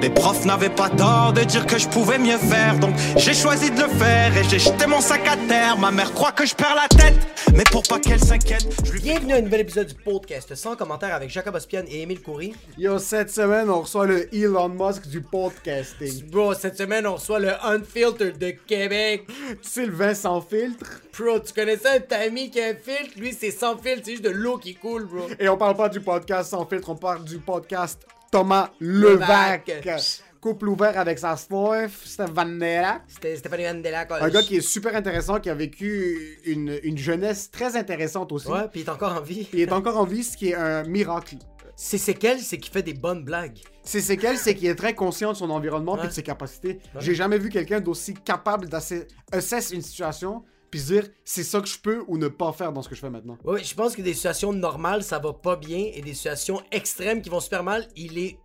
Les profs n'avaient pas tort de dire que je pouvais mieux faire, donc j'ai choisi de le faire et j'ai jeté mon sac à terre. Ma mère croit que je perds la tête, mais pour pas qu'elle s'inquiète, je lui Bienvenue à un nouvel épisode du podcast sans commentaire avec Jacob Ospian et Émile Coury. Yo, cette semaine, on reçoit le Elon Musk du podcasting. Bro, cette semaine, on reçoit le Unfiltered de Québec. Sylvain sans filtre? Bro, tu connais ça, un ami qui a un filtre? Lui, c'est sans filtre, c'est juste de l'eau qui coule, bro. Et on parle pas du podcast sans filtre, on parle du podcast Thomas Levac. Levac. Couple ouvert avec sa Nera. C'était Stéphanie Mandela. Un gars qui est super intéressant, qui a vécu une, une jeunesse très intéressante aussi. Ouais, pis il est encore en vie. Il est encore en vie, ce qui est un miracle. C'est séquelles, c'est qu'il fait des bonnes blagues. C'est quel, c'est qu'il est très conscient de son environnement et Ouais. de ses capacités. Ouais. J'ai jamais vu quelqu'un d'aussi capable d'assesser une situation puis dire c'est ça que je peux ou ne pas faire dans ce que je fais maintenant. Ouais, je pense que des situations normales, ça va pas bien, et des situations extrêmes qui vont super mal, il est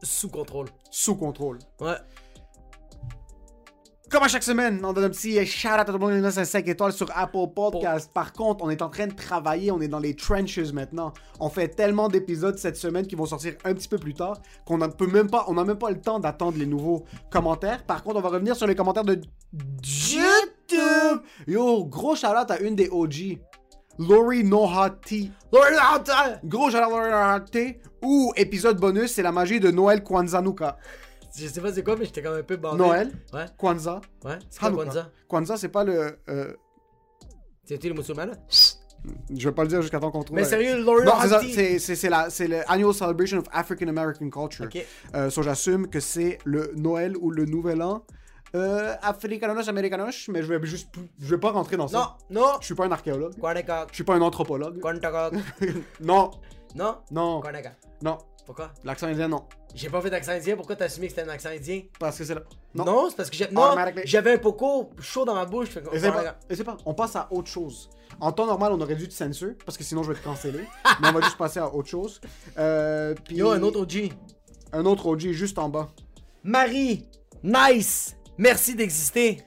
sous contrôle. Sous contrôle. Ouais. Comme à chaque semaine, on donne un petit shout out à tout le monde qui nous laisse un 5 étoiles sur Apple Podcast. Par contre, on est en train de travailler, on est dans les trenches maintenant. On fait tellement d'épisodes cette semaine qui vont sortir un petit peu plus tard qu'on peut même pas, on n'a même pas le temps d'attendre les nouveaux commentaires. Par contre, on va revenir sur les commentaires de YouTube. Yo, gros shout out à une des OG. Lori No Hot Tea. Gros shout out à Lori No Hot Tea. Ou épisode bonus, c'est la magie de Noël Kwanzaa-nuka. Je sais pas c'est quoi, mais j'étais quand même un peu bandé. Noël, Ouais, Kwanzaa, ouais. C'est quoi Hanouka. Kwanzaa? Kwanzaa, c'est pas le. euh, C'était le musulman, là? je vais pas le dire jusqu'à temps qu'on trouve. Mais sérieux, Laurie Non, c'est c'est- c'est c'est la- c'est le Annual Celebration of African American Culture. Ok. Euh, so, j'assume que c'est le Noël ou le Nouvel An euh, africanos americanos, mais je vais juste, je vais pas rentrer dans ça. Non, non. Je suis pas un archéologue. Kwaneka. Je suis pas un anthropologue. Kwantaka. Non, Non? non, Kwaneka. non. Pourquoi? L'accent indien, non. J'ai pas fait d'accent indien, pourquoi t'as assumé que c'était un accent indien? Parce que c'est là. Non, Non. c'est parce que j'avais un poco chaud dans ma bouche. fait que- Et c'est Kwaneka. pas, pas. On passe à autre chose. En temps normal, on aurait dû te censure parce que sinon je vais te canceller. mais on va juste passer à autre chose. Euh, puis Yo, un autre OG. un autre OG juste en bas. Marie, nice! Merci d'exister.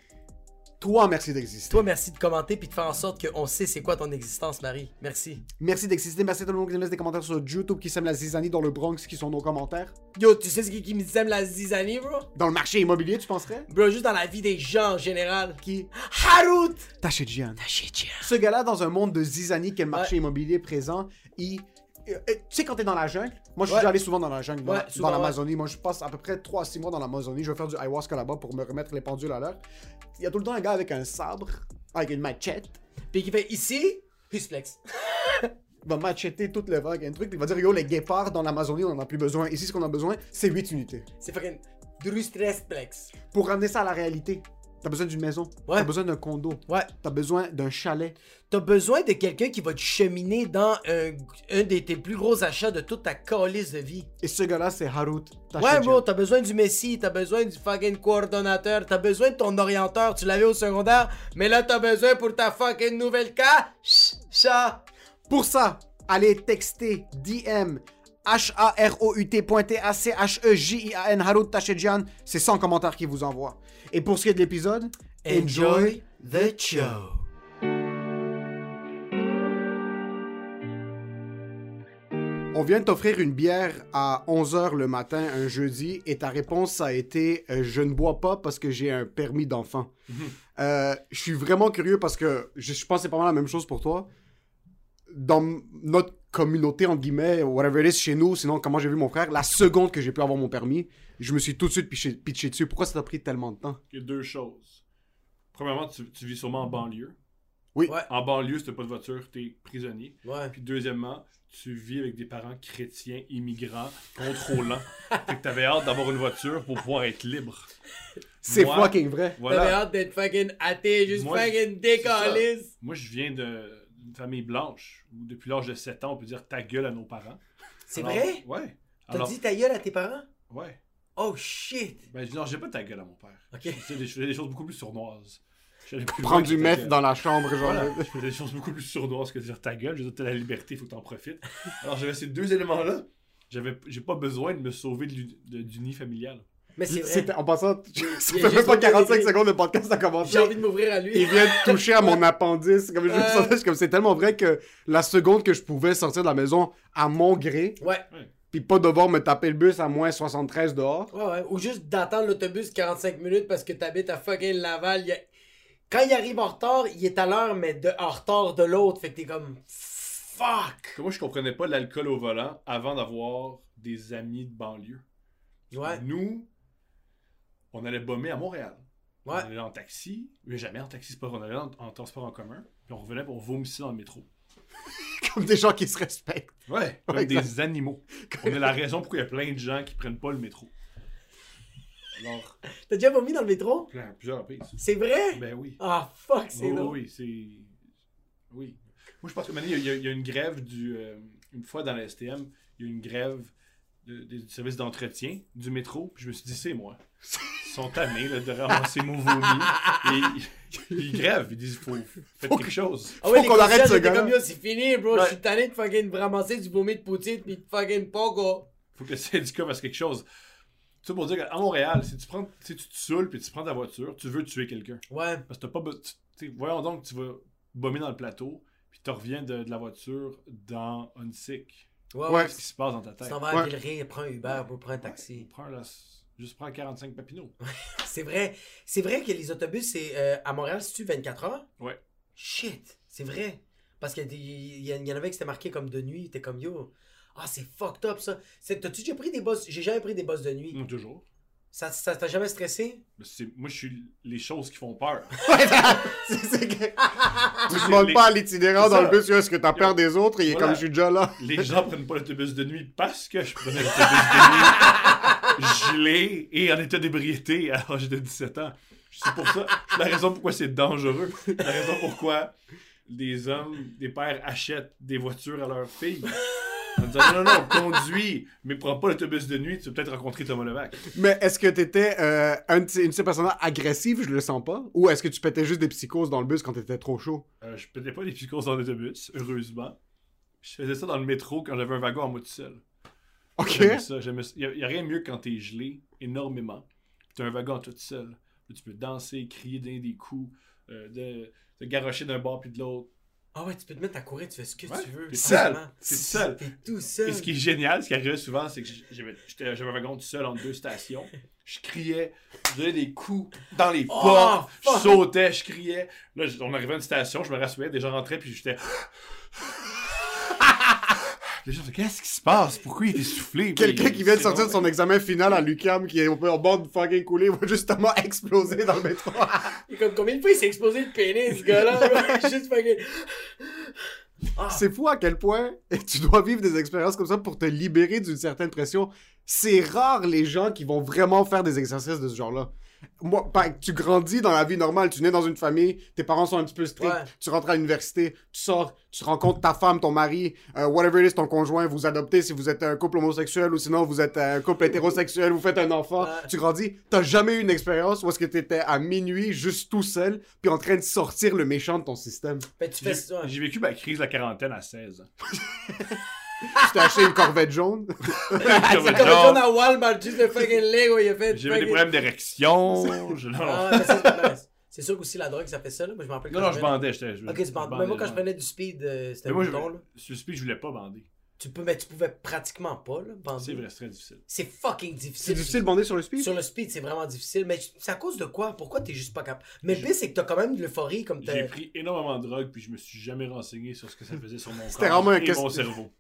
Toi, merci d'exister. Toi, merci de commenter puis de faire en sorte qu'on sait c'est quoi ton existence, Marie. Merci. Merci d'exister. Merci à tout le monde qui nous laisse des commentaires sur YouTube, qui sème la zizanie dans le Bronx, qui sont nos commentaires. Yo, tu sais ce qui, qui me sème la zizanie, bro? Dans le marché immobilier, tu penserais? Bro, juste dans la vie des gens en général. Qui? Harut! Tachidjian. Tachidjian. Ce gars-là, dans un monde de zizanie qui est le marché Ouais. immobilier présent, il. Euh, euh, tu sais, quand t'es dans la jungle, moi je suis Ouais. déjà allé souvent dans la jungle, dans, Ouais, l'Amazonie. Moi je passe à peu près 3 à 6 mois dans l'Amazonie. Je vais faire du ayahuasca là-bas pour me remettre les pendules à l'heure. Il y a tout le temps un gars avec un sabre, avec une machette. Puis qui fait ici, Husplex. Il va macheter toute le vague, un truc. Il va dire Yo, les guépards dans l'Amazonie, on en a plus besoin. Ici, ce qu'on a besoin, c'est 8 unités. C'est fucking Drustresplex. Pour ramener ça à la réalité, t'as besoin d'une maison, Ouais. t'as besoin d'un condo, Ouais. t'as besoin d'un chalet. T'as besoin de quelqu'un qui va te cheminer dans un, un de tes plus gros achats de toute ta calice de vie. Et ce gars-là, c'est Harut Ouais, bro, t'as besoin du messie, t'as besoin du fucking coordonnateur, t'as besoin de ton orienteur, tu l'avais au secondaire, mais là t'as besoin pour ta fucking nouvelle cas. Chat. Pour ça, allez texter DM H-A-R-O-U-T.T-A-C-H-E-J-I-A-N Harut Tachidjian. C'est 100 commentaires qu'il vous envoie. Et pour ce qui est de l'épisode, Enjoy the show. On vient de t'offrir une bière à 11h le matin un jeudi et ta réponse ça a été euh, je ne bois pas parce que j'ai un permis d'enfant. Euh, je suis vraiment curieux parce que je, je pense que c'est pas mal la même chose pour toi. Dans notre communauté, entre guillemets, whatever it is, chez nous, sinon comment j'ai vu mon frère, la seconde que j'ai pu avoir mon permis, je me suis tout de suite pitché, pitché dessus. Pourquoi ça t'a pris tellement de temps? Il y a deux choses. Premièrement, tu, tu vis sûrement en banlieue. Oui. Ouais. En banlieue, si t'as pas de voiture, t'es prisonnier. Ouais. Puis deuxièmement, tu vis avec des parents chrétiens, immigrants, contrôlants. fait que t'avais hâte d'avoir une voiture pour pouvoir être libre. C'est fucking vrai. T'avais Voilà. hâte d'être fucking athée, juste Moi, fucking décaliste. Moi, je viens de- d'une famille blanche où depuis l'âge de 7 ans, on peut dire ta gueule à nos parents. C'est vrai? Ouais. T'as Alors, dit ta gueule à tes parents? ouais. Oh shit! Ben, non, j'ai pas ta gueule à mon père. Ok. Je faisais des, je faisais des choses beaucoup plus sournoises. J'allais plus Prendre loin du que ta meth gueule. dans la chambre, genre. Voilà, je faisais des choses beaucoup plus sournoises que de dire ta gueule. Je veux dire, t'as la liberté, il faut que t'en profites. Alors, j'avais ces deux éléments-là. J'avais, j'ai pas besoin de me sauver de l'u- de- du nid familial. Mais c'est En passant, ça a fait même pas le 45 écrit. secondes de podcast à commencer. J'ai envie de m'ouvrir à lui. Il vient de toucher à mon appendice. Comme comme c'est tellement vrai que la seconde que je pouvais sortir de la maison à mon gré, Ouais. puis pas devoir me taper le bus à moins 73 dehors. Ouais, ouais. Ou juste d'attendre l'autobus 45 minutes parce que t'habites à fucking Laval. il a- Quand il arrive en retard, il est à l'heure, mais de... en retard de l'autre. Fait que t'es comme. Fuck! Moi, je comprenais pas l'alcool au volant avant d'avoir des amis de banlieue. Ouais. Nous, on allait bomber à Montréal. On allait en taxi, mais jamais en taxi, c'est pas vrai. On allait en, en transport en commun, puis on revenait pour vomir dans le métro. Comme des gens qui se respectent. Ouais, comme Ouais, des animaux. On est la raison pourquoi il y a plein de gens qui prennent pas le métro. Alors, T'as déjà vomi dans le métro? plein, plusieurs reprises. C'est vrai? Ben oui. Ah, fuck, c'est drôle. oui, c'est. Oui. Moi, je pense que maintenant, il y, a- y a une grève du. euh, une fois dans la STM, il y a une grève de- des services d'entretien du métro. Puis je me suis dit, c'est moi. Ils sont tannés là, de ramasser mon vomi. Et ils, ils grèvent. Ils disent, faut faites Faut quelque chose. Ah ouais, Faut qu'on arrête ce étaient gars-là. comme yo, c'est fini, bro. Ouais. Je suis tanné de fucking ramasser du vomi de poutine pis de fucking pogo. faut que le syndicat fasse quelque chose. Ça pour dire qu'à Montréal, si tu prends, si tu te saoules puis tu prends ta voiture, tu veux tuer quelqu'un. Ouais. Parce que t'as pas. be- tu- tu sais, voyons donc, tu vas bomber dans le plateau, puis tu reviens de, de la voiture dans Unsick. Ouais, Ouais. ouais. Qu'est-ce qui se passe dans ta Tu tête? t'en vas à Ouais. Villeray, prends un Uber, prends un taxi. Prends Juste prends 45 papineaux. C'est vrai. C'est vrai que les autobus, c'est euh, à Montréal, c'est-tu 24 heures? Ouais. Shit, c'est vrai. Parce qu'il y, y, y en avait qui c'était marqué comme de nuit. T'es comme yo. Ah, c'est fucked up ça. T'as-tu déjà pris des bosses? J'ai jamais pris des bosses de nuit. Toujours. Ça ça t'a jamais stressé? Moi, je suis les choses qui font peur. C'est- c'est que- tu c'est demandes les- pas à l'itinérant dans ça. le bus, est-ce que t'as peur des autres? Il est Voilà. comme je suis déjà là. Les gens prennent pas l'autobus de nuit parce que je prenais l'autobus de nuit gelé et en état d'ébriété à l'âge de 17 ans. C'est pour ça. C'est la raison pourquoi c'est dangereux. La raison pourquoi des hommes, des pères achètent des voitures à leurs filles. En disant non, non, non, conduis, mais prends pas l'autobus de nuit, tu vas peut-être rencontrer Thomas Levac. Mais est-ce que t'étais euh, un de ces- une de ces personnes agressives, je le sens pas? Ou est-ce que tu pétais juste des psychoses dans le bus quand t'étais trop chaud? Euh, je pétais pas les psychoses dans l'autobus, heureusement. Je faisais ça dans le métro quand j'avais un wagon en moi tout seul. Ok. J'aimais ça. J'aimais ça. Y a, y a rien de mieux quand t'es gelé énormément. Puis t'as un wagon tout seul. Tu peux danser, crier donner des coups, euh, de, te garrocher d'un bord puis de l'autre. Ah ouais, tu peux te mettre à courir, tu fais ce que Ouais, tu veux. t'es seul. T'es seul. T'es tout seul. Et ce qui est génial, ce qui arrivait souvent, c'est que j'avais un wagon tout seul entre deux stations. Je criais, je donnais des coups dans les Oh, portes, je sautais, je criais. Là, on arrivait à une station, je me rassoyais, des gens rentraient, puis j'étais. Les gens qu'est-ce qui se passe? Pourquoi il est essoufflé? Quelqu'un qui vient de sortir de son examen final à l'UQAM, qui est au au bord de fucking couler, va justement exploser dans le métro. Et comme combien de fois il s'est explosé le pénis, ce gars-là? bro? Juste fucking. Ah. C'est fou à quel point tu dois vivre des expériences comme ça pour te libérer d'une certaine pression. C'est rare les gens qui vont vraiment faire des exercices de ce genre-là. Moi, tu grandis dans la vie normale, tu nais dans une famille, tes parents sont un petit peu stricts, Ouais. tu rentres à l'université, tu sors, tu rencontres ta femme, ton mari, euh, whatever it is, ton conjoint, vous adoptez si vous êtes un couple homosexuel ou sinon vous êtes un couple hétérosexuel, vous faites un enfant, Ouais. tu grandis, t'as jamais eu une expérience où est-ce que t'étais à minuit juste tout seul, puis en train de sortir le méchant de ton système? Que tu J'ai fais ça. j'ai vécu ma crise de la quarantaine à 16 ans. Tu t'es acheté une corvette jaune? C'est comme John à Walmart, juste le fucking Lego, il a fait. J'avais des fucking- problèmes d'érection. je-. Ah, c'est- sûr qu'aussi la drogue, ça fait ça, là. Moi, je me rappelle non, non, je prenais- bandais. j'étais- je- Ok, tu je bandais, Mais moi, quand je prenais du speed, euh, c'était bouton, là. je, sur le speed, je voulais pas bander. Tu peux, mais tu pouvais pratiquement pas, là, bander. C'est vrai, c'est très difficile. C'est fucking difficile. C'est difficile de bander sur le speed? Sur le speed, c'est vraiment difficile. Mais c'est à cause de quoi? Pourquoi t'es juste pas capable? Mais le pire, c'est que t'as quand même de l'euphorie comme J'ai t'as. pris énormément de drogue, puis je me suis jamais renseigné sur ce que ça faisait sur mon C'était corps vraiment un et question- mon cerveau.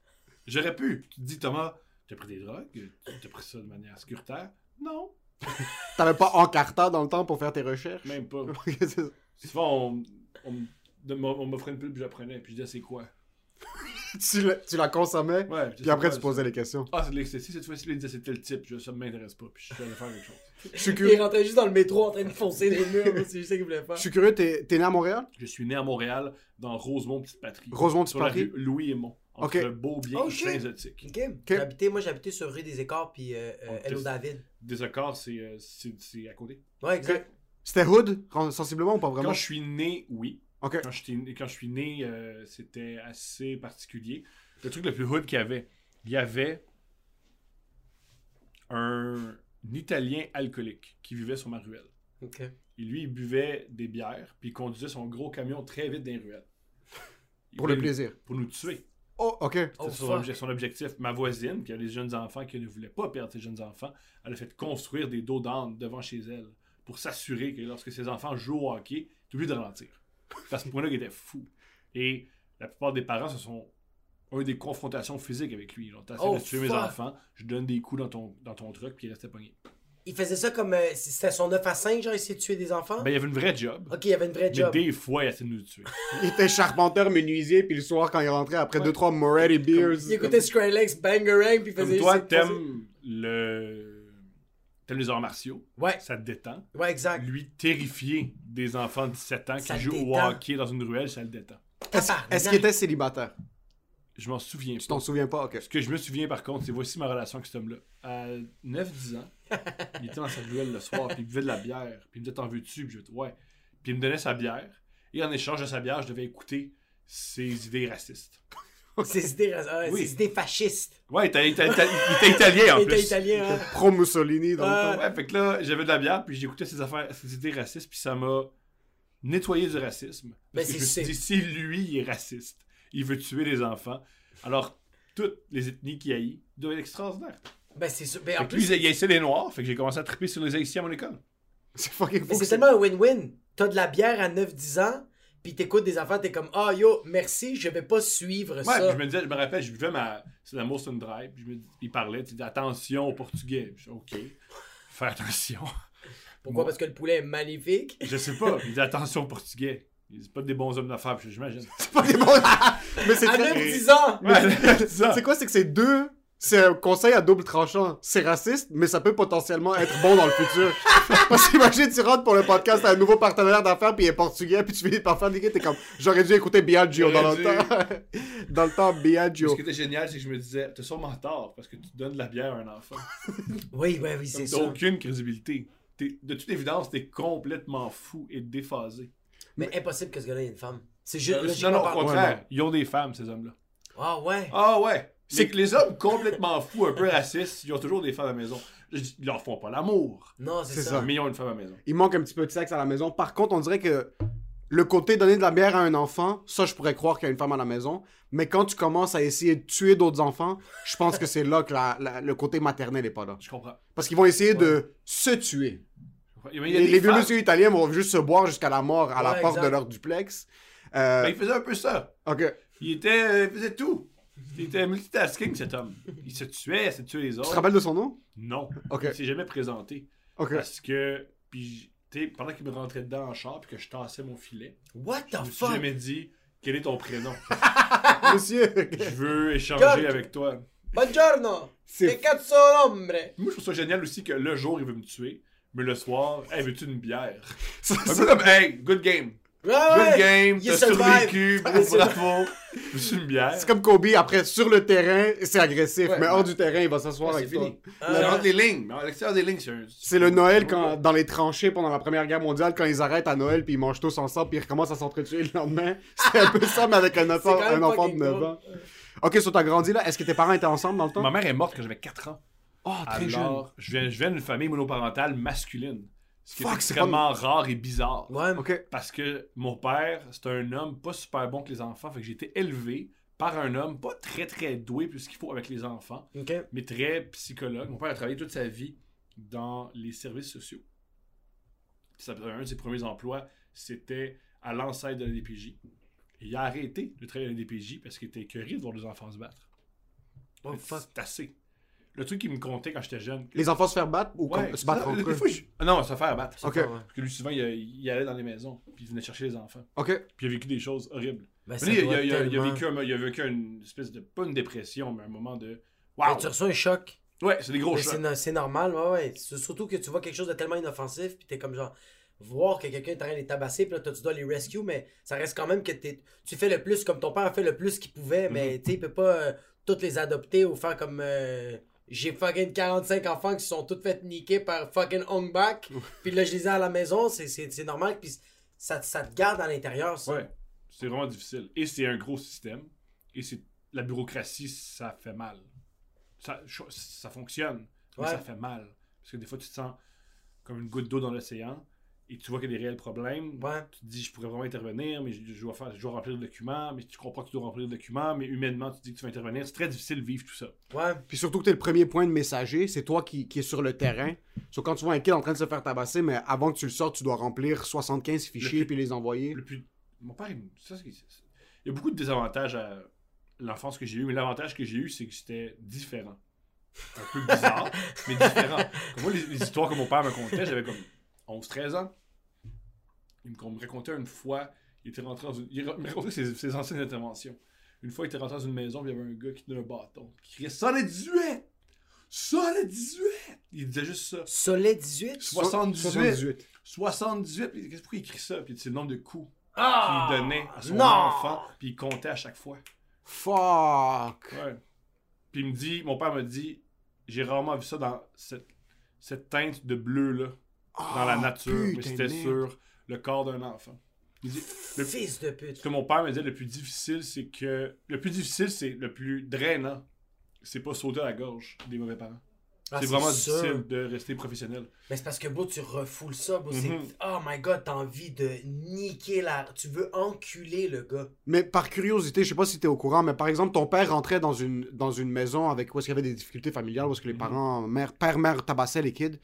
J'aurais pu. Tu te dis, Thomas, t'as pris des drogues? T'as pris ça de manière sécuritaire? Non, T'avais pas Encarta dans le temps pour faire tes recherches? même pas. Souvent, on, on, on m'offrait une pub, puis j'apprenais, puis je disais, c'est quoi? tu, la, tu la consommais, Ouais, puis après c'est tu quoi, posais les questions. Ah, c'est de l'ecstasy, cette fois-ci, il disait, c'est tel type, je, ça m'intéresse pas, puis je suis allé faire quelque chose. Je suis Il curieux, rentrait juste dans le métro en train de foncer les murs, c'est juste ça qu'il voulait faire. je suis curieux, t'es t'es né à Montréal? Je suis né à Montréal, dans Rosemont, petite patrie. Rosemont, petite patrie? Louis Aymon, entre Oh, et shit. Saint-Zotique. Ok. J'ai habité- moi, habité sur rue des Écarts, puis euh, euh, Oh, Hello David. Des c'est euh, c'est- c'est à côté. Ouais, exact. C'était Hood, sensiblement ou pas vraiment? Quand je suis né, oui. Ok. Quand, j'étais né- quand je suis né, euh, c'était assez particulier. Le truc le plus hood qu'il y avait, il y avait un Italien alcoolique qui vivait sur ma ruelle. Ok. Et lui, il buvait des bières, puis il conduisait son gros camion très vite dans les ruelles. Il Pour le plaisir. Pour nous tuer. Oh, ok. Oh, C'était son, obje- son objectif. Ma voisine, qui a des jeunes enfants, qui ne voulait pas perdre ses jeunes enfants, elle a fait construire des dos d'âne devant chez elle pour s'assurer que lorsque ses enfants jouent au hockey, tu oublies de ralentir. À ce point-là, il était fou. Et la plupart des parents se sont ont eu des confrontations physiques avec lui. Genre, t'as essayé Oh, de tuer mes enfants, je donne des coups dans ton, dans ton truck, puis il restait pogné. Il faisait ça comme. euh, c'était son 9 à 5, genre, essayer de tuer des enfants? Ben, il y avait une vraie job. ok, il y avait une vraie Mais job. des fois, il essayait de nous tuer. Il était charpenteur menuisier, puis le soir, quand il rentrait, après 2-3 Moretti beers. Il écoutait Skrillex, Bangarang, puis il Comme faisait toi, juste passer- t'aimes le. T'aimes les arts martiaux, Ouais, ça te détend. ouais, exact. Lui, terrifié des enfants de 17 ans Ça qui jouent au hockey dans une ruelle, ça le détend. Est-ce est-ce qu'il était célibataire? Je m'en souviens Tu pas. t'en souviens pas Ok. Ce que je me souviens par contre, c'est voici ma relation avec cet homme-là. À 9-10 ans, il était dans sa ruelle le soir, puis il buvait de la bière, puis il me disait T'en veux-tu? Puis je disais Ouais. Puis il me donnait sa bière, et en échange de sa bière, je devais écouter ses idées racistes. Ses idées, euh, Oui. ses idées fascistes. Ouais, il était, il était- il était italien en Il était plus. italien, hein? Pro Mussolini, Euh, le temps. Ouais, fait que là, j'avais de la bière, puis j'écoutais ses affaires, ses idées racistes, puis ça m'a nettoyé du racisme. Parce Ben, que je me c'est- suis dit, si lui il est raciste, il veut tuer les enfants, alors toutes les ethnies qui haït doivent être extraordinaires. Ben, c'est sûr. Ben, en lui, plus, il haïssait les noirs, fait que j'ai commencé à triper sur les haïtiens à mon école. C'est fucking fou. c'est tellement un win-win. T'as de la bière à 9-10 ans, puis t'écoutes des enfants, t'es comme, ah yo, merci, je vais pas suivre Ouais, ça. puis je me disais, je me rappelle, je buvais ma. C'est la Molson Drive, puis je me dis- il parlait, tu dis attention au portugais. Je dis, ok, fais attention. Pourquoi? Parce que le poulet est magnifique. Je sais pas, il dit attention au portugais. Dit pas des bons hommes d'affaires, j'imagine. C'est pas des bons- Mais c'est À très- 9-10 ans! Ouais, c'est. C'est quoi, c'est que c'est deux. C'est un conseil à double tranchant. C'est raciste, mais ça peut potentiellement être bon dans le futur. Parce qu'imagine, tu rentres pour le podcast, t'as un nouveau partenaire d'affaires, puis il est portugais, puis tu finis par faire des gars, t'es comme, j'aurais dû écouter Biagio dans le temps. dans le temps, Ce Biagio. qui était génial, c'est que je me disais, t'as sûrement tort parce que tu donnes de la bière à un enfant. Oui, oui, oui, c'est ça. T'as aucune crédibilité. T'es- de toute évidence, t'es complètement fou et déphasé. Mais impossible que ce gars-là ait une femme. C'est juste. Non, non, au contraire, ils ont des femmes, ces hommes-là. Ah ouais. Ah ouais! C'est que les hommes complètement fous, un peu racistes, ils ont toujours des femmes à la maison. Ils leur font pas l'amour, Non, c'est ça. ça. mais ils ont une femme à la maison. Il manque un petit peu de sexe à la maison. Par contre, on dirait que le côté donner de la bière à un enfant, ça, je pourrais croire qu'il y a une femme à la maison. Mais quand tu commences à essayer de tuer d'autres enfants, je pense que c'est là que la- la- le côté maternel est pas là. Je comprends. Parce qu'ils vont essayer de se tuer. Les, des les vieux femmes- monsieur italiens vont juste se boire jusqu'à la mort à la porte exact. de leur duplex. Euh, Ben, il faisait un peu ça. ok. Il était, euh, il faisait tout. Il était multitasking, cet homme. Il se tuait, il se tuait les Tu autres. te rappelles de son nom? Non. Ok. Il s'est jamais présenté. Ok. Parce que, puis, tu sais, pendant qu'il me rentrait dedans en char puis que je tassais mon filet, What je the me suis fuck? jamais dit quel est ton prénom? Monsieur. je veux échanger George. avec toi. Buongiorno! C'est- cazzo nombre? Moi, je trouve ça génial aussi que le jour, il veut me tuer, mais le soir, hey, veux-tu une bière? C'est- comme, hey, good game. Ouais, Good game, t'as survécu, bravo. Veux-tu une bière? C'est comme Kobe, après, sur le terrain, c'est agressif. Ouais, mais hors du terrain, il va s'asseoir Ouais, avec c'est toi. fini. Euh, C'est entre les lignes, mais à l'extérieur des lignes, c'est un... C'est le Noël quand, dans les tranchées pendant la Première Guerre mondiale, quand ils arrêtent à Noël puis ils mangent tous ensemble puis ils recommencent à s'entretuer le lendemain. C'est un peu ça, mais avec un enfant, un de fucking 9 drôle. ans. Ok, so t'as grandi là? Est-ce que tes parents étaient ensemble dans le temps? Ma mère est morte quand j'avais 4 ans. Oh, très jeune. Alors, je viens, je viens d'une famille monoparentale masculine. Ce qui Fuck, est c'est extrêmement rare et bizarre. Ouais. Ok. Parce que mon père, c'est un homme pas super bon que les enfants. Fait que j'ai été élevé par un homme pas très très doué plus qu'il faut avec les enfants, mais très psychologue. Mon père a travaillé toute sa vie dans les services sociaux. Puis ça- un de ses premiers emplois, c'était à l'ancêtre de la DPJ. Et il a arrêté de travailler à la DPJ parce qu'il était écœuré de voir les enfants se battre. Oh. C'est assez. Le truc qu'il me comptait quand j'étais jeune. Les enfants se faire battre ou Ouais, comme- se battre entre des eux? fois, je- Ah Non, se faire battre. Parce que lui, souvent, il, il allait dans les maisons, puis il venait chercher les enfants. Ok. Puis il a vécu des choses horribles. Ben, il, a, il a- il a tellement- vécu un- il a vécu une espèce de. Pas une dépression, mais un moment de. Waouh! tu reçois un choc. Ouais, c'est des gros Mais chocs. c'est no- c'est normal, ouais, ouais. C'est Surtout que tu vois quelque chose de tellement inoffensif, puis t'es comme genre, voir que quelqu'un est en train de les tabasser, puis là, tu dois les rescue, mais ça reste quand même que t'es- tu fais le plus, comme ton père a fait le plus qu'il pouvait, Mhm. mais tu sais, il peut pas euh, toutes les adopter ou faire comme. euh, j'ai fucking 45 enfants qui sont toutes fait niquer par fucking Hongbak, puis là, je les ai à la maison, c'est- c'est c'est normal, puis ça, ça te garde à l'intérieur, ça. Ouais, c'est vraiment difficile. Et c'est un gros système. Et c'est la bureaucratie, ça fait mal. Ça, ça fonctionne, mais Ouais. ça fait mal. Parce que des fois, tu te sens comme une goutte d'eau dans l'océan et tu vois qu'il y a des réels problèmes. Ouais. Tu te dis, je pourrais vraiment intervenir, mais je, je dois, faire, je dois remplir le document, mais tu comprends que tu dois remplir le document, mais humainement, tu te dis que tu vas intervenir. C'est très difficile de vivre tout ça. Ouais. Puis surtout que t'es le premier point de messager, c'est toi qui, qui est sur le terrain. So, quand tu vois un kid en train de se faire tabasser, mais avant que tu le sortes, tu dois remplir 75 fichiers plus- puis les envoyer. Le plus... Mon père, il... ça, y a beaucoup de désavantages à l'enfance que j'ai eu, mais l'avantage que j'ai eu, c'est que c'était différent. Un peu bizarre, mais différent. Comme moi, les, les histoires que mon père me contait, j'avais comme 11-13 ans. Il me, me racontait une fois, il était rentré dans une... Il me racontait ses, ses anciennes interventions. Une fois, il était rentré dans une maison, puis il y avait un gars qui tenait un bâton, qui criait « Ça, les 18! Ça, les 18! » Il disait juste ça. Soleil 18? 78. 78. 78. Puis qu'est-ce pourquoi il écrit ça? Puis c'est le nombre de coups Ah! qu'il donnait à son non! enfant, puis il comptait à chaque fois. Fuck. Ouais. Puis il me dit, mon père me dit, j'ai rarement vu ça dans cette, cette teinte de bleu dans la Ah, nature, mais c'était sur le corps d'un enfant. Il dit, le- Fils de pute. ce que mon père me disait, le plus difficile, c'est que le plus difficile, c'est le plus drainant, c'est pas sauter à la gorge des mauvais parents. Ah, c'est vraiment sûr. difficile de rester professionnel. Mais c'est parce que, bro, tu refoules ça, c'est- Mhm. Oh my god, t'as envie de niquer la. Tu veux enculer le gars. Mais par curiosité, je sais pas si t'es au courant, mais par exemple, ton père rentrait dans une, dans une maison avec où est-ce qu'il y avait des difficultés familiales, où est-ce que les Mhm. parents, mère, père, mère tabassaient les kids.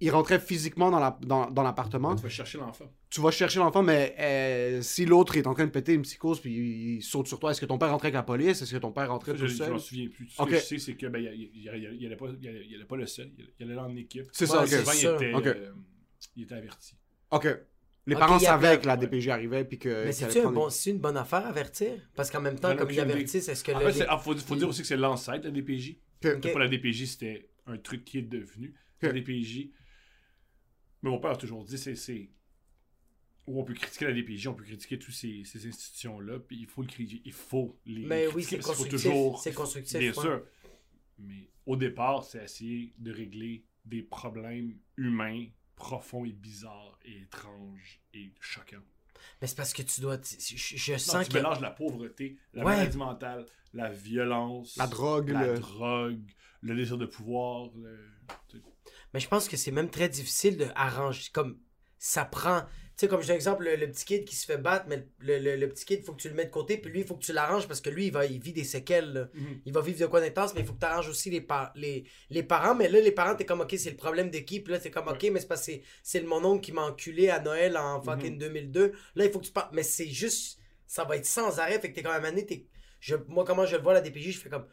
Il rentrait physiquement dans la- dans, dans l'appartement. Tu vas chercher l'enfant. Tu vas chercher l'enfant, mais euh, si l'autre est en train de péter une psychose puis il, il saute sur toi, est-ce que ton père rentrait avec la police? Est-ce que ton père rentrait Ça, tout je, je seul? m'en souviens plus. Ce Ok. que je sais, c'est que ben, il, il, il, il allait pas, il, allait, il allait pas le seul. Il, il allait une équipe. C'est Ouais, ça, ok. c'est Souvent, il ça. était, Ok. euh, il était averti. Ok. Les parents il y savaient que la ouais. DPJ arrivait puis que. Mais qu'il c'est-tu allait un bon, c'est une bonne affaire avertir? Parce qu'en même temps, ai comme ils avertissent, est-ce que En le. fait, c'est- ah, faut, faut dire aussi que c'est l'ancêtre de la DPJ. les- Ok. C'était pas la DPJ, c'était un truc qui est devenu. La. DPJ. Mais mon père a toujours dit, c'est. c'est- Où on peut critiquer la DPJ, on peut critiquer toutes ces, ces institutions-là, puis il faut le critiquer. Il faut les Mais oui, critiquer c'est constructif. toujours. C'est constructif. Bien ouais. sûr. Mais au départ, c'est essayer de régler des problèmes humains profonds et bizarres et étranges et choquants. Mais c'est parce que tu dois. Je, je Non, sens tu que. mélanges la pauvreté, la Ouais. maladie mentale, la violence, La drogue, la le- drogue, le désir de pouvoir. le- Mais je pense que c'est même très difficile de arranger. Comme ça prend. Tu sais, comme j'ai exemple, le, le petit kid qui se fait battre, mais le, le- le petit kid, il faut que tu le mettes de côté, puis lui, il faut que tu l'arranges parce que lui, il, va, il vit des séquelles. là. Mhm. Il va vivre de quoi d'intense, mais il faut que tu arranges aussi les, par- les, les parents. Mais là, les parents, t'es comme, ok, c'est le problème de qui? Puis là, t'es comme, ok, mais c'est parce que c'est- mon oncle qui m'a enculé à Noël en fucking 2002. Là, il faut que tu parles. Mais c'est juste. Ça va être sans arrêt. Fait que t'es quand même année, t'es. Je, moi, comment je le vois, la DPJ, je fais comme.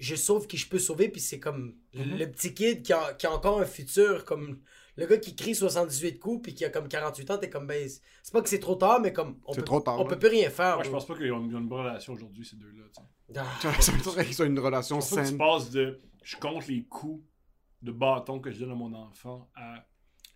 Je sauve qui je peux sauver, puis c'est comme le- Mhm. le petit kid qui a, qui a encore un futur, comme le gars qui crie 78 coups, puis qui a comme 48 ans, t'es comme, ben, c'est pas que c'est trop tard, mais comme, on, C'est peut, trop tard, on ouais. peut plus rien faire. Moi, je pense pas qu'ils ont, une bonne relation aujourd'hui, ces deux-là. Ah. Qu'ils ont une relation Je pense pas que tu saine. passes de je compte les coups de bâton que je donne à mon enfant à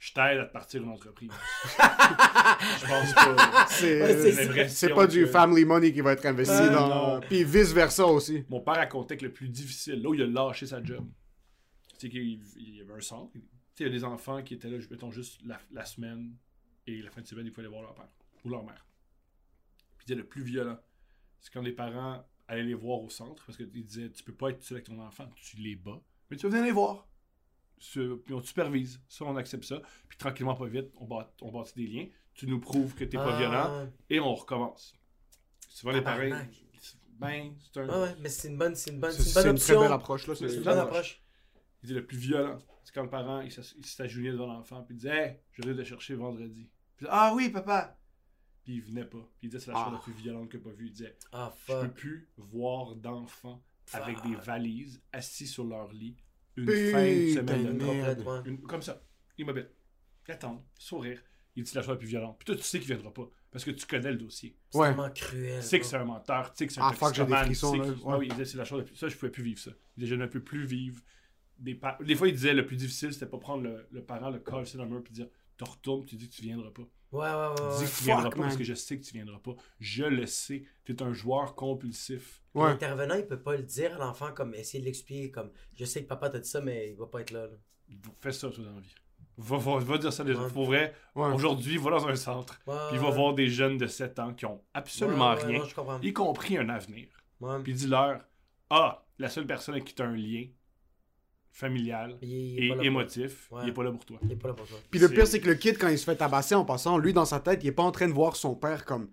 je t'aide à te partir une entreprise. je pense pas. C'est c'est pas du que- family money qui va être investi Ouais, dans. non. Puis vice versa aussi. Mon père racontait que le plus difficile, là où il a lâché sa job, c'est qu'il il y avait un centre. Tu sais, il y a des enfants qui étaient là, mettons, juste la, la semaine et la fin de semaine, il fallait voir leur père ou leur mère. Puis il disait le plus violent, c'est quand les parents allaient les voir au centre parce qu'ils disaient Tu peux pas être seul avec ton enfant, tu les bats, mais tu vas venir les voir. Puis on te supervise, ça on accepte ça. Puis tranquillement, pas vite, on, bat, on bâtit des liens. Tu nous prouves que t'es pas Ah. violent et on recommence. Souvent les Tabarnak. ben, c'est un. Ouais, mais c'est une bonne, c'est une bonne, C'est c'est une bonne c'est une très belle approche là. C'est C'est une bonne approche. approche. Il dit le plus violent. C'est quand le parent, il s'agenouillait devant l'enfant, puis il disait Hey, je viens de te chercher vendredi. Puis, ah oui, papa Puis il venait pas. Puis il disait C'est la chose Ah. la plus violente que j'ai pas vue. Il disait Ah, Je peux plus voir d'enfants avec des valises assis sur leur lit une Putain fin de semaine de merde. Complètement. Une- Comme ça, immobile. Attendre, sourire. Il dit C'est la chose la plus violente. Puis toi, tu sais qu'il viendra pas. Parce que tu connais le dossier. C'est Ouais. tellement cruel. Tu sais que c'est un menteur, tu sais que c'est un Ah, fuck, j'ai des frissons, là. Ouais. Oui, il disait, c'est la chose la plus... Ça, je pouvais plus vivre ça. Il disait, je ne peux plus vivre des pa- Des fois, il disait, le plus difficile, c'était pas prendre le, le parent, le sur le mur, puis dire, tu retournes, tu dis que tu viendras pas. Ouais, ouais, ouais. Tu dis que tu fuck, viendras pas man. parce que je sais que tu viendras pas. Je le sais. Tu es un joueur compulsif. Ouais. L'intervenant, il peut pas le dire à l'enfant, comme essayer de l'expliquer, comme je sais que papa t'a dit ça, mais il va pas être là. là. Fais ça, toi, dans la vie. Va, va, va dire ça déjà. Ouais. Pour vrai, Ouais. aujourd'hui, va dans un centre, puis va voir des jeunes de 7 ans qui ont absolument Ouais, ouais, rien, non, y compris un avenir. Puis dis-leur Ah, la seule personne avec qui tu as un lien familial et émotif, Ouais. il est pas là pour toi. Il est pas là pour toi. Puis le pire, c'est que le kid, quand il se fait tabasser en passant, lui, dans sa tête, il est pas en train de voir son père comme.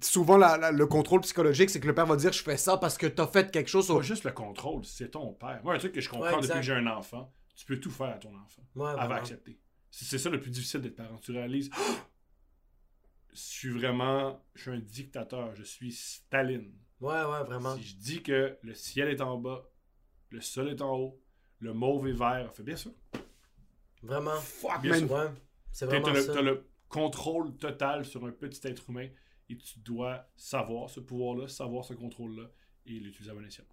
Souvent, la- la- le contrôle psychologique, c'est que le père va dire Je fais ça parce que t'as fait quelque chose. Pas au- juste le contrôle, c'est ton père. Moi, un truc que je comprends Ouais, depuis que j'ai un enfant, tu peux tout faire à ton enfant. Ouais, Elle va vraiment. accepter. C'est c'est ça le plus difficile d'être parent. Tu réalises, je suis vraiment, je suis un dictateur, je suis Staline. Ouais, ouais, vraiment. Si je dis que le ciel est en bas, le sol est en haut, le mauve est vert, fait bien sûr. Vraiment. Fuck, Bien sûr. Ouais. C'est T'as vraiment le, ça. t'as le contrôle total sur un petit être humain et tu dois savoir ce pouvoir-là, savoir ce contrôle-là et l'utiliser à bon escient.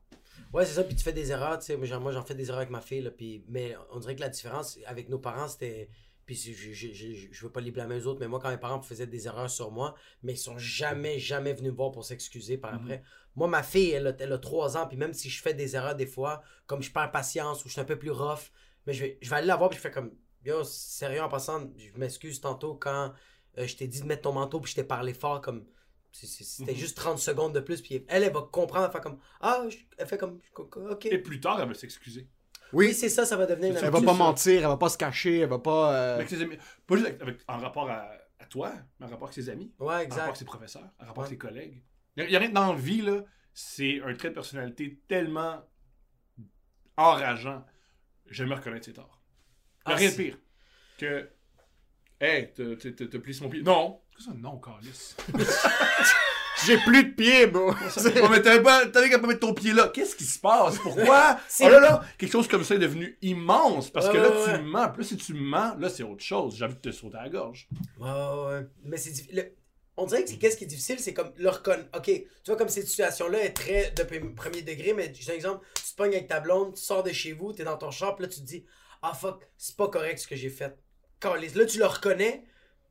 Ouais, c'est ça. Puis tu fais des erreurs, tu sais. Moi, j'en- moi, j'en fais des erreurs avec ma fille, là. Puis, mais on dirait que la différence avec nos parents, c'était. Puis je, je, je, je- veux pas les blâmer aux autres, mais moi, quand mes parents faisaient des erreurs sur moi, mais ils sont jamais, jamais venus me voir pour s'excuser par Mhm. après. Moi, ma fille, elle a, elle a 3 ans, puis même si je fais des erreurs des fois, comme je perds patience ou je suis un peu plus rough, mais je vais, je vais aller la voir, puis je fais comme Yo, sérieux, en passant, je m'excuse tantôt quand euh, je t'ai dit de mettre ton manteau, puis je t'ai parlé fort, comme. C'était Mhm. juste 30 secondes de plus, puis elle, elle va comprendre, elle fait comme Ah, elle fait comme Ok. Et plus tard, elle va s'excuser. Oui, Oui, c'est ça, ça va devenir une elle va habitude, pas ça. mentir, elle va pas se cacher, elle va pas. euh, Avec ses amis. Pas juste avec- avec- en rapport à, à toi, mais en rapport avec ses amis, Ouais, en rapport exact. avec ses professeurs, en rapport Ouais. avec ses collègues. Il n'y a, rien dans la vie, là. C'est un trait de personnalité tellement enrageant. J'aime reconnaître ses torts. Il n'y a Ah, rien de c'est- pire que. Hey, t'as- plissé mon pied. Non! Qu'est-ce que ça, non, Carlis? J'ai plus de pieds, bro. Oh, mais t'avais pas, t'avais qu'à pas mettre ton pied là. Qu'est-ce qui se passe? Pourquoi? Oh là là, quelque chose comme ça est devenu immense. Parce que là, ouais, tu mens. Là, si tu mens, là, c'est autre chose. J'ai envie de te sauter à la gorge. Ouais, ouais, ouais. Mais c'est diffi- le- On dirait que qu'est-ce qui est difficile, c'est comme le reconnaître. Ok, tu vois, comme cette situation-là est très de premier degré, mais j'ai un exemple. Tu te pognes avec ta blonde, tu sors de chez vous, t'es dans ton shop, là, tu te dis Ah fuck, c'est pas correct ce que j'ai fait. Là, tu le reconnais,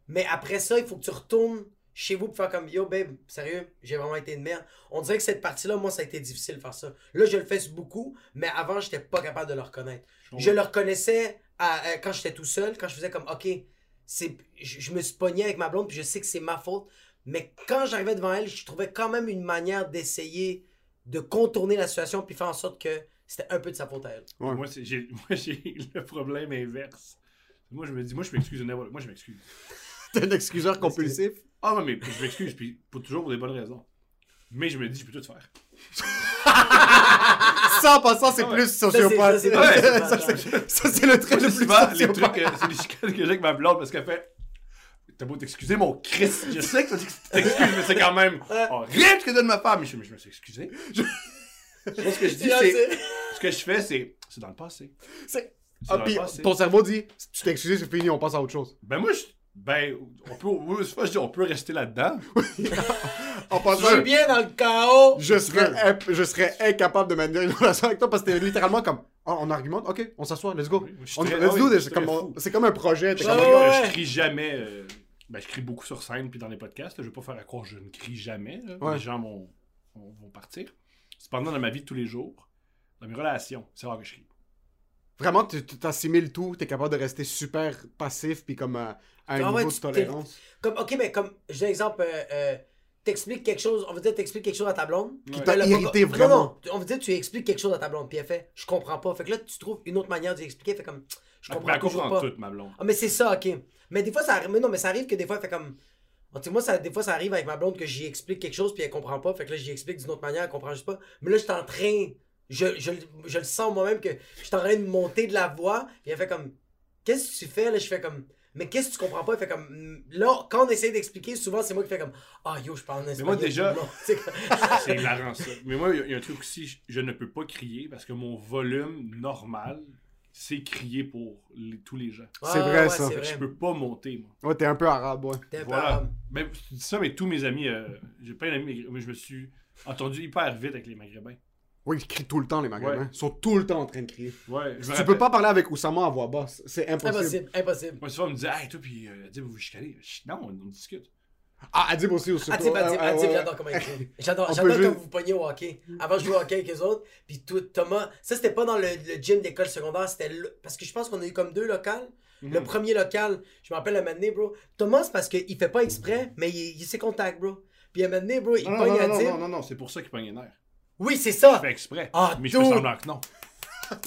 mais après ça, il faut que tu retournes chez vous pour faire comme Yo, babe, sérieux, j'ai vraiment été une merde. On dirait que cette partie-là, moi, ça a été difficile de faire ça. Là, je le fais beaucoup, mais avant, j'étais pas capable de le reconnaître. Je le reconnaissais à- euh, quand j'étais tout seul, quand je faisais comme, ok, c'est, je, je me suis pogné avec ma blonde, puis je sais que c'est ma faute. Mais quand j'arrivais devant elle, je trouvais quand même une manière d'essayer de contourner la situation, puis faire en sorte que c'était un peu de sa faute à elle. Ouais. Moi, c'est- j'ai moi, j'ai le problème inverse. Moi, je me dis, moi, je m'excuse Moi, je m'excuse. T'es un excuseur compulsif? Ah, ouais, mais je m'excuse, puis pour toujours pour des bonnes raisons. Mais je me dis, je peux tout faire. Ça, en passant, c'est Ah ouais. plus sociopathe. ça, c'est- le trait le c'est plus les sociopathe. trucs, euh, c'est des chicanes que j'ai avec ma blonde parce qu'elle fait. T'as beau t'excuser, mon Christ. Je sais que tu t'excuses, mais c'est quand même oh, rien ce que donne ma femme. Mais je, mais je me suis excusé. Je... Ce que je dis, c'est. Ce que je fais, c'est. C'est dans le passé. C'est- Ah, puis ton cerveau dit Tu t'es excusé, c'est fini, on passe à autre chose. Ben, moi, je. Ben, on peut. oui, je dis, on peut rester là-dedans. En Je passant, suis bien dans le chaos! je serais, imp- je serais incapable de maintenir une relation avec toi parce que t'es littéralement comme oh, on argumente, ok, on s'assoit, let's go. Oui, je suis On, très- let's ah oui, do je C'est comme, comme un projet. comme, ouais. Je crie jamais. euh, Ben, je crie beaucoup sur scène puis dans les podcasts. là. Je vais pas faire à croire que je ne crie jamais. là. Ouais. Les gens vont, vont, vont partir. Cependant, dans ma vie de tous les jours, dans mes relations, c'est rare que je crie. Vraiment, tu tu t'assimiles tout, t'es capable de rester super passif puis comme euh, à un Ah niveau tu de tolérance. Comme, ok, mais comme, j'ai un exemple, euh, euh, t'expliques quelque chose, on va dire, t'expliques quelque chose à ta blonde. Qui t'a pas- irrité Non, vraiment. Non, on va dire, tu expliques quelque chose à ta blonde, puis elle fait, je comprends pas. Fait que là, tu trouves une autre manière d'y expliquer, fait comme, je comprends Après, elle toujours comprend pas. tout, ma blonde. Ah, mais c'est ça, ok. Mais des fois, ça arrive, mais non, mais ça arrive que des fois, elle fait comme. En tout cas, moi, ça, des fois, ça arrive avec ma blonde que j'y explique quelque chose, puis elle comprend pas. Fait que là, j'y explique d'une autre manière, elle comprend juste pas. Mais là, je suis en train. Je, je, je le sens moi-même que je suis en train de monter de la voix, puis elle fait comme. Qu'est-ce que tu fais? Là, je fais comme. Mais qu'est-ce que tu comprends pas? Elle fait comme. Hmm, Là, quand on essaie d'expliquer, souvent, c'est moi qui fais comme. Ah, yo, je parle en espagnol. moi, déjà-. C'est hilarant, ça. Mais moi, il y a- il y, a un truc aussi, je, je ne peux pas crier parce que mon volume normal, c'est crier pour les- tous les gens. C'est Ah, vrai, ouais, ça. que je vrai. peux pas monter, moi. Ouais, t'es un peu arabe, ouais. T'es un peu Voilà. arabe. Mais je dis ça, mais tous mes amis, euh, j'ai pas d'amis, mais je me suis entendu hyper vite avec les maghrébins. Oui, ils crient tout le temps, les maghrébins. Ouais. Ils sont tout le temps en train de crier. Ouais, Tu rappelle- peux pas parler avec Oussama à voix basse. C'est impossible. Impossible, impossible. Moi, souvent, on me dit, hey, toi, puis, euh, dis, vous vous chicanez. Non, on, on discute. Ah, Adib aussi, aussi. Adib. Adib, Ah, Adib, ouais, ouais. j'adore comment il écrit. J'adore, quand juste- vous pognez au hockey. Avant, je jouais au hockey avec les autres. Puis tout, Thomas, ça c'était pas dans le, le gym d'école secondaire, c'était le- parce que je pense qu'on a eu comme deux locales. Mhm. Le premier local, je me rappelle bro. Thomas, c'est parce qu'il fait pas exprès, mais il, il sait contact, bro. Puis à un moment donné, bro, il Non, non, pogne non, non, Adib. non, non, non, c'est pour ça qu'il pogne les nerfs. Oui, c'est Je ça. fais exprès. Ah, mais je fais semblant que non.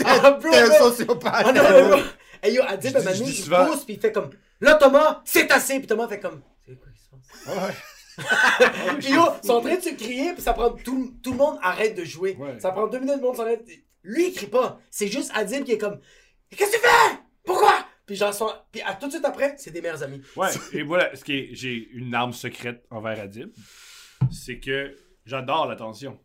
Ah, bro, T'es un sociopathe. Ah non, mais bro. Hey yo, Adib, Je à un moment je donné, il souvent- pousse, puis il fait comme Là, Thomas, c'est assez. Puis Thomas fait comme C'est quoi qui se passe? Ouais. Puis yo, ils sont en train de se crier, puis ça prend. Tout, tout le monde arrête de jouer. Ouais. Ça prend deux minutes, le monde s'arrête. Lui, il crie pas. C'est juste Adib qui est comme Qu'est-ce que tu fais? Pourquoi Puis j'en sens. Puis à tout de suite après, c'est des meilleurs amis. Ouais, et voilà, ce qui est, j'ai une arme secrète envers Adib, c'est que j'adore l'attention.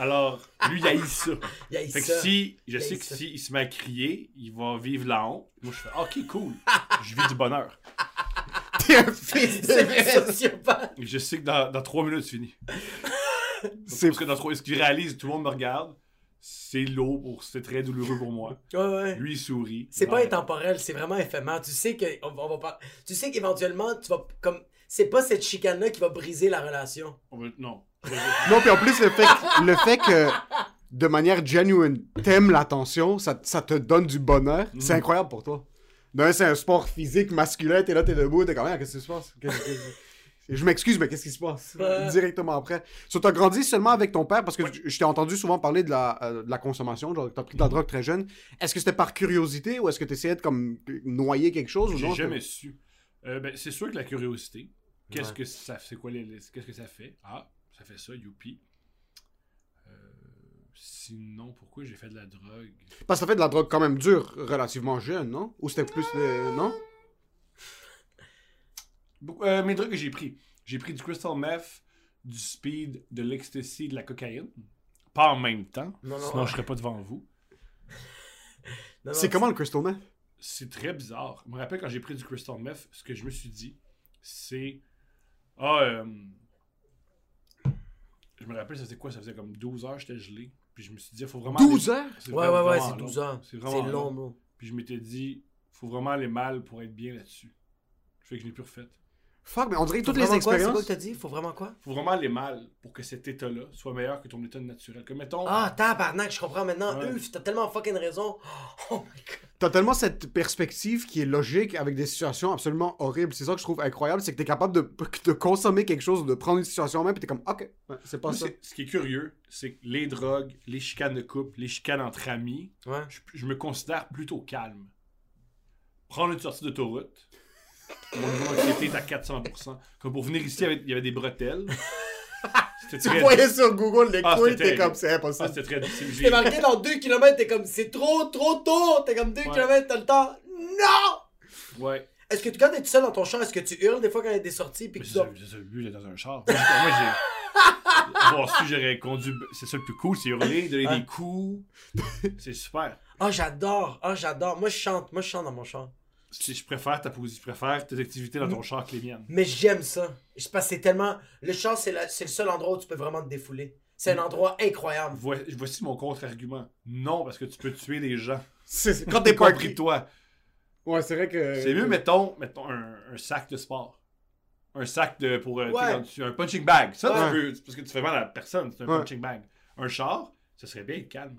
Alors, lui, il haït ça. Il y a Fait que ça. si, je sais que ça. s'il se met à crier, il va vivre la honte. Moi, je fais, ok, cool. Je vis du bonheur. T'es un fils de sociopathe. Je sais que dans, dans trois minutes, c'est fini. C'est Parce que dans trois, ce qu'il réalise, tout le monde me regarde. C'est lourd, pour, c'est très douloureux pour moi. Ouais, ouais. Lui, il sourit. C'est pas intemporel, c'est vraiment éphémère. Tu sais que on, on va pas. Tu sais qu'éventuellement, tu vas comme. C'est pas cette chicane-là qui va briser la relation. On Non. Non, puis en plus, le fait, que- le fait que, de manière genuine, t'aimes l'attention, ça, ça te donne du bonheur, c'est incroyable pour toi. D'un, c'est un sport physique masculin, t'es là, t'es debout, t'es comme, Ah, qu'est-ce qui se passe? Je m'excuse, mais qu'est-ce qui se passe? Ouais. Directement après. So, t'as grandi seulement avec ton père, parce que je je t'ai entendu souvent parler de la, euh, de la consommation, genre, t'as pris de la drogue très jeune. Est-ce que c'était par curiosité, ou est-ce que t'essayais de, comme, noyer quelque chose, J'ai jamais su. Euh, ben, c'est sûr que la curiosité. Qu'est-ce Ouais. que ça c'est quoi les, les- qu'est-ce que ça fait? Ah, ça fait ça, youpi. Euh, sinon, pourquoi j'ai fait de la drogue? Parce que t'as fait de la drogue quand même dure, relativement jeune, non? Ou c'était plus, euh, non? Beaucoup- euh, Mes drogues que j'ai pris. J'ai pris du crystal meth, du speed, de l'ecstasy, de la cocaïne. Pas en même temps. Non, non. sinon, je serais pas devant vous. C'est comment le crystal meth? C'est très bizarre. Je me rappelle quand j'ai pris du crystal meth, ce que je me suis dit, c'est. Ah, euh, Je me rappelle, ça faisait quoi? Ça faisait comme 12 heures, j'étais gelé. Puis je me suis dit, il faut vraiment. 12 aller- heures? Ouais, vraiment ouais, ouais, c'est 12 heures. C'est C'est vraiment long, long. bro. Puis je m'étais dit, faut vraiment aller mal pour être bien là-dessus. Fait que je l'ai plus refait. Fuck, mais on dirait que toutes les vraiment quoi? C'est quoi expériences. que t'as dit? Faut vraiment quoi? Faut vraiment aller mal pour que cet état-là soit meilleur que ton état naturel. Comme mettons. Ah, tabarnak, je comprends maintenant. Ouais. Uf, t'as tellement fucking raison. Oh my god. T'as tellement cette perspective qui est logique avec des situations absolument horribles. C'est ça que je trouve incroyable, c'est que t'es capable de, de consommer quelque chose, de prendre une situation en main, puis t'es comme, ok, ouais, c'est pas moi, ça. ce qui est curieux, c'est que les drogues, les chicanes de couple, les chicanes entre amis, Ouais. je, je me considère plutôt calme. Prendre une sortie d'autoroute, mon niveau d'anxiété est à 400%. Comme pour venir ici, il y avait, il des bretelles. Tu très... voyais sur Google les Ah, couilles, t'es comme, c'est Ah, impossible. c'était très difficile. J'ai- T'es marqué dans 2 km, t'es comme, c'est trop, trop tôt. T'es comme 2 Ouais. km, t'as le temps. Non! Ouais. Est-ce que tu, quand t'es tout seul dans ton char, est-ce que tu hurles des fois quand il y a des sorties puis que le but d'être dans un char. Moi, j'ai-. Bon, si j'aurais conduit. C'est ça le plus cool, c'est hurler, donner Ouais. des coups. C'est super. Ah, j'adore. Ah, j'adore. Moi, je chante. Moi, je chante dans mon char. Si je préfère ta position, je préfère tes activités dans ton char que les miennes. Mais j'aime ça. Je pense que c'est tellement. Le char, c'est, la- c'est le seul endroit où tu peux vraiment te défouler. C'est un endroit incroyable. Voi- Voici mon contre-argument. Non, parce que tu peux tuer des gens. C'est- c'est- Quand t'es pas compris toi. Ouais, c'est vrai que. C'est mieux, mettons, mettons un, un sac de sport. Un sac de pour euh, tu sais, Ouais. quand tu- un punching bag. Ça, Ouais. c'est parce que tu fais mal à la personne, c'est un Ouais. punching bag. Un char, ça serait bien calme.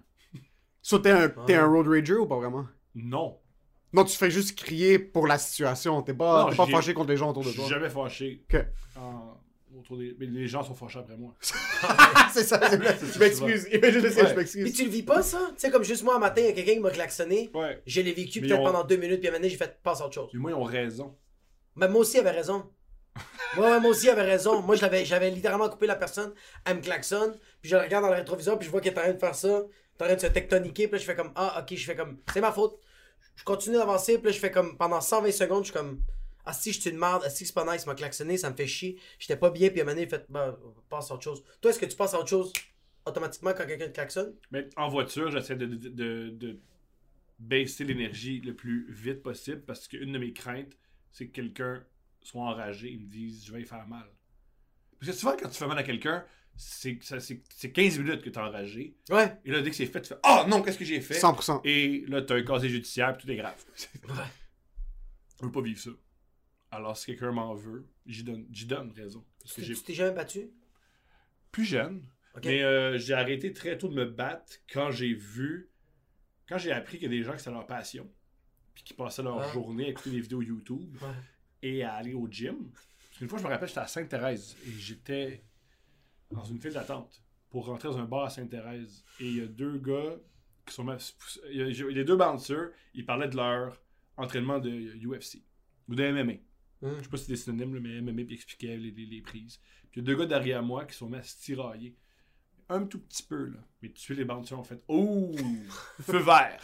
So, t'es un, t'es Ouais. un road rager ou pas vraiment? Non. Non, tu fais juste crier pour la situation. T'es pas, Non, t'es pas fâché contre les gens autour Je de suis toi. jamais fâché. Ok. En- autour des... Mais les gens sont fâchés après moi. c'est ça, c'est vrai. Je m'excuse. Je Puis m'excuse. tu le vis pas, ça? Tu sais, comme juste moi, un matin, il y a quelqu'un qui m'a klaxonné. Ouais. Je l'ai vécu Mais peut-être pendant deux minutes, puis à un moment donné, j'ai fait passe à autre chose. Mais moi, ils ont raison. Mais moi aussi, il avait raison. Ouais, ouais, moi aussi, il avait raison. Moi, je l'avais- j'avais littéralement coupé la personne, elle me klaxonne, puis je la regarde dans le rétroviseur, puis je vois qu'elle est en train de faire ça, elle est en train de se tectoniquer, puis là, je fais comme, ah, ok, je fais comme, c'est ma faute. Je continue d'avancer, puis là, je fais comme, pendant 120 secondes, je suis comme, ah, si, je suis une merde, ah, si, c'est pas nice, il m'a klaxonné, ça me fait chier, j'étais pas bien, puis à un moment il fait, bah, passe à autre chose. Toi, est-ce que tu passes à autre chose automatiquement quand quelqu'un te klaxonne? Mais en voiture, j'essaie de, de, de- de baisser l'énergie le plus vite possible parce qu'une de mes craintes, c'est que quelqu'un soit enragé et me dise je vais y faire mal. Parce que souvent, quand tu fais mal à quelqu'un, c'est ça- c'est- c'est 15 minutes que tu es enragé. Ouais. Et là, dès que c'est fait, tu fais Oh non, qu'est-ce que j'ai fait? 100%. Et là, tu as un casier judiciaire puis tout est grave. Ouais. Je veux pas vivre ça. Alors, si quelqu'un m'en veut, j'y donne, j'y donne raison. Parce que Tu t'es jamais battu? plus jeune, mais euh, j'ai arrêté très tôt de me battre quand j'ai vu, quand j'ai appris qu'il y a des gens que c'est leur passion, puis qui passaient leur Ah. journée à écouter des vidéos YouTube Ouais. et à aller au gym. Parce qu'une fois, je me rappelle, j'étais à Sainte-Thérèse et j'étais dans une file d'attente pour rentrer dans un bar à Sainte-Thérèse. Et il y a deux gars qui sont. Il y a- les deux bouncers, ils parlaient de leur entraînement de UFC ou de MMA. Hum. Je sais pas si c'est des synonymes, mais MMA, puis ils expliquaient les, les- les prises. Puis il y a deux gars derrière moi qui sont mis à se tirailler. Un tout petit peu, là. Mais de suite, les bouncers ont fait Oh Feu vert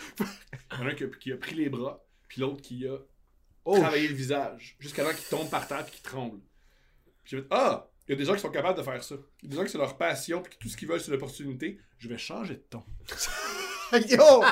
Il y en a un qui a, qui a pris les bras, puis l'autre qui a Oh, travaillé le visage, jusqu'à temps qu'il tombe par terre et qu'il tremble. Puis j'ai fait Ah Il y a des gens qui sont capables de faire ça. Il y a des gens qui c'est leur passion, puis que tout ce qu'ils veulent, c'est l'opportunité. Je vais changer de ton. Yo!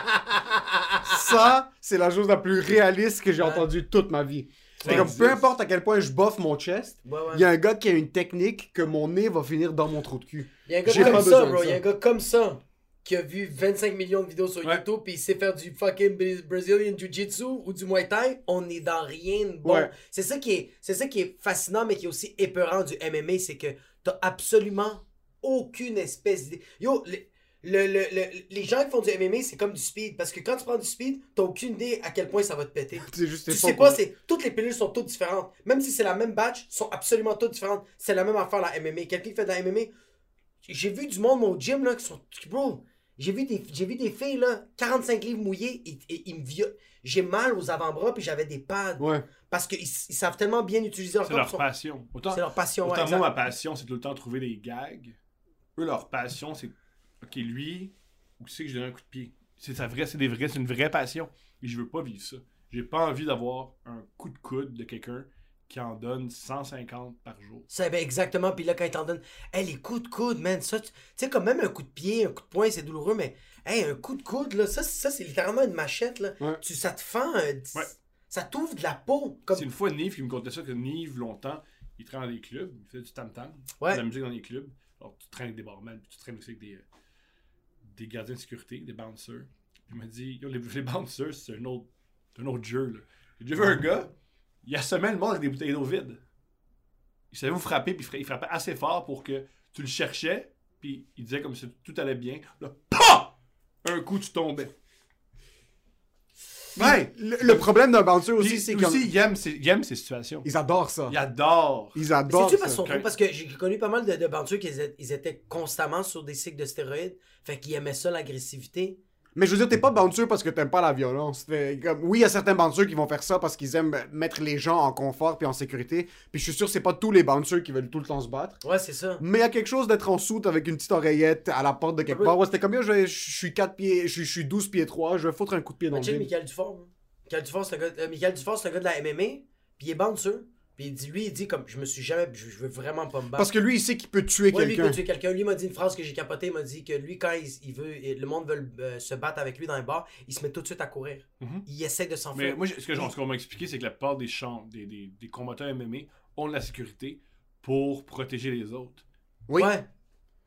Ça, c'est la chose la plus réaliste que j'ai Ouais. entendue toute ma vie. C'est comme, peu importe à quel point je boffe mon chest, Ouais, ouais. il y a un gars qui a une technique que mon nez va finir dans mon trou de cul. Il y a un gars comme ça, bro. Il y a un gars comme ça qui a vu 25 millions de vidéos sur Ouais. YouTube puis il sait faire du fucking Bra- Brazilian Jiu-Jitsu ou du Muay Thai. On est dans rien de bon. Ouais. C'est ça qui est, c'est ça qui est fascinant mais qui est aussi épeurant du MMA, c'est que t'as absolument aucune espèce d'idée. Yo, le- le- le- le- les gens qui font du MMA, c'est comme du speed. Parce que quand tu prends du speed, t'as aucune idée à quel point ça va te péter. C'est juste Tu sais pas, c'est toutes les pilules sont toutes différentes. Même si c'est la même batch, sont absolument toutes différentes. C'est la même affaire la MMA. Quelqu'un qui fait de la MMA, j'ai vu du monde au gym là qui sont bro. J'ai vu des j'ai vu des filles là, 45 livres mouillés et, et ils me violent. J'ai mal aux avant-bras puis j'avais des pads Ouais. parce qu'ils ils savent tellement bien utiliser leur C'est corps. leur ils sont- passion. Autant, C'est leur passion. autant moi, ma passion, c'est tout le temps trouver des gags. Eux, leur passion, c'est OK, lui, où c'est que je donne un coup de pied? C'est sa vraie, c'est des vrais, c'est une vraie passion. Et je veux pas vivre ça. J'ai pas envie d'avoir un coup de coude de quelqu'un qui en donne 150 par jour. Ça, ben exactement. Puis là, quand ils t'en donnent, hey, les coups de coude, man, ça, tu sais, comme même un coup de pied, un coup de poing, c'est douloureux, mais, hey, un coup de coude, là, ça, ça c'est littéralement une machette, là. Ouais. Tu, ça te fend, euh, Ouais. ça t'ouvre de la peau. Comme... C'est une fois Nive qui me contait ça que Nive, longtemps, il traîne dans des clubs, il fait du tam-tam, Ouais. de la musique dans les clubs. Alors, tu traînes avec des barman, puis tu traînes aussi avec des, euh, des gardiens de sécurité, des bouncers. Il m'a dit, Yo, les, les bouncers, c'est un autre, c'est un autre jeu. là. J'ai déjà vu un gars, il assommait le monde avec des bouteilles d'eau vides. Il savait vous frapper, puis il fra- il frappait assez fort pour que tu le cherchais, puis il disait comme si tout allait bien. Là, PAH! Un coup, tu tombais. Ouais! Le, le problème d'un bouncer aussi, c'est aussi, comme. il, aime ces, il aime ces situations. Ils adorent ça. Il adore. Ils adorent c'est-tu parce, que j'ai connu pas mal de, de bouncers qui étaient, ils étaient constamment sur des cycles de stéroïdes. Fait qu'ils aimaient ça, l'agressivité. Mais je veux dire, t'es pas bouncer parce que t'aimes pas la violence. Comme- oui, il y a certains bouncers qui vont faire ça parce qu'ils aiment mettre les gens en confort puis en sécurité. Puis je suis sûr que c'est pas tous les bouncers qui veulent tout le temps se battre. Ouais, c'est ça. Mais il y a quelque chose d'être en soute avec une petite oreillette à la porte de quelque part. Ouais, c'était comme je, je suis 4 pieds, je, suis- je suis 12 pieds 3, je vais foutre un coup de pied dans le check vide. Michael Dufort. hein. Michael Dufort, c'est euh, un gars de la MMA. Puis il est bouncer. Puis il dit, lui, il dit comme, je me suis jamais, je, je veux vraiment pas me battre. Parce que lui, il sait qu'il peut tuer Ouais, lui, il quelqu'un. peut tuer quelqu'un. Lui, il m'a dit une phrase que j'ai capotée. Il m'a dit que lui, quand il, il veut, le monde veut euh, se battre avec lui dans les bars, il se met tout de suite à courir. Mhm. Il essaie de Mais s'enfuir. moi, ce que ce qu'on m'a expliqué, c'est que la plupart des, champs, des, des, des combattants MMA ont de la sécurité pour protéger les autres. Oui. Ouais.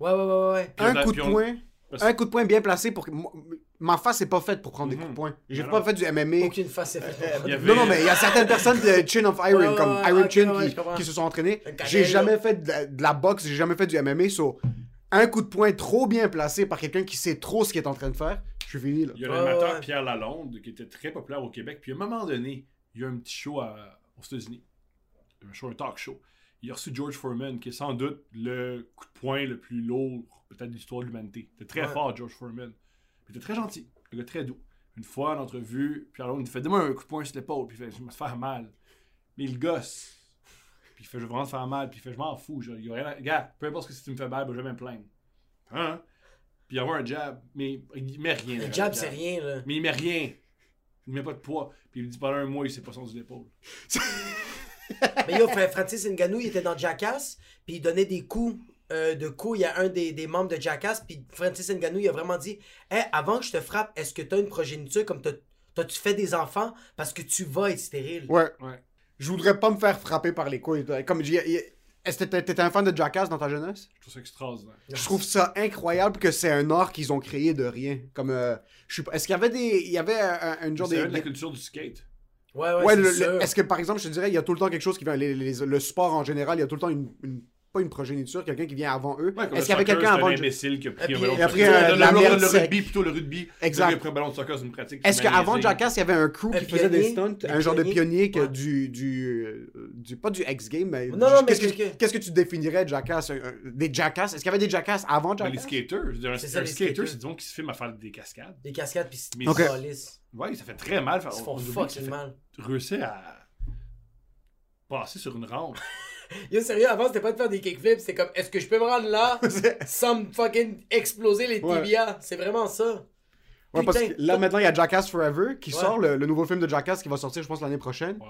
Ouais, ouais, ouais, ouais. Puis Un a- coup puis de on- poing. Parce- Un coup de poing bien placé pour que. moi, Ma face est pas faite pour prendre des Mhm. coups de poing. J'ai pas fait du MMA. Aucune face est faite. Il y avait- Non, non, mais il y a certaines personnes de Chin of Iron, comme Iron Chin, ouais, qui, se sont entraînés. Un J'ai jamais fait de la, de la boxe, j'ai jamais fait du MMA, so un coup de poing trop bien placé par quelqu'un qui sait trop ce qu'il est en train de faire, je suis fini là. Il y a l'animateur ouais. Pierre Lalonde qui était très populaire au Québec. Puis à un moment donné, il y a eu un petit show à- aux États-Unis. Un show, un talk show. Il a reçu George Foreman, qui est sans doute le coup de poing le plus lourd, peut-être de l'histoire de l'humanité. C'était très Ouais. fort, George Foreman. Il était très gentil, un gars très doux. Une fois, en entrevue, Pierre Lalonde, il fait Donne-moi un coup de poing sur l'épaule. Puis il fait Je vais te faire mal. Mais il gosse. Puis il fait Je vais vraiment te faire mal. Puis il fait Je m'en fous. Je, il y a rien à- Regarde, peu importe ce que si tu me fais mal, je vais me plaindre. Hein? Puis il envoie un jab, mais il met rien. Le jab, le c'est rien, là. mais il met rien. Il met pas de poids. Puis il lui dit pendant un mois, il s'est pas son l'épaule. Mais yo, Francis Ngannou, il était dans Jackass, puis il donnait des coups euh, de coups. Il y a un des, des membres de Jackass, puis Francis Ngannou, il a vraiment dit Hey, avant que je te frappe, est-ce que t'as une progéniture comme t'as- t'as-tu fait des enfants? Parce que tu vas être stérile Ouais. Ouais. Je voudrais pas me faire frapper par les couilles. Comme j'ai- Est-ce que t'étais un fan de Jackass dans ta jeunesse? Je trouve ça extraordinaire. Je trouve ça incroyable que c'est un art qu'ils ont créé de rien. Comme, euh, je est-ce qu'il y avait des, il y avait un, un genre des, de la culture du skate. Ouais, ouais, Ouais, est-ce que par exemple, je te dirais, il y a tout le temps quelque chose qui vient. les- les- le sport en général, il y a tout le temps une, une pas une progéniture, quelqu'un qui vient avant eux. Ouais, Est-ce qu'il y avait quelqu'un c'est avant un imbécile qui a pris un ballon de après, soccer. euh, Le- rugby, plutôt le rugby. Exact. Pris un ballon de soccer, c'est une pratique. Est-ce qu'avant Jackass, il y avait un crew Un qui faisait des stunts, un genre de pionnier que Ouais. du, du, euh, du. Pas du X-Game, mais. Non, du- non, mais Qu'est-ce que, qu'est-ce que- qu'est-ce que tu définirais Jackass Des Jackass? Est-ce qu'il y avait des Jackass avant Ben, les Jackass? skaters. C'est ça, un les skater, skaters. c'est du monde qui se filme à faire des cascades. Des cascades, puis ils se. Ouais, ça fait très mal. Ils se on- font fucking fait mal. réussir à passer sur une rampe. Yo, sérieux, avant, c'était pas de faire des kickflips, c'était comme, est-ce que je peux me rendre là sans me fucking exploser les Ouais. tibias? C'est vraiment ça. Ouais, parce que là, maintenant, il y a Jackass Forever qui Ouais. sort, le, le nouveau film de Jackass qui va sortir, je pense, l'année prochaine. Wow.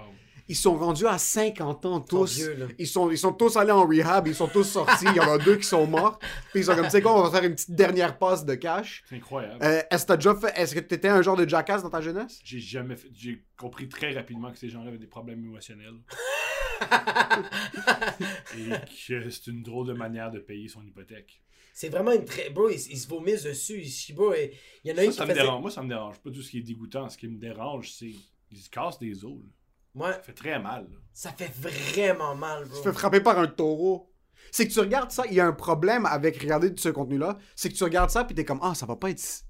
Ils sont rendus à 50 ans Ils sont tous. vieux, là. Ils sont, ils sont tous allés en rehab, ils sont tous sortis. Il y en a deux qui sont morts. Puis ils sont comme, tu sais quoi, on va faire une petite dernière passe de cash. C'est incroyable. Euh, est-ce que t'as déjà fait. Est-ce que t'étais un genre de Jackass dans ta jeunesse? J'ai jamais fait. J'ai compris très rapidement que ces gens-là avaient des problèmes émotionnels. Et que c'est une drôle de manière de payer son hypothèque. C'est vraiment une très. Bro, ils, ils se vomissent dessus. Il y en a une Ça, qui me faisait. dérange. Moi, ça me dérange pas tout ce qui est dégoûtant. Ce qui me dérange, c'est qu'ils se cassent des os. là. Ouais, Ça fait très mal. là. ça fait vraiment mal, Tu bro. te fais frapper par un taureau. C'est que tu regardes ça, il y a un problème avec regarder ce contenu-là. C'est que tu regardes ça, puis t'es comme, ah, ça va pas être si-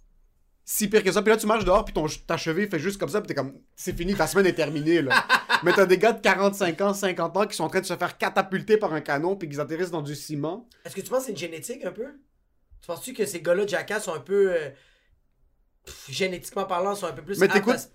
si pire que ça. Puis là, tu marches dehors, puis ton, ta cheville fait juste comme ça, puis t'es comme, c'est fini, ta semaine est terminée, là. Mais t'as des gars de 45 ans, 50 ans qui sont en train de se faire catapulter par un canon, puis qu'ils atterrissent dans du ciment. Est-ce que tu penses que c'est une génétique un peu? Tu penses-tu que ces gars-là, Jackass, sont un peu. euh, pff, génétiquement parlant, sont un peu plus. Mais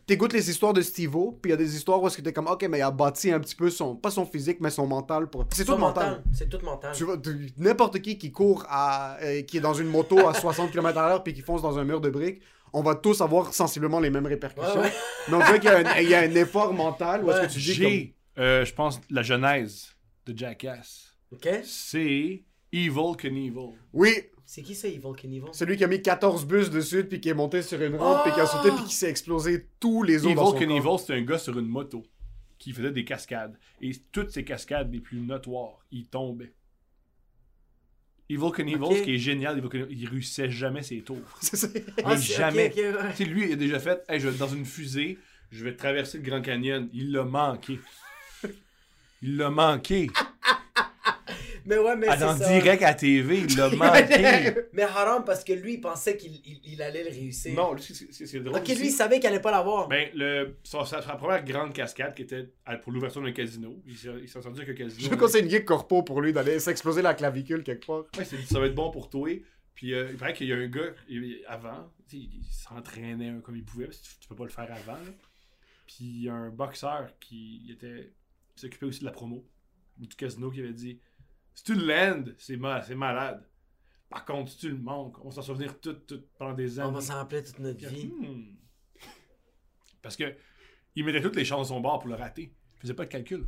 t'écoutes, les histoires de Steve-O, puis il y a des histoires où est-ce que t'es comme, ok, mais il a bâti un petit peu son, pas son physique, mais son mental pour. C'est tout mental. C'est tout mental. Tu vois, tu- n'importe qui qui court à, euh, qui est dans une moto à 60 km/h puis qui fonce dans un mur de briques, on va tous avoir sensiblement les mêmes répercussions. Ouais, ouais. Mais on dirait qu'il y, a un- il y a un effort mental où est-ce que tu dis J'ai, euh, je pense, la genèse de Jackass. Ok C'est Evil Knievel. comme... Oui, C'est qui ça, Evil Knievel celui qui a mis 14 bus dessus puis qui est monté sur une rampe puis qui a sauté puis qui s'est explosé tous les os dans son Evil corps. Knievel, c'est un gars sur une moto qui faisait des cascades. Et toutes ces cascades les plus notoires, il tombait. Evil Knievel, ce qui est génial, Evil Knievel, il réussissait jamais ses tours. C'est ça. Ah, jamais. ok, ouais. Tu sais, lui, il a déjà fait, hey, je vais dans une fusée, je vais traverser le Grand Canyon. Il l'a manqué. Il l'a manqué. Mais ouais, mais Ah, c'est ça. direct à TV, il l'a manqué. Mais Haram, parce que lui, il pensait qu'il il, il allait le réussir. Non, lui, c'est- c'est c'est drôle. Ok, lui, il savait qu'il allait pas l'avoir. Ben, le, sa, sa- sa première grande cascade qui était pour l'ouverture d'un casino. Il s'est il entendu avec un Je casino. veux qu'on c'est une geek corpo pour lui d'aller s'exploser la clavicule quelque part. Ouais, ça va être bon pour toi. Puis euh, il paraît qu'il y a un gars, il- avant, il s'entraînait comme il pouvait, parce que tu, tu peux pas le faire avant. là. Puis il y a un boxeur qui était qui s'occupait aussi de la promo du casino qui avait dit Si tu le landes, c'est mal, c'est malade. Par contre, si tu le manques, on va s'en souvenir tout, tout pendant des On années. va s'en rappeler toute notre vie. hmm. Parce que il mettait toutes les chances de son bord pour le rater. Il faisait pas de calcul.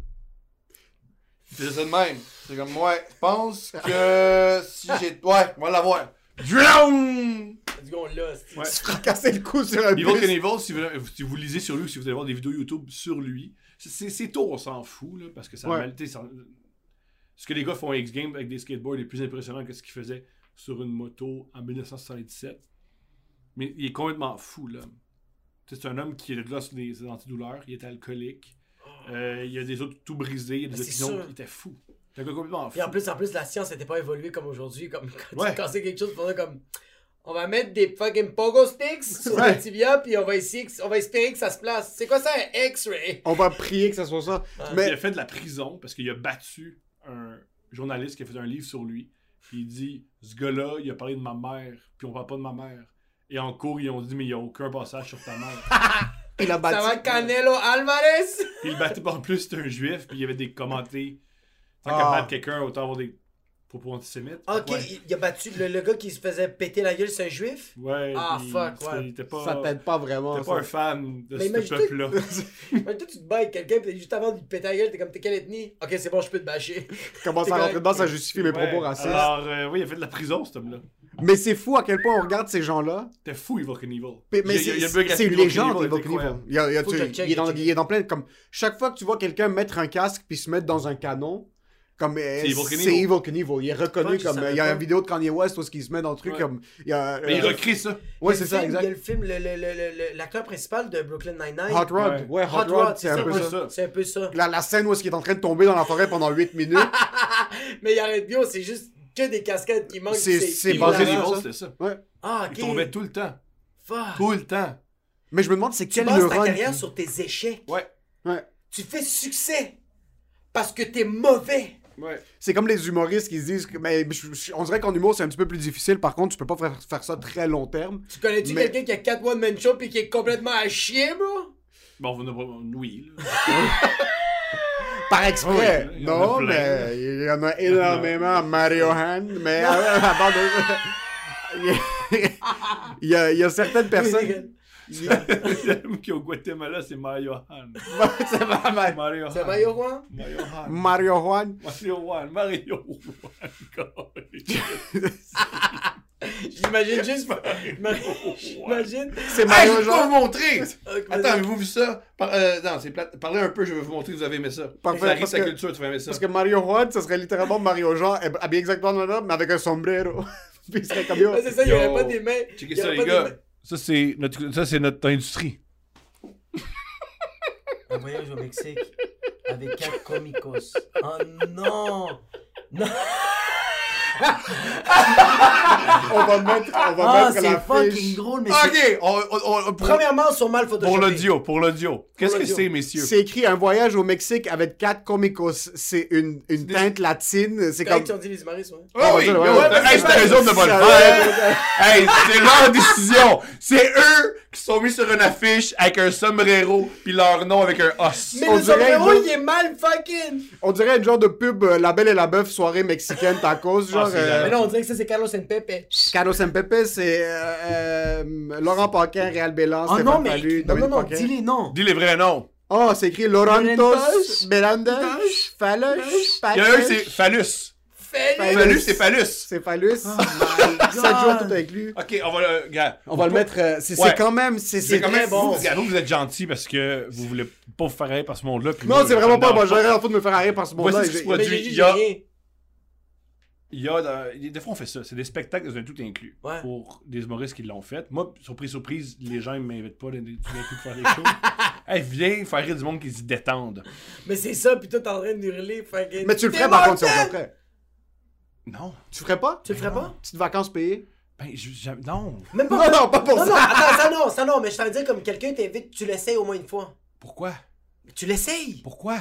Il faisait ça de même. C'est comme, ouais, je pense que si j'ai. Ouais, on va l'avoir. Drown! Du coup, on l'a. c'est- Ouais. Se fracasser le cou sur un Evil bus. Knievel, si vous, si vous lisez sur lui ou si vous allez voir des vidéos YouTube sur lui, c'est tôt, on s'en fout, là, parce que ça Ouais. mal- Ce que les gars font à X-Games avec des skateboards est plus impressionnant que ce qu'ils faisaient sur une moto en 1977. Mais il est complètement fou, là. Tu sais, C'est un homme qui est sur des antidouleurs, il était alcoolique, euh, il y a des autres tout brisés, il y a des c'est opinions, il était fou. C'est un gars complètement fou. Puis en plus, en plus, la science n'était pas évoluée comme aujourd'hui. Comme quand Ouais. tu cassais quelque chose, tu comme. On va mettre des fucking pogo sticks sur Ouais. le tibia, puis on va essayer, que- on va espérer que ça se place. C'est quoi ça, un X-ray? On va prier que ça soit ça. Il Mais a fait de la prison parce qu'il a battu un journaliste qui a fait un livre sur lui. Puis il dit Ce gars-là, il a parlé de ma mère, puis on parle pas de ma mère. Et en cours, ils ont dit Mais il n'y a aucun passage sur ta mère. il a Ça va, battu. Canelo Alvarez? puis il battait en plus, c'était un juif, puis il y avait des commentés. Tant Ah. qu'à battre quelqu'un, autant avoir des propos antisémites. Ok, Ouais. il, il a battu le, le gars qui se faisait péter la gueule, c'est un juif? Ouais, Ah, fuck, ouais. Il était pas, Ça t'aide pas vraiment. t'es pas un fan de Mais ce imagine- peuple-là. Mais toi, tu te bats avec quelqu'un, puis juste avant de lui péter la gueule, t'es comme, t'es quelle ethnie? Ok, c'est bon, je peux te bâcher. Commence T'es à rentrer dedans, ça justifie mes Ouais. propos racistes. Alors, euh, oui, il a fait de la prison, cet homme-là. Mais c'est fou à quel point on regarde ces gens-là. T'es fou, Evil Knievel. Mais c'est une légende, Knievel, Evil il est dans plein. Comme, chaque fois que tu vois quelqu'un mettre un casque puis se mettre dans un canon, Comme, euh, C'est Evil Knievel. Il est reconnu comme. savais Il y a pas. une vidéo de Kanye West où il se met dans le truc Ouais. comme. Il a, Mais il euh, recrée ça. Ouais, c'est ça, film- Il y a exact. le film, l'acteur principal de Brooklyn Nine-Nine. Hot Rod. Ouais. Ouais, Hot, Hot Rod, Rod, c'est un peu peu ça. C'est un peu ça. La, la scène où est-ce qu'il est en train de tomber dans la forêt pendant 8 minutes. Mais il arrête bien, c'est juste que des cascades qui manquent. C'est- c'est ça. ouais. Ah, Il tombait tout le temps. Fuck. Tout le temps. Mais je me demande c'est Tu quel bases ta neurone. carrière sur tes échecs. Ouais. Ouais. Tu fais succès parce que t'es mauvais. Ouais. C'est comme les humoristes qui se disent que. Mais je- je- on dirait qu'en humour, c'est un petit peu plus difficile. Par contre, tu peux pas faire, faire ça très long terme. Tu connais-tu Mais- quelqu'un qui a 4 one-man show pis qui est complètement à chier, bro? Bon, on va oui. là. Par exprès. Oui, non, mais il y en a énormément. Mario Han. Mais à part de- il, y a, il y a certaines personnes. Est au Guatemala, c'est Mario Han. c'est pas mal. Mario C'est Han. Mario Juan? Mario Han. Mario Juan. Mario Han. Mario Han. J'imagine juste. J'imagine. C'est Hey, je Mario vais vous montrer! Attends, avez-vous vu ça? Par- euh, non, c'est plate. Parlez un peu, je vais vous montrer que vous avez aimé ça. Parfait, Ça arrive parce sa que- culture, tu vas aimer ça. Parce que Mario Juan, ça serait littéralement Mario Jean, habillé exactement même, mais avec un sombrero. Puis il serait comme c'est ça, il y Yo. aurait pas des mains. Checkez ça, les gars. Ça, c'est notre, ça, c'est notre industrie. Un voyage au Mexique avec quatre comicos. Oh non! Non! On va mettre, on va Ah, mettre c'est la fucking fiche. drôle, mais. Ok, on, on, on- pour- Premièrement, ils sont mal Pour photoshopés. l'audio, pour l'audio. Qu'est-ce que c'est, messieurs? C'est écrit un voyage au Mexique avec quatre comicos. C'est une, une teinte latine. C'est comme. ont dit les humoristes, ouais. Ah oui, ouais, yo, ouais, hey, raison de le faire. Hey, c'est leur décision. C'est eux qui sont mis sur une affiche avec un sombrero puis leur nom avec un os. Mais On le dirait sombrero, une- il est mal fucking! On dirait un genre de pub euh, La Belle et la Bœuf, soirée mexicaine, tacos. Genre. Euh, Mais non, on dirait que ça, c'est Carlos Pepe. Carlos Mpepe, c'est euh, euh, Laurent Paquin, Réal Bélan, Oh Stéphane non, Non, Dominique non, non, Paquin. dis les noms. Dis les vrais noms. Oh, c'est écrit Laurentos, Laurentos, Belandes, Phallus, Il y en a un, c'est Phallus. Phallus! Phallus, c'est phallus. C'est Phallus. Oh my 7 God. jours tout inclus. Ok, on va le. Regarde. On va le mettre. euh, c'est Ouais. c'est quand même. C'est C'est c'est quand très même bon. fou. Regarde, vous, vous êtes gentil parce que vous voulez pas vous faire rire par ce monde-là. Non, c'est vraiment pas. non. Moi, j'aurais rien à foutre de me faire arrêter par ce Voici monde-là. il y a-. Il y a. Des fois, on fait ça. C'est des spectacles dans un tout inclus. Ouais. Pour des humoristes qui l'ont fait. Moi, surprise, surprise, les gens ils m'invitent pas tout d'un coup faire des shows. hey, viens faire rire du monde qui se détendent. Mais c'est ça, pis toi, t'es en train d'hurler, fucking. Mais tu le ferais par contre si on le ferait. Non. Tu le ferais pas? Tu le ferais pas? Petites vacances payées? Ben, je, j'aime- non. Même pas. Non, non, pas pour non, ça. non, attends, ça non, ça non, mais je t'en dire comme quelqu'un t'invite, tu l'essayes au moins une fois. Pourquoi? Tu l'essayes? Pourquoi?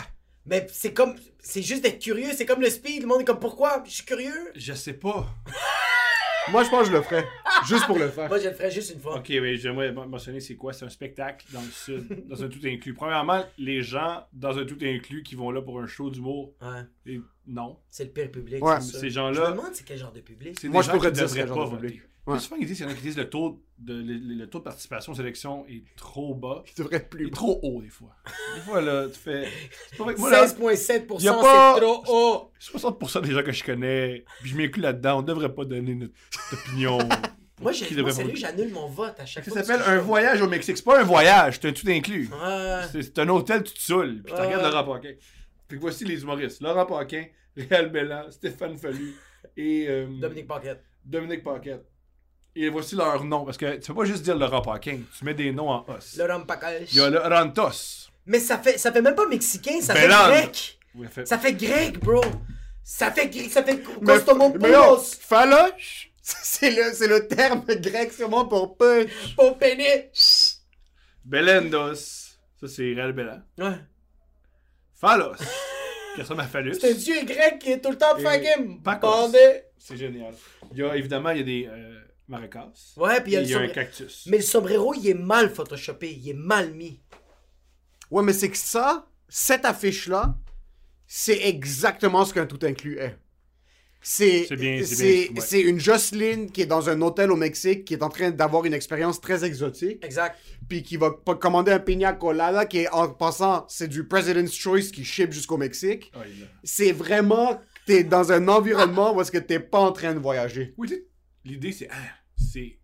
Mais c'est comme. C'est juste d'être curieux, c'est comme le speed, le monde est comme pourquoi? Je suis curieux? Je sais pas. Moi, je pense que je le ferais. Juste pour le faire. Moi, je le ferais juste une fois. Ok, mais j'aimerais mentionner c'est quoi? C'est un spectacle dans le sud, dans un tout inclus. Premièrement, les gens dans un tout inclus qui vont là pour un show d'humour, Ouais. et non. C'est le pire public. Ouais, c'est ça. Ces Je gens-là, me demande c'est quel genre de public? c'est Moi, je gens pourrais qui dire devraient ce genre pas de public. Plus Ouais. souvent, ils disent, il y en a qui disent le taux de, le, le taux de participation aux élections est trop bas. Il devrait être Il plus est bas. trop haut, des fois. Des fois, là, tu fais. C'est pas vrai que moi, là, 16,7%, Y a pas- c'est trop haut. 60% des gens que je connais, puis je m'inclus là-dedans, on devrait pas donner notre opinion. Moi, j'ai, sérieux, j'annule mon vote à chaque Ça fois. s'appelle parce que un je- voyage au Mexique. C'est pas un voyage, c'est un tout inclus. Ouais. C'est c'est un hôtel, tu te saoules, puis tu regardes. Laurent Paquin. Fait que voici les humoristes. Laurent Paquin, Réal Bellan, Stéphane Fallu et euh, Dominique Paquette. Dominique Paquette. Et voici leurs noms, parce que tu peux pas juste dire Laurent Paquin, tu mets des noms en os. Laurent Paquette. Il y a le Rantos. Mais ça fait, ça fait même pas mexicain, ça Belland. fait grec. Oui, fait- Ça fait grec, bro. Ça fait grec, ça fait Costomopoulos. phaloche, c'est le, c'est le terme grec sûrement pour punch. Pour pénis. Belendos. Ça, c'est Réal Bellan. Ouais. Phalos. qui ressemble à Phallus. C'est un dieu grec qui est tout le temps fucking. C'est génial. Il y a, évidemment, il y a des euh, maracas. Ouais, puis il y a Et le y a un cactus. Mais le sombrero, il est mal photoshopé, il est mal mis. Ouais, mais c'est que ça, cette affiche-là, c'est exactement ce qu'un tout inclus est. C'est C'est bien- c'est c'est bien, ouais. c'est une Jocelyne qui est dans un hôtel au Mexique, qui est en train d'avoir une expérience très exotique, Exact. puis qui va pas commander un pina colada qui est en passant, c'est du President's Choice qui ship jusqu'au Mexique. A- C'est vraiment t'es dans un environnement où est-ce que t'es pas en train de voyager. Oui, l'idée, c'est ah, c'est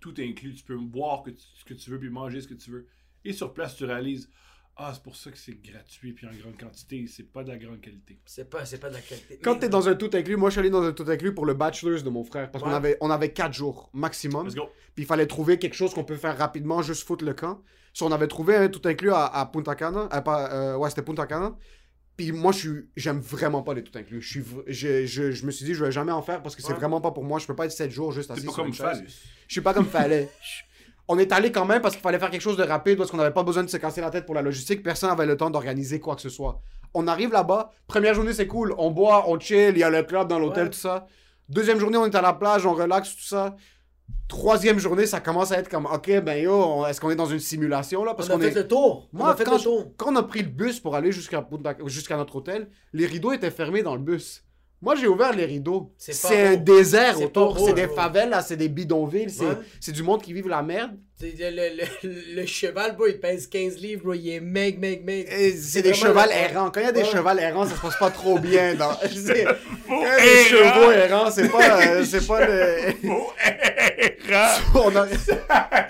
tout inclus. Tu peux boire que tu- ce que tu veux puis manger ce que tu veux. Et sur place, tu réalises Ah, c'est pour ça que c'est gratuit puis en grande quantité. C'est pas de la grande qualité. C'est pas, c'est pas de la qualité. Quand t'es dans un tout inclus, moi je suis allé dans un tout inclus pour le bachelor's de mon frère. Parce qu'on avait, on avait 4 jours maximum. Let's go. Puis il fallait trouver quelque chose qu'on peut faire rapidement, juste foutre le camp. Si on avait trouvé un tout inclus à, à Punta Cana, euh, pas, euh, ouais, c'était Punta Cana. Puis moi, j'aime vraiment pas les tout inclus. Je, suis, je, je, je me suis dit, je vais jamais en faire parce que c'est Ouais. vraiment pas pour moi. Je peux pas être 7 jours juste assis pas sur comme une chaise. Je suis pas comme fallait. On est allé quand même parce qu'il fallait faire quelque chose de rapide parce qu'on n'avait pas besoin de se casser la tête pour la logistique. Personne n'avait le temps d'organiser quoi que ce soit. On arrive là-bas. Première journée, c'est cool. On boit, on chill. Il y a le club dans l'hôtel, Ouais. tout ça. Deuxième journée, on est à la plage, on relaxe, tout ça. Troisième journée, ça commence à être comme, ok, ben yo, est-ce qu'on est dans une simulation là? Parce on a qu'on fait est. le tour. Moi, on a fait quand, le tour. quand on a pris le bus pour aller jusqu'à jusqu'à notre hôtel, les rideaux étaient fermés dans le bus. Moi, j'ai ouvert les rideaux. C'est un désert autour. C'est des là, c'est des bidonvilles. C'est Ouais. c'est du monde qui vit la merde. Le, le, le, le cheval, bro, il pèse 15 livres, bro. Il est meg, meg, meg. C'est des chevals la- errants. Quand il y a des Ouais. chevals errants, ça se passe pas trop bien. Dans... Quand il y a des chevaux errants, c'est pas, euh, c'est pas le. On a-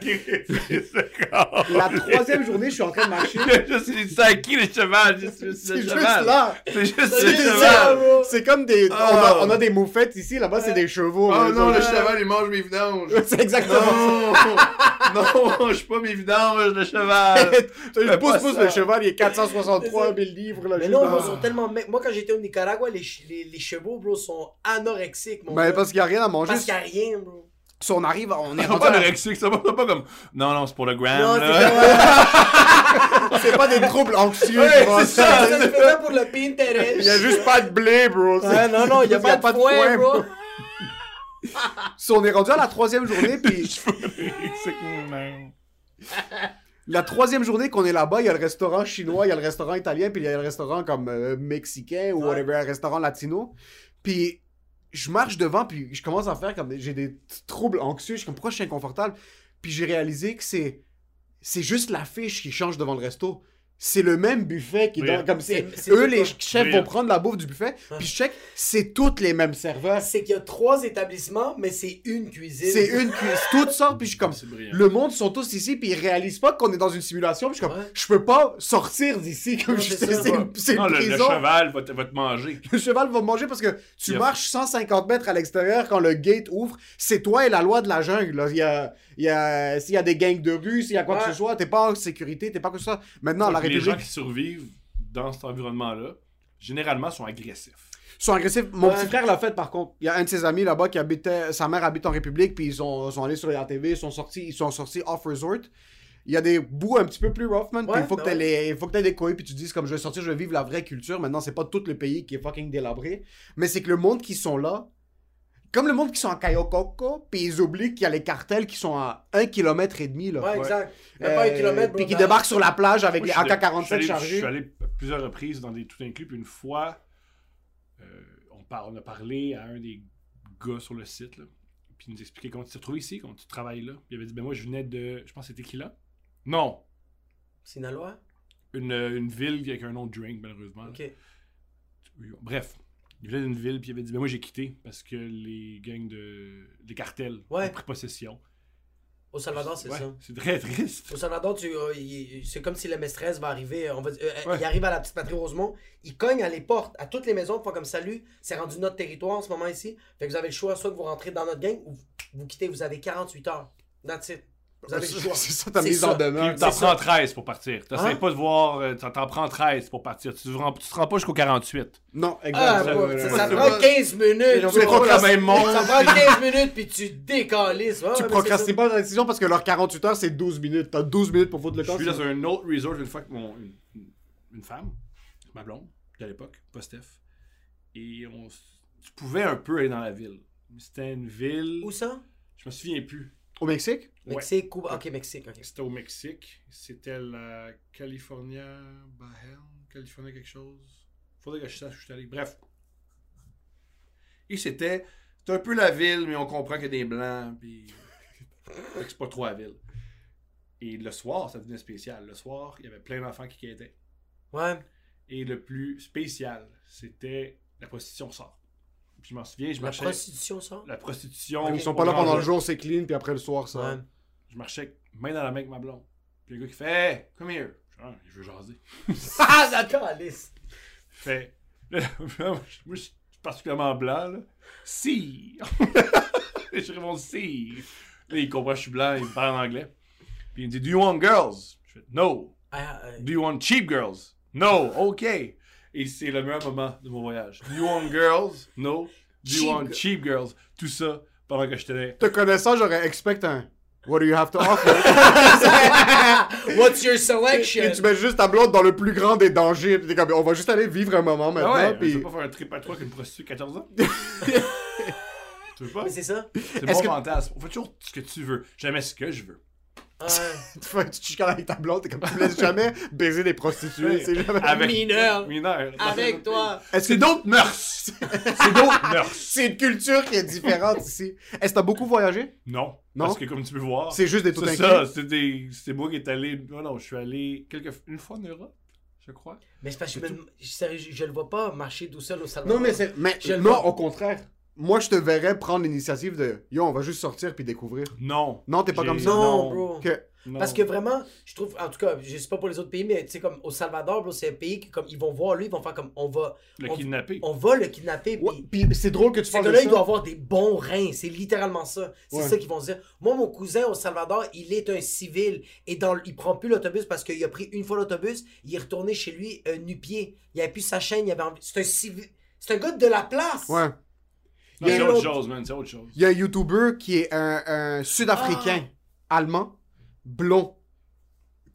C'est La troisième journée, je suis en train de marcher. Je suis c'est à qui le cheval? Je suis C'est le juste là. C'est juste le cheval. C'est comme des. On, Ah. a, on a des moufettes ici, là-bas, c'est des chevaux. Oh non, le cheval, il mange mes vidanges. C'est exactement ça. Non, non, mange pas mes vidanges, le cheval. Tu Fais pousse, pas pousse, ça. le cheval, il est 463 000 livres. Là, Mais non, ils sont tellement. Moi, quand j'étais au Nicaragua, les, ch- les, les chevaux, bro, sont anorexiques, mon Mais gars. parce qu'il n'y a rien à manger. Parce qu'il n'y a rien, bro. Si on arrive, on est C'est rendu anorexique, ça va pas comme. Non, non, c'est pour le gram. Non, c'est C'est pas des troubles anxieux. Ouais, c'est ça. Ça se faisait pour le Pinterest. Il y a juste pas de blé, bro. Ouais, non, non, il n'y a, pas, de foin, bro. Si on est rendu à la troisième journée, puis C'est la troisième journée qu'on est là-bas, il y a le restaurant chinois, il y a le restaurant italien, puis il y a le restaurant comme euh, mexicain ou Ouais. whatever, un restaurant latino. Puis je marche devant, puis je commence à faire comme j'ai des troubles anxieux. Je suis comme pourquoi je suis inconfortable? Puis j'ai réalisé que c'est c'est juste l'affiche qui change devant le resto. C'est le même buffet qui comme c'est C'est- c'est eux les chefs Oui. vont prendre la bouffe du buffet. Puis je check, c'est toutes les mêmes serveurs. C'est qu'il y a trois établissements, mais c'est une cuisine. C'est une cuisse, toutes sortes, puis je suis comme le monde sont tous ici puis ils réalisent pas qu'on est dans une simulation puis je suis comme Ouais. je peux pas sortir d'ici comme Non, je c'est une, Non, le, le prison. cheval va te, va te manger. Le cheval va manger parce que tu marches 150 mètres à l'extérieur quand le gate ouvre. C'est toi et la loi de la jungle. là. Il y a, il y a, s'il y a des gangs de rue, s'il y a quoi que Ouais. ce soit, t'es pas en sécurité, t'es pas que ça. Maintenant, la Puis les gens République qui survivent dans cet environnement-là, généralement, sont agressifs. sont agressifs. Mon Ouais. petit frère l'a fait par contre. Il y a un de ses amis là-bas qui habitait, sa mère habite en République puis ils sont, sont allés sur la TV, ils sont sortis, ils sont sortis off resort. Il y a des bouts un petit peu plus rough, man. Ouais, il faut que ben t'aies les- il faut que t'aies des couilles, puis tu te dises, comme je vais sortir, je vais vivre la vraie culture. Maintenant, c'est pas tout le pays qui est fucking délabré. Mais c'est que le monde qui sont là, comme le monde qui sont à Kayokoko, puis ils oublient qu'il y a les cartels qui sont à 1 km et demi, là. Ouais, exact. Même pas un Euh, kilomètre. Puis qui débarquent sur la plage avec Moi, les je suis allé- AK-47 je suis allé- Je chargés. suis allé à plusieurs reprises dans des tout inclus, puis une fois, euh, on, par- on a parlé à un des gars sur le site, là, puis il nous expliquait comment tu t'es retrouvé ici, comment tu travailles là. Puis il avait dit, ben moi, je venais de, je pense que c'était Kila. Non, Sinaloa? une, une ville avec un nom de drink, malheureusement. Ok. Bref, il venait d'une ville, puis il avait dit, ben moi, j'ai quitté parce que les gangs de, les cartels Ouais. ont pris possession. Au Salvador, c'est Ouais, ça. C'est très triste. Au Salvador, euh, c'est comme si le maîtresse va arriver. euh, On va, dire- euh, Ouais. Il arrive à la petite patrie Rosemont, il cogne à les portes, à toutes les maisons, font comme salut, c'est rendu notre territoire en ce moment ici. Fait que vous avez le choix, soit que vous rentrez dans notre gang ou vous- vous quittez, vous avez 48 heures. That's it. Vous avez le choix. C'est ça ta mise ça. en demeure. T'en prends ça. 13 pour partir. T'essayes Hein? pas de voir, euh, t'en prends 13 pour partir. Tu te rends, tu te rends pas jusqu'au 48. Non, Ah, exact. bro, Ouais, ça, ça prend 15 minutes. Fait trop la même monde. Ça prend 15 minutes, puis tu décalisses. Ouais, Tu ouais, procrastines pas ta décision parce que leur 48 heures, c'est 12 minutes. T'as 12 minutes pour foutre le Je camp. suis dans un autre resort une fois que mon, une, femme, ma blonde, de l'époque, pas Steph, et on, tu pouvais un peu aller dans la ville. Mais C'était une ville. Où ça? je me souviens plus. Au Mexique? Ouais. Mexique, Cuba. Ok, Mexique. ok. C'était au Mexique. C'était la California, Baja, California quelque chose. Faudrait que je sache où je suis allé. Bref. Et c'était, c'était un peu la ville, mais on comprend qu'il y a des blancs, puis c'est pas trop la ville. Et le soir, ça devenait spécial. Le soir, il y avait plein d'enfants qui quêtaient. Ouais. Et le plus spécial, c'était la prostitution sort. Puis je m'en souviens, je La marchais. prostitution, ça? La prostitution. Ils sont pas là pendant le jour. c'est clean, puis après le soir, ça. Ouais. Je marchais main dans la main avec ma blonde. Puis le gars qui fait Hey, come here. Ah, il veut jaser. Ah, d'accord, Alice. Fait. là, moi, je suis particulièrement blanc, là. Si! je réponds si. Là, il comprend que je suis blanc, il me parle en anglais. Puis il me dit Do you want girls? Je fais No. Ah, euh, Do you want cheap girls? No. OK. Et c'est le meilleur moment de mon voyage. Do you want girls? No. Do you want cheap girls? Tout ça pendant que j'étais là. Te connaissant, j'aurais expect un. What do you have to offer? What's your Et selection? tu mets juste ta blonde dans le plus grand des dangers. Puis t'es comme, on va juste aller vivre un moment maintenant. Ah ouais, puis... je veux pas faire un trip à trois avec une prostituée de 14 ans. tu veux pas? Mais c'est ça. C'est mon que- fantasme. On fait toujours ce que tu veux. Jamais ce que je veux. Ouais. tu fais- tu te chicanes avec ta blonde, t'es comme, tu laisses jamais baiser des prostituées. C'est jamais... Avec Mineur. Mineur. Avec toi. Est-ce C'est que d'autres mœurs. C'est d'autres mœurs. c'est une culture qui est différente ici? Est-ce que t'as beaucoup voyagé? Non. Non? Parce que comme tu peux voir. C'est juste des tout C'est ça. C'est des... c'est moi qui est allé. Non, non, je suis allé quelques... une fois en Europe, je crois. Mais c'est parce que je, me- sérieux, je, je le vois pas marcher tout seul au Salvador. Non, mais c'est. Mais Je le non, vois. au contraire. Moi, je te verrais prendre l'initiative de Yo, on va juste sortir puis découvrir. Non. Non, t'es pas comme ça. Non, Non. bro. Que- Non. Parce que vraiment, je trouve, en tout cas, je sais pas pour les autres pays, mais tu sais, comme au Salvador, bro, c'est un pays que, comme, ils vont voir lui, ils vont faire comme, on va, Le on, kidnappé. on va le kidnapper, puis Ouais, Puis c'est drôle que tu parles de ça. il doit avoir des bons reins. C'est littéralement ça. C'est Ouais. ça qu'ils vont se dire. Moi, mon cousin au Salvador, il est un civil. Et dans, il prend plus l'autobus parce qu'il a pris une fois l'autobus. Il est retourné chez lui euh, nu-pied. Il avait plus sa chaîne. Il avait envie. C'est un civil. C'est un gars de la place. Ouais. Non, Il y a c'est autre autre- chose, man. C'est autre chose. Il y a un YouTuber qui est un, un Sud-Africain, allemand, blond,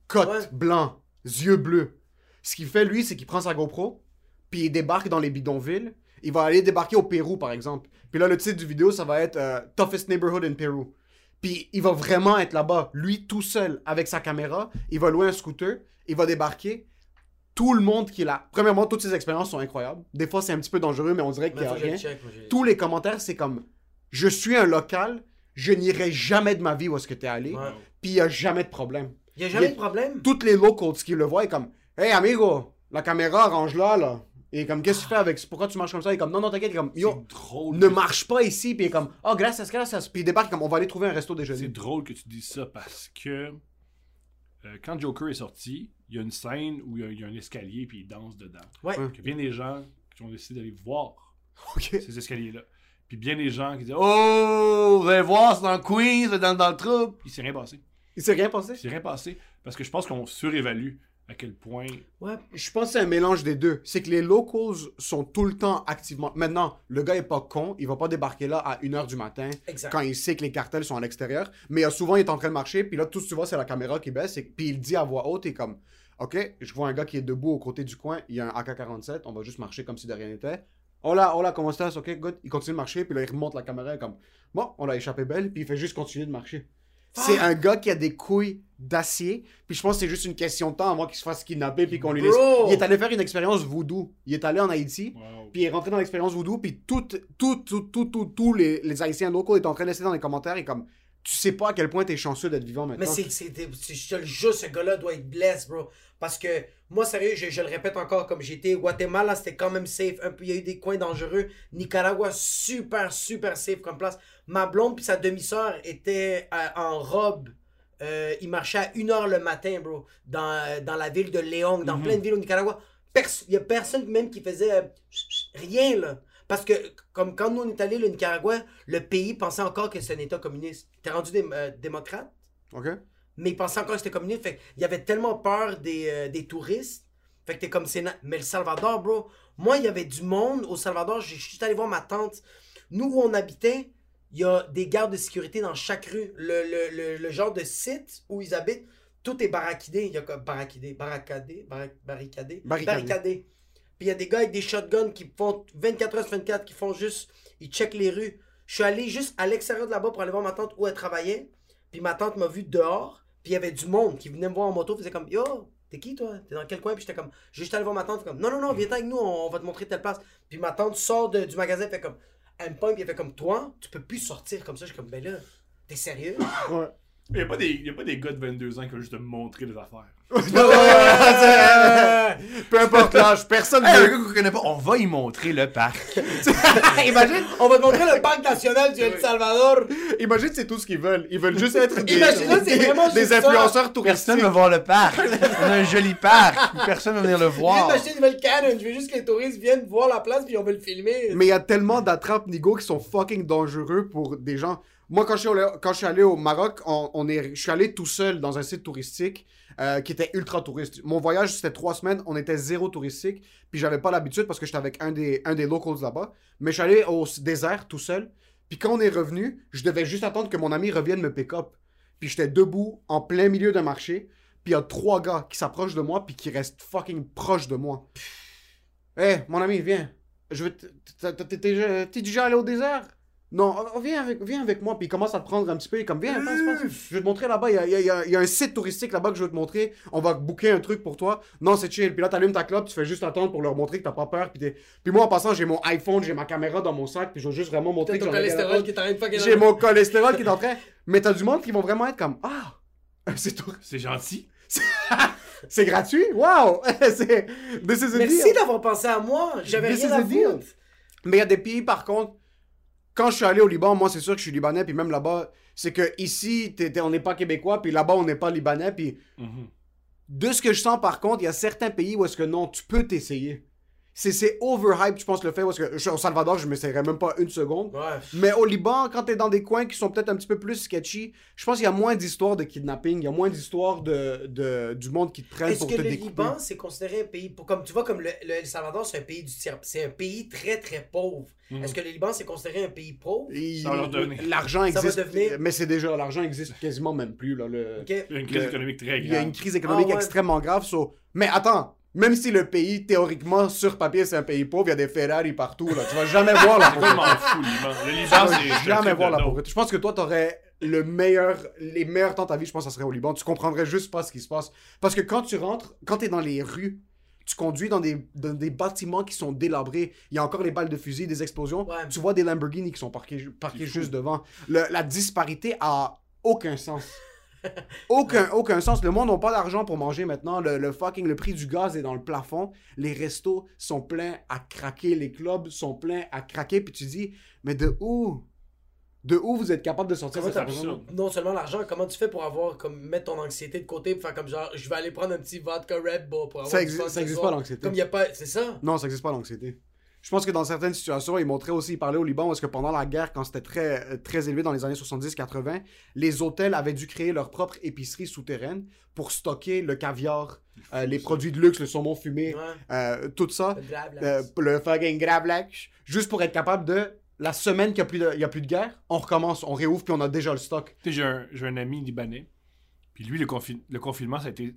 côte, Ouais. blanc, yeux bleus. Ce qu'il fait, lui, c'est qu'il prend sa GoPro, puis il débarque dans les bidonvilles. Il va aller débarquer au Pérou, par exemple. Puis là, le titre du vidéo, ça va être euh, Toughest Neighborhood in Peru. Puis il va vraiment être là-bas, lui tout seul, avec sa caméra. Il va louer un scooter, il va débarquer. Tout le monde qui là. Premièrement, toutes ces expériences sont incroyables. Des fois, c'est un petit peu dangereux, mais on dirait qu'il n'y a rien check, tous les commentaires, c'est comme je suis un local, je n'irai jamais de ma vie où est-ce que t'es allé, Ouais. puis il n'y a jamais de problème. Il y a jamais y a- de problème? Toutes les locals qui le voient, est comme Hey amigo, la caméra, range-la là. Et comme qu'est-ce que tu fais avec Pourquoi tu marches comme ça? Il est comme non, non, t'inquiète, il est comme yo, C'est drôle. ne que- marche pas ici, puis il est comme oh, gracias, gracias. Puis il débarque comme on va aller trouver un resto C'est déjeuner. drôle que tu dises ça parce que euh, quand Joker est sorti, il y a une scène où il y a, il y a un escalier puis il danse dedans. Ouais. Ouais. Il y a bien des gens qui ont décidé d'aller voir ces escaliers-là. Puis bien des gens qui disent Oh, vous allez voir, c'est dans le Queens, c'est dans, dans le trouble. Il s'est rien passé. Il s'est rien passé? Il s'est rien passé parce que je pense qu'on surévalue à quel point? Ouais. Je pense que c'est un mélange des deux. C'est que les locals sont tout le temps activement. Maintenant, le gars est pas con, il va pas débarquer là à 1h du matin Exact. quand il sait que les cartels sont à l'extérieur. Mais euh, souvent, il est en train de marcher, puis là, tout ce que tu vois, c'est la caméra qui baisse, et puis il dit à voix haute, et comme, OK, je vois un gars qui est debout au côté du coin, il y a un AK-47, on va juste marcher comme si de rien n'était. Hola, hola, comment estás? OK, good. Il continue de marcher, puis là, il remonte la caméra, et comme, bon, on l'a échappé belle, puis il fait juste continuer de marcher. C'est un gars qui a des couilles d'acier, puis je pense que c'est juste une question de temps avant qu'il se fasse kidnapper, puis qu'on lui laisse. Il est allé faire une expérience voodoo. Il est allé en Haïti, Wow. puis il est rentré dans l'expérience voodoo, puis tout, tout, tout, tout, tout, tous les, les Haïtiens locaux étaient en train de laisser dans les commentaires et comme, tu sais pas à quel point t'es chanceux d'être vivant maintenant. Mais c'est, je te le jure, ce gars-là doit être blessé, bro. Parce que, moi, sérieux, je, je le répète encore, comme j'étais, Guatemala, c'était quand même safe. Un peu, il y a eu des coins dangereux. Nicaragua, super, super safe comme place. Ma blonde puis sa demi-sœur étaient euh, en robe. Euh, ils marchaient à 1h le matin, bro, dans, dans la ville de Léon, dans Mhm. plein de villes au Nicaragua. Il y a personne même qui faisait euh, rien, là. Parce que, comme quand nous on est allés, le Nicaragua, le pays pensait encore que c'est un État communiste. T'es rendu dé- euh, démocrate? Ok? mais ils pensaient encore que c'était communiste. Fait il y avait tellement peur des, euh, des touristes. Fait que t'es comme c'est. Mais le Salvador, bro, moi, il y avait du monde au Salvador. Je suis juste allé voir ma tante. Nous, où on habitait, il y a des gardes de sécurité dans chaque rue. Le, le, le, le genre de site où ils habitent, tout est barricadé. Il y a comme barricadé, barricadé, barri- barricadé, Barricadé. Puis il y a des gars avec des shotguns qui font 24 heures sur 24, qui font juste. Ils checkent les rues. Je suis allé juste à l'extérieur de là-bas pour aller voir ma tante où elle travaillait. Puis ma tante m'a vu dehors. Puis il y avait du monde qui venait me voir en moto. faisait comme Yo, t'es qui toi? T'es dans quel coin? Puis j'étais comme juste allé voir ma tante. Comme Non, non, non, viens avec nous, on va te montrer telle place. Puis ma tante sort de- du magasin. Fait comme Elle me. Puis elle fait comme Toi, tu peux plus sortir comme ça. Je suis comme Ben là, t'es sérieux? Ouais. Il n'y a, pas des- y a pas des gars de 22 ans qui veulent juste te montrer des affaires. Peu importe l'âge, personne Hey, un veut. gars qu'on connaît pas, on va y montrer le parc. Imagine, On va te montrer le parc national du El Salvador. imagine c'est tout ce qu'ils veulent. Ils veulent juste être des, Imagine-le, c'est des- vraiment des juste ça. influenceurs touristiques. Personne va voir le parc. On a un joli parc. Personne va venir le voir. d'acheter une nouvelle Canon. Je veux juste que les touristes viennent voir la place puis on veut le filmer. Mais il y a tellement d'attrapes nigo qui sont fucking dangereux pour des gens. Moi, quand je suis allé, au Maroc, je suis allé tout seul dans un site touristique euh, qui était ultra touriste. Mon voyage, c'était trois semaines, on était zéro touristique, puis j'avais pas l'habitude parce que j'étais avec un des, locals là-bas. Mais je suis allé au désert tout seul, puis quand on est revenu, je devais juste attendre que mon ami revienne me pick up. Puis j'étais debout, en plein milieu d'un marché, puis il y a trois gars qui s'approchent de moi, puis qui restent fucking proches de moi. Hé, mon ami, viens. Je veux. t'es déjà allé au désert? Non, oh, viens avec, viens avec moi. Puis il commence à te prendre un petit peu. Comme, viens, passe, passe. Je vais te montrer là-bas. Il y a, il y a- il y a- il y a un site touristique là-bas que je veux te montrer. On va booker un truc pour toi. Non, c'est chill. Puis là, t'allumes ta clope. Tu fais juste attendre pour leur montrer que t'as pas peur. Puis, t'es- puis moi, en passant, j'ai mon iPhone, j'ai ma caméra dans mon sac. Puis je veux juste vraiment montrer que ton cholestérol qui est en train de fucking. J'ai mon cholestérol qui est en train. Mais t'as du monde qui vont vraiment être comme, ah, c'est tout. C'est gentil. C'est gratuit? Wow! c'est. Merci d'avoir pensé à moi. J'avais rien à foutre. Mais il y a des pays, par contre, quand je suis allé au Liban, moi, c'est sûr que je suis libanais, puis même là-bas, c'est que ici, on n'est pas québécois, puis là-bas, on n'est pas libanais, puis Mhm. de ce que je sens, par contre, il y a certains pays où est-ce que non, tu peux t'essayer. C'est, c'est overhype, je pense, le fait, est-ce que, je- au Salvador, je m'essayerais même pas une seconde. Ouais. Mais au Liban, quand t'es dans des coins qui sont peut-être un petit peu plus sketchy, je pense qu'il y a moins d'histoires de kidnapping, il y a moins d'histoires de, de- du monde qui te prennent Est-ce pour que te le découper. Liban, c'est considéré un pays, pour, comme tu vois, comme le, le Salvador, c'est un pays du c'est un pays très très pauvre. Mhm. Est-ce que le Liban, c'est considéré un pays pauvre? Et Ça va leur donner. L'argent Ça va existe, devenir- mais c'est déjà, l'argent existe quasiment même plus, là. Le... Il y a une crise Le- économique très Il y a une grave. crise économique Ah ouais. extrêmement grave. so- Mais attends, même si le pays, théoriquement, sur papier, c'est un pays pauvre, il y a des Ferrari partout. Là. Tu vas jamais voir la pauvreté. m'en fous, le Liban. Le Tu Liban, vas jamais voir la pauvreté. Je pense que toi, t'aurais le meilleur, les meilleurs temps de ta vie, je pense, ça serait au Liban. Tu comprendrais juste pas ce qui se passe. Parce que quand tu rentres, quand t'es dans les rues, tu conduis dans des, dans des bâtiments qui sont délabrés. Il y a encore les balles de fusil, des explosions. Ouais. Tu vois des Lamborghini qui sont parqués, fou. juste devant. Le- la disparité a aucun sens. aucun, aucun sens. Le monde n'a pas d'argent pour manger maintenant. Le, le fucking le prix du gaz est dans le plafond. Les restos sont pleins à craquer. Les clubs sont pleins à craquer. Puis tu dis, mais de où? De où vous êtes capable de sortir t'as- argent Non seulement l'argent, comment tu fais pour avoir, comme, mettre ton anxiété de côté pour faire comme genre, je vais aller prendre un petit vodka Red Bull pour avoir Ça existe, fun ça existe pas l'anxiété. Comme y a pas, c'est ça? Non, ça n'existe pas l'anxiété. Je pense que dans certaines situations, ils montraient aussi, parlaient au Liban, parce que pendant la guerre, quand c'était très, euh, très élevé dans les années 70-80, les hôtels avaient dû créer leur propre épicerie souterraine pour stocker le caviar, euh, les produits de luxe, le saumon fumé, Ouais. euh, tout ça, Le euh, le fucking gravlax, juste pour être capable de, la semaine qu'il n'y a, plus de- il y a plus de guerre, on recommence, on réouvre, puis on a déjà le stock. Tu sais, j'ai un, j'ai un ami libanais. Puis lui, le, confi- le confinement, ça a été.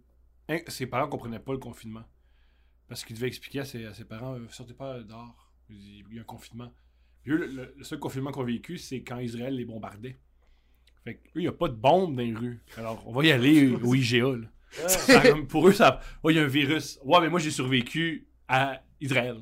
ses parents comprenaient pas le confinement. Parce qu'il devait expliquer à ses, à ses parents euh, sortez pas dehors. Il y a un confinement. Puis eux, le, seul confinement qu'on a vécu, c'est quand Israël les bombardait. Fait que eux, il n'y a pas de bombes dans les rues. Alors, on va y aller au IGA. là. Ça, pour eux, ça. Ouais, il y a un virus. Ouais, mais moi, j'ai survécu à Israël.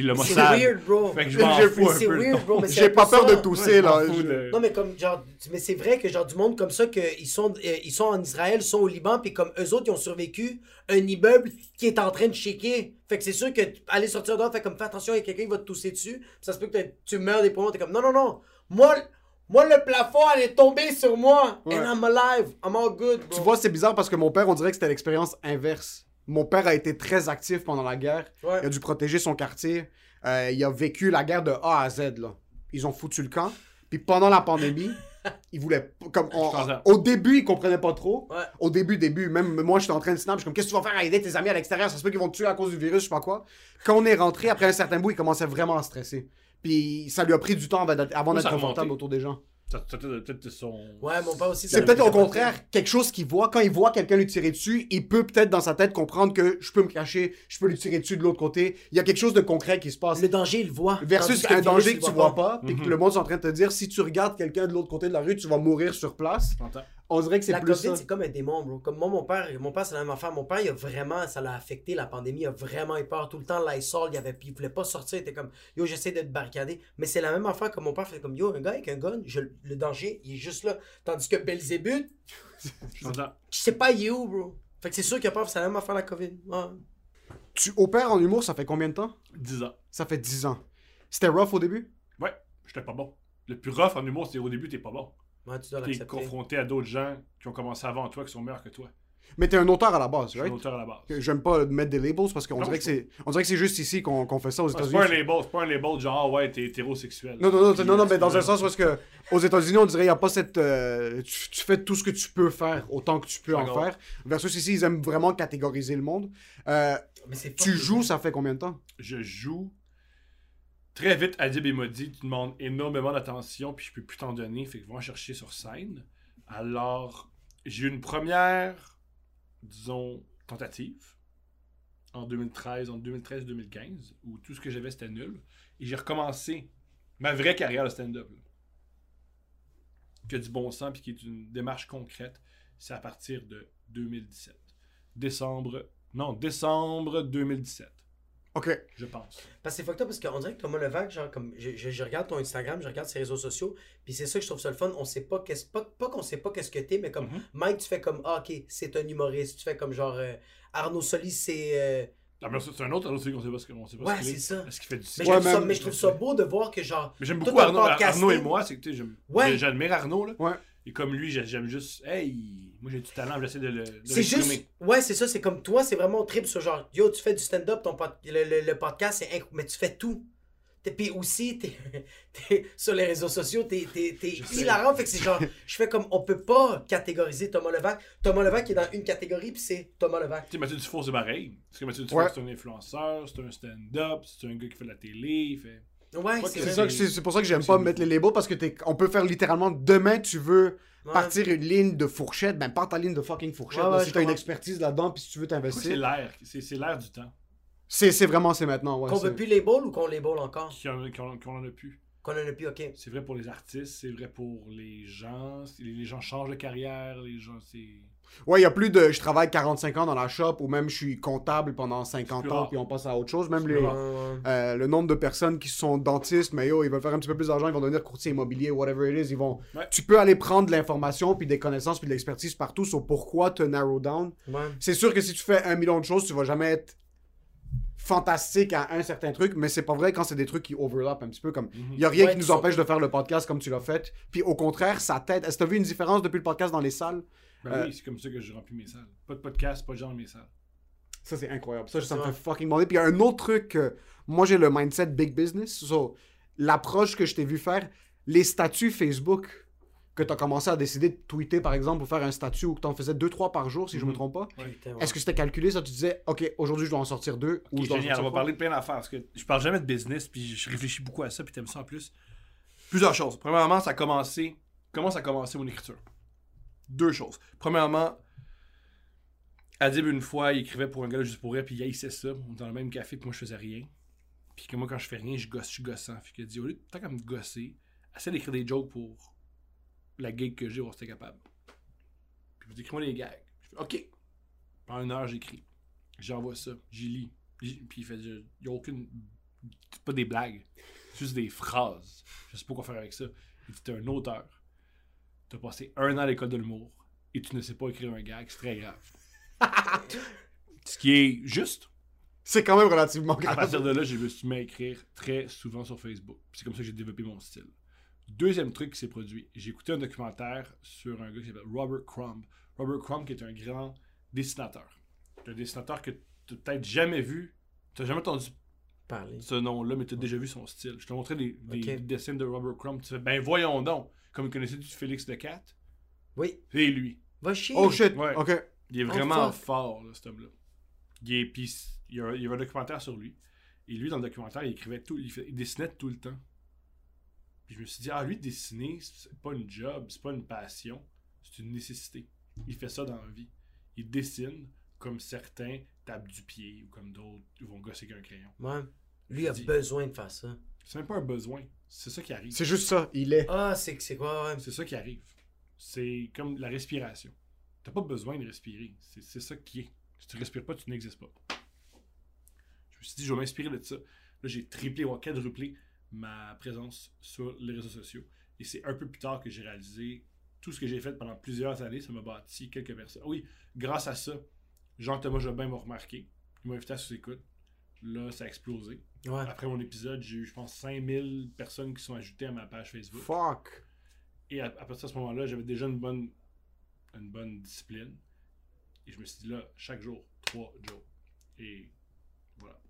Puis le C'est weird, bro. Fait que je m'en J'ai- fous un C'est peu. weird, bro. J'ai pas peur ça. de tousser, Ouais, là. je de- Non, mais comme, genre, mais c'est vrai que, genre, du monde comme ça, que ils sont, euh, ils sont en Israël, sont au Liban, puis comme eux autres, ils ont survécu un immeuble qui est en train de shaker. Fait que c'est sûr que aller sortir dehors, fait comme, fais attention, il y a quelqu'un qui va te tousser dessus. Puis ça se peut que tu meurs des poumons, t'es comme, non, non, non. Moi, moi, le plafond, elle est tombée sur moi. Ouais. And I'm alive. I'm all good, bro. Tu vois, c'est bizarre parce que mon père, on dirait que c'était l'expérience inverse. Mon père a été très actif pendant la guerre. Ouais. Il a dû protéger son quartier. Euh, il a vécu la guerre de A à Z. Là. Ils ont foutu le camp. Puis pendant la pandémie, il voulait. p- Comme on- au début, il comprenait pas trop. Ouais. Au début, début, même moi, j'étais en train de snap. Je suis comme, qu'est-ce que tu vas faire à aider tes amis à l'extérieur? Ça se peut qu'ils vont te tuer à cause du virus, je sais pas quoi. Quand on est rentré, après un certain bout, il commençait vraiment à stresser. Puis ça lui a pris du temps avant d'être confortable autour des gens. Peut-être son. Ouais, mon père aussi. ça C'est peut-être au contraire quelque chose qu'il voit. Quand il voit quelqu'un lui tirer dessus, il peut peut-être dans sa tête comprendre que je peux me cacher, je peux lui tirer dessus de l'autre côté. Il y a quelque chose de concret qui se passe. Le danger, il le voit. Versus un danger que tu vois pas, puis Mhm. que le monde est en train de te dire si tu regardes quelqu'un de l'autre côté de la rue, tu vas mourir sur place. On dirait que c'est La plus COVID, ça. c'est comme un démon, bro. Comme moi, mon père, mon père, c'est la même affaire. Mon père, il a vraiment, ça l'a affecté, la pandémie. Il a vraiment eu peur. Tout le temps, Lysol, il, avait, il voulait pas sortir. Il était comme, yo, j'essaie de te barricader. Mais c'est la même affaire que mon père fait comme, yo, un gars avec un gun, je- le danger, il est juste là. Tandis que Belzébuth, je sais pas, il est où, bro. Fait que c'est sûr qu'il a peur, c'est la même affaire la COVID. Ouais. Tu opères en humour, ça fait combien de temps? 10 ans. Ça fait 10 ans. C'était rough au début? Ouais, j'étais pas bon. Le plus rough en humour, c'est au début, t'es pas bon. Ouais, tu dois l'accepter. confronté à d'autres gens qui ont commencé avant toi, qui sont meilleurs que toi. Mais t'es un auteur à la base, Je suis right? un auteur à la base. J'aime pas mettre des labels parce qu'on dirait que je c'est on dirait que c'est juste ici qu'on qu'on fait ça aux C'est États-Unis. pas un label, c'est pas un label genre, ah ouais, t'es hétérosexuel. Non, non, non, non, non, euh, mais dans un c'est- sens parce que aux États-Unis, on dirait qu'il n'y a pas cette. euh, tu, tu fais tout ce que tu peux faire autant que tu peux en faire. Versus ici, ils aiment vraiment catégoriser le monde. Euh, Mais c'est tu joues, ça fait combien de temps? Je joue. Très vite, Adib et Modi, tu demandes énormément d'attention, puis je peux plus t'en donner, fait que en chercher sur scène. Alors, j'ai eu une première, disons, tentative en 2013, en 2013-2015, où tout ce que j'avais c'était nul. Et j'ai recommencé ma vraie carrière de stand-up. Qui a du bon sens, puis qui est une démarche concrète. C'est à partir de 2017. Décembre, non, décembre 2017, Ok. je pense. Parce que c'est fucked up parce qu'on dirait que Thomas Levac, genre, comme je, je- je regarde ton Instagram, je regarde ses réseaux sociaux, puis c'est ça que je trouve ça le fun. On sait pas qu'est-ce pas, pas qu'on sait pas qu'est-ce que t'es, mais comme Mhm. Mike, tu fais comme ah, ok, c'est un humoriste. Tu fais comme genre euh, Arnaud Solis, c'est. euh, Ah, mais ça, c'est un autre Arnaud Solis qu'on sait pas ce que- on sait pas Ouais, c'est est. ça. Est-ce qu'il fait du Mais, Ouais, ça, mais je trouve ça beau de voir que genre. Mais j'aime beaucoup Arnaud. Arnaud et moi, c'est que tu sais, j'aime- Ouais. j'admire Arnaud. Là. Ouais. Et comme lui, j'ai- j'aime juste, hey, moi j'ai du talent, j'essaie de le. C'est juste. Ouais, c'est ça, c'est comme toi, c'est vraiment trip sur genre, yo, tu fais du stand-up, ton pod- le, le- le podcast, c'est inc- mais tu fais tout. Puis aussi, t'es, t'es- sur les réseaux sociaux, t'es, hilarant. Fait que c'est genre, je fais comme, on peut pas catégoriser Thomas Levac. Thomas Levac est dans une catégorie, puis c'est Thomas Levac. Tu sais, Mathieu Dufour, c'est pareil. Parce que Mathieu Dufour, Ouais. c'est un influenceur, c'est un stand-up, c'est un gars qui fait de la télé, il fait. Ouais, c'est que C'est vrai. ça que- c'est c'est pour ça que j'aime C'est pas mettre les labels parce que t'es- on peut faire littéralement demain tu veux Ouais. partir une ligne de fourchette, ben pas ta ligne de fucking fourchette. Ouais, là, ouais, si t'as une expertise là-dedans puis si tu veux que c'est t'investir, l'air, c'est c'est l'air du temps? c'est c'est vraiment c'est maintenant. Ouais, Qu'on c'est- veut plus label ou qu'on label encore? Qu'on qu'on- qu'on en a plus. Qu'on en a plus, ok. C'est vrai pour les artistes, c'est vrai pour les gens. Les gens changent de carrière, les gens, c'est. Ouais, il y a plus de je travaille 45 ans dans la shop ou même je suis comptable pendant 50 plus ans rare. puis on passe à autre chose. Même les, ouais. euh, le nombre de personnes qui sont dentistes, mais yo, ils veulent faire un petit peu plus d'argent, ils vont devenir courtier immobilier, whatever it is. Ils vont... Ouais. Tu peux aller prendre de l'information puis des connaissances puis de l'expertise partout sur pourquoi te narrow down. Ouais. C'est sûr que si tu fais un million de choses, tu vas jamais être fantastique à un certain truc, mais c'est pas vrai quand c'est des trucs qui overlap un petit peu comme Mhm. il y a rien Ouais, qui nous tu empêche sens- de faire le podcast comme tu l'as fait. Puis au contraire, ça t'aide. Est-ce que t'as vu une différence depuis le podcast dans les salles? Ben Euh, oui, c'est comme ça que je remplis mes salles. Pas de podcast, pas de gens dans mes salles. Ça, c'est incroyable. Ça, ça me fait fucking demander. Puis il y a un autre truc. que moi, j'ai le mindset big business. So, L'approche que je t'ai vu faire, les statuts Facebook que tu as commencé à décider de tweeter, par exemple, ou faire un statut ou que tu en faisais 2-3 par jour, si je me Mhm. trompe pas. Est-ce que c'était calculé ça? Tu disais, OK, aujourd'hui, je dois en sortir deux ou Ok, je dois en génial, on sortir va parler de plein d'affaires parce que je parle jamais de business puis je réfléchis beaucoup à ça puis t'aimes ça en plus. Plusieurs choses. Premièrement, ça a commencé. Comment ça a commencé mon écriture? Deux choses. Premièrement, Adib une fois, il écrivait pour un gars juste pour rire puis il haïssait ça. On était dans le même café puis moi je faisais rien. Puis que moi quand je fais rien, je gosse, je suis gossant. Fait qu'il dit au lieu de tant qu'à me gosser, essaie d'écrire des jokes pour la gig que j'ai, si t'es capable. Puis dit écris-moi des gags. Je fais OK. Pendant une heure, j'écris. J'envoie ça, j'y lis. Puis il fait, il n'y a aucune. Pas des blagues, juste des phrases. Je sais pas quoi faire avec ça. Il dit, t'es un auteur. T'as passé un an à l'école de l'humour et tu ne sais pas écrire un gag, c'est très grave. Ce qui est juste. C'est quand même relativement À grave. partir de là, je me suis mis à écrire très souvent sur Facebook. C'est comme ça que j'ai développé mon style. Deuxième truc qui s'est produit, j'ai écouté un documentaire sur un gars qui s'appelle Robert Crumb. Robert Crumb qui est un grand dessinateur. Un dessinateur que tu n'as peut-être jamais vu. Tu n'as jamais entendu Parler. ce nom-là, mais tu as déjà vu son style. Je te montrais des, des Ok. dessins de Robert Crumb. Tu fais, ben voyons donc. Comme vous connaissez du Félix de Cat, Oui. c'est lui. Va chier. Oh shit, Ouais. OK. Il est vraiment fort, là, cet homme-là. Il, est, il, y a, il y avait un documentaire sur lui. Et lui, dans le documentaire, il écrivait tout, il, il dessinait tout le temps. Puis je me suis dit, ah, lui, dessiner, c'est pas une job, c'est pas une passion, c'est une nécessité. Il fait ça dans la vie. Il dessine comme certains tapent du pied ou comme d'autres vont gosser avec un crayon. Ouais. Lui a Dis- besoin de faire ça. C'est même pas un besoin, c'est ça qui arrive. C'est juste ça, il est. Ah, c'est c'est quoi, ouais. C'est ça qui arrive. C'est comme la respiration. T'as pas besoin de respirer. C'est c'est ça qui est. Si tu respires pas, tu n'existes pas. Je me suis dit, je vais m'inspirer de ça. Là, j'ai triplé ou quadruplé ma présence sur les réseaux sociaux. Et c'est un peu plus tard que j'ai réalisé tout ce que j'ai fait pendant plusieurs années. Ça m'a bâti quelques personnes. Oui, grâce à ça, Jean-Thomas Jobin m'a remarqué. Il m'a invité à sous-écoute. Là, ça a explosé. Ouais. Après mon épisode, j'ai eu, je pense, 5000 personnes qui sont ajoutées à ma page Facebook. Fuck. Et à, à partir de ce moment-là, j'avais déjà une bonne, une bonne discipline. Et je me suis dit là, chaque jour, trois jours. Et voilà.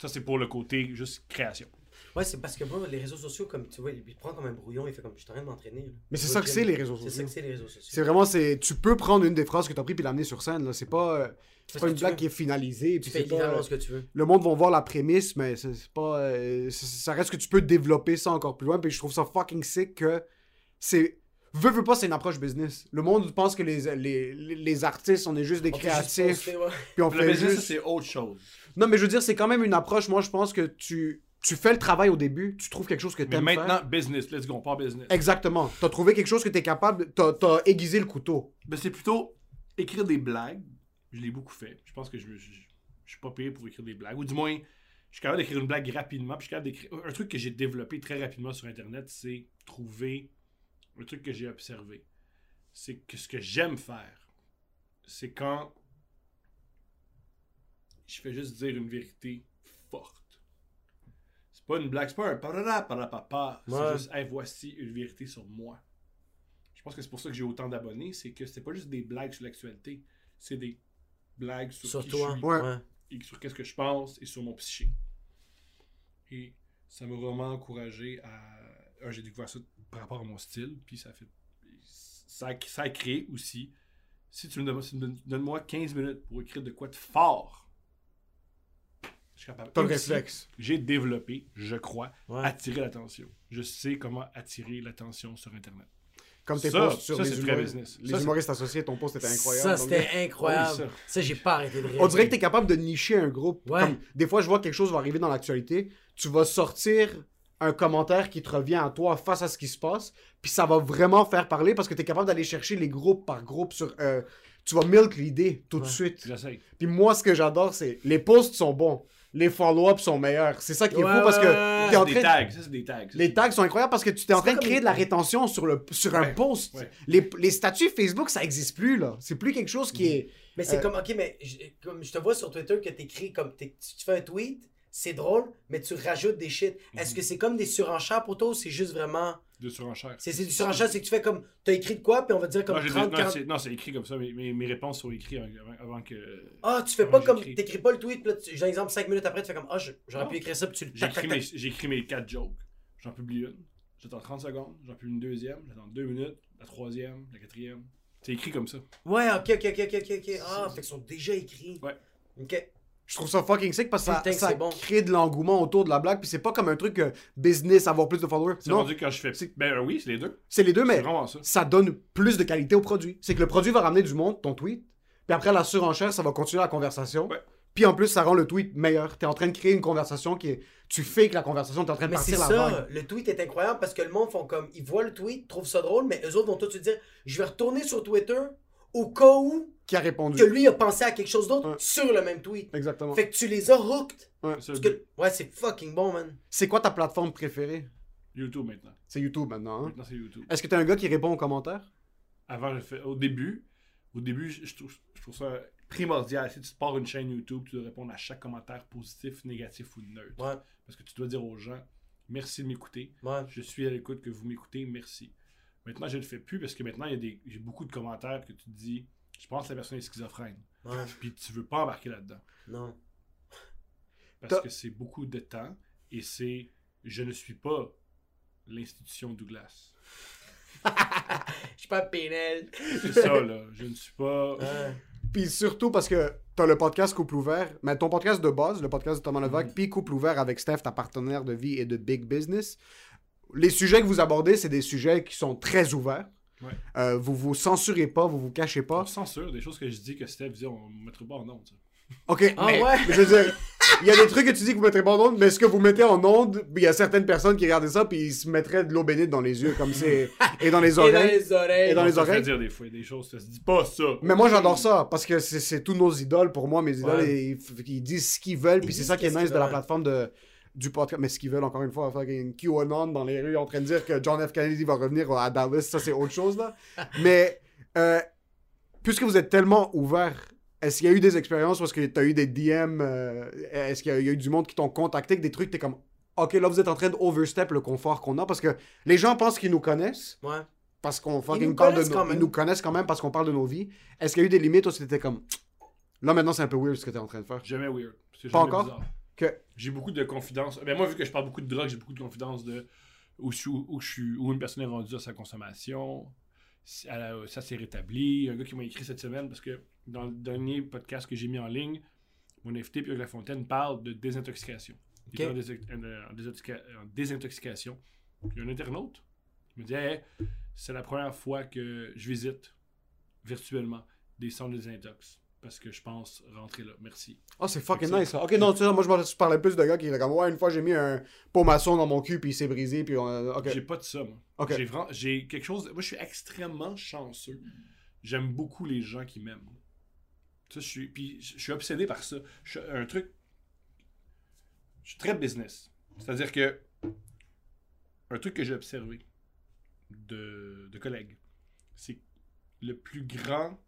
Ça, c'est pour le côté juste création. Ouais, c'est parce que moi, les réseaux sociaux, comme tu vois, il prend comme un brouillon, il fait comme je suis en train de m'entraîner. Mais c'est ça que c'est les réseaux C'est ça sociaux. que c'est les réseaux C'est sociaux. vraiment, c'est, tu peux prendre une des phrases que tu as pris puis l'amener sur scène. Là. C'est pas, euh, c'est pas une blague veux- qui est finalisée. Tu Puis fais c'est pas, euh, ce que tu veux. le monde va voir la prémisse, mais c'est c'est pas, euh, c'est- ça reste que tu peux développer ça encore plus loin. Puis je trouve ça fucking sick que c'est, veux veux pas, c'est une approche business. Le monde pense que les, les, les- artistes, on est juste des On peut juste créatifs, poster, ouais. puis on Le fait business, juste. c'est autre chose. Non, mais je veux dire, c'est quand même une approche. Moi, je pense que tu, tu fais le travail au début, tu trouves quelque chose que Mais t'aimes maintenant, faire. business, let's go, pas business. Exactement. T'as trouvé quelque chose que t'es capable, t'as, t'as aiguisé le couteau. Ben, c'est plutôt écrire des blagues. Je l'ai beaucoup fait. Je pense que je, je, je suis pas payé pour écrire des blagues. Ou du moins, je suis capable d'écrire une blague rapidement. Puis je suis capable d'écrire. Un truc que j'ai développé très rapidement sur Internet, c'est trouver un truc que j'ai observé. C'est que ce que j'aime faire, c'est quand je fais juste dire une vérité forte. C'est pas une blague, c'est pas un parapapa. Ouais. C'est juste, hey, voici une vérité sur moi. Je pense que c'est pour ça que j'ai autant d'abonnés, c'est que c'est pas juste des blagues sur l'actualité, c'est des blagues sur, Sur qui toi. je suis Ouais. Et sur qu'est-ce que je pense et sur mon psyché. Et ça m'a vraiment encouragé à. un, J'ai découvert ça par rapport à mon style, puis ça fait. Ça a, ça a créé aussi. Si tu me si donnes- donne-moi 15 minutes pour écrire de quoi de fort, suis capable. Aussi, réflexe. J'ai développé, je crois, Ouais. attirer l'attention. Je sais comment attirer l'attention sur Internet. Comme tes Ça, posts sur ça, les humoristes. business. Les Ça, humoristes associés, ton post était incroyable. Ça, Donc, c'était incroyable. Oui, ça, j'ai pas arrêté de rire. On dirait que tu es capable de nicher un groupe. Ouais. Comme, des fois, je vois que quelque chose va arriver dans l'actualité. Tu vas sortir un commentaire qui te revient à toi face à ce qui se passe. Puis ça va vraiment faire parler parce que tu es capable d'aller chercher les groupes par groupe sur. euh, tu vas milk l'idée tout de suite. J'essaye. Puis moi, ce que j'adore, c'est les posts sont bons. Les follow-ups sont meilleurs. C'est ça qui est Ouais, fou parce ouais, que ouais, t'es en Des train tags, ça des tags. Ça, les tags sont incroyables parce que tu t'es en train de créer de la rétention sur, le, sur un post. ouais. Les, les statuts Facebook, ça existe plus, là. C'est plus quelque chose qui est. Mais c'est Euh, comme, ok, mais je, comme je te vois sur Twitter que t'écris comme, tu fais un tweet, c'est drôle, mais tu rajoutes des shit. Est-ce Mhm. que c'est comme des surenchères pour toi ou c'est juste vraiment. De surenchère. C'est c'est du surenchère, c'est que tu fais comme. T'as écrit de quoi, puis on va dire comme Non, j'ai- 30, non, 40. c'est- non, c'est écrit comme ça. Mes, mes, mes réponses sont écrites avant, avant que. Ah, tu fais pas comme. j'écris? T'écris pas le tweet, puis là, j'ai un exemple, 5 minutes après, tu fais comme. Ah, j'aurais pu écrire ça, puis tu le écrit mes 4 jokes. J'en publie une. J'attends 30 secondes. J'en publie une deuxième. J'attends 2 minutes. La troisième. La quatrième. C'est écrit comme ça. Ouais, ok, ok, ok, ok, ok. Ah, fait qu'ils sont déjà écrits. Ouais. Ok. Je trouve ça fucking sick parce que ça, bon. crée de l'engouement autour de la blague. Puis c'est pas comme un truc euh, business, avoir plus de followers. C'est Non, rendu quand je fais. Ben euh, oui, c'est les deux. c'est les deux, mais vraiment ça. ça donne plus de qualité au produit. C'est que le produit va ramener du monde, ton tweet. Puis après, la surenchère, ça va continuer la conversation. Ouais. Puis en plus, ça rend le tweet meilleur. T'es en train de créer une conversation qui est. Tu fais que la conversation, t'es en train de Mais c'est partir la vague. ça, le tweet est incroyable parce que le monde font comme. Ils voient le tweet, trouvent ça drôle, mais eux autres vont tout se dire Je vais retourner sur Twitter au cas où Qui a répondu. que lui a pensé à quelque chose d'autre Ouais. sur le même tweet. Exactement. Fait que tu les as hooked. Ouais. C'est ça, Parce que, ouais, c'est fucking bon, man. C'est quoi ta plateforme préférée? YouTube maintenant. C'est YouTube maintenant. hein? Maintenant, c'est YouTube. Est-ce que t'es un gars qui répond aux commentaires? Avant, je fais, au début, au début, je, je trouve, je trouve ça primordial. Si tu te pars une chaîne YouTube, tu dois répondre à chaque commentaire positif, négatif ou neutre. Ouais, Parce que tu dois dire aux gens, merci de m'écouter. ouais. Je suis à l'écoute que vous m'écoutez, merci. Maintenant, je ne le fais plus parce que maintenant, il y a des, j'ai beaucoup de commentaires que tu te dis, je pense que la personne est schizophrène. Ouais, Puis tu veux pas embarquer là-dedans. non. Parce que c'est beaucoup de temps et c'est, je ne suis pas l'institution Douglas. Je suis pas pénal. C'est ça, là. Je ne suis pas. Ouais. Puis surtout parce que t'as le podcast Couple Ouvert, mais ton podcast de base, le podcast de Thomas Levac, Mhm. puis Couple Ouvert avec Steph, ta partenaire de vie et de big business. Les sujets que vous abordez, c'est des sujets qui sont très ouverts. Ouais. Euh, vous vous censurez pas, vous vous cachez pas. On censure des choses que je dis que Steph dit, on ne mettra pas en honte. Ok, Ah mais, ouais? je veux dire, il y a des trucs que tu dis que vous mettrez pas en onde, mais ce que vous mettez en onde, il y a certaines personnes qui regardaient ça puis ils se mettraient de l'eau bénite dans les yeux, comme c'est. et dans les Et dans oreilles. les oreilles. Et dans les oreilles. dire des fois des choses, ça se dit pas ça. Mais moi j'adore ça parce que c'est tous nos idoles pour moi mes idoles Ouais. et ils, ils disent ce qu'ils veulent puis c'est ça qui est nice de la plateforme de du podcast mais ce qu'ils veulent encore une fois fucking QAnon dans les rues en train de dire que John F Kennedy va revenir à Dallas ça c'est autre chose là mais euh, puisque vous êtes tellement ouvert est-ce qu'il y a eu des expériences parce que tu as eu des DM euh, est-ce qu'il y, a- il y a eu du monde qui t'ont contacté que des trucs t'es comme ok là vous êtes en train de overstep le confort qu'on a parce que les gens pensent qu'ils nous connaissent Ouais. parce qu'on fucking parle de nos, ils nous connaissent quand même parce qu'on parle de nos vies. Est-ce qu'il y a eu des limites ou c'était comme là maintenant c'est un peu weird ce que t'es en train de faire? Jamais weird. C'est Pas jamais encore? bizarre. Que J'ai beaucoup de confidences. Ben moi, vu que je parle beaucoup de drogue, j'ai beaucoup de confidences de où, je suis, où, je suis, où une personne est rendue à sa consommation. Ça s'est rétabli. Un gars qui m'a écrit cette semaine parce que dans le dernier podcast que j'ai mis en ligne, mon invité Pierre Lafontaine parle de désintoxication. Il Ok. est en, dési- en- en désintoxica- en désintoxication. Il y a un internaute qui me dit Hey, c'est la première fois que je visite virtuellement des centres de désintox. Parce que je pense rentrer là. Merci. oh c'est fucking nice ça. Ok non tu sais moi je parlais plus de gars qui étaient comme ouais une fois j'ai mis un pot maçon dans mon cul puis il s'est brisé puis on a- ok J'ai pas de ça, moi. J'ai vraiment, j'ai quelque chose. Moi, je suis extrêmement chanceux. J'aime beaucoup les gens qui m'aiment. Ça, je suis, puis je suis obsédé par ça. Je suis un truc. Je suis très business. C'est-à-dire que un truc que j'ai observé de, de collègues, c'est le plus grand,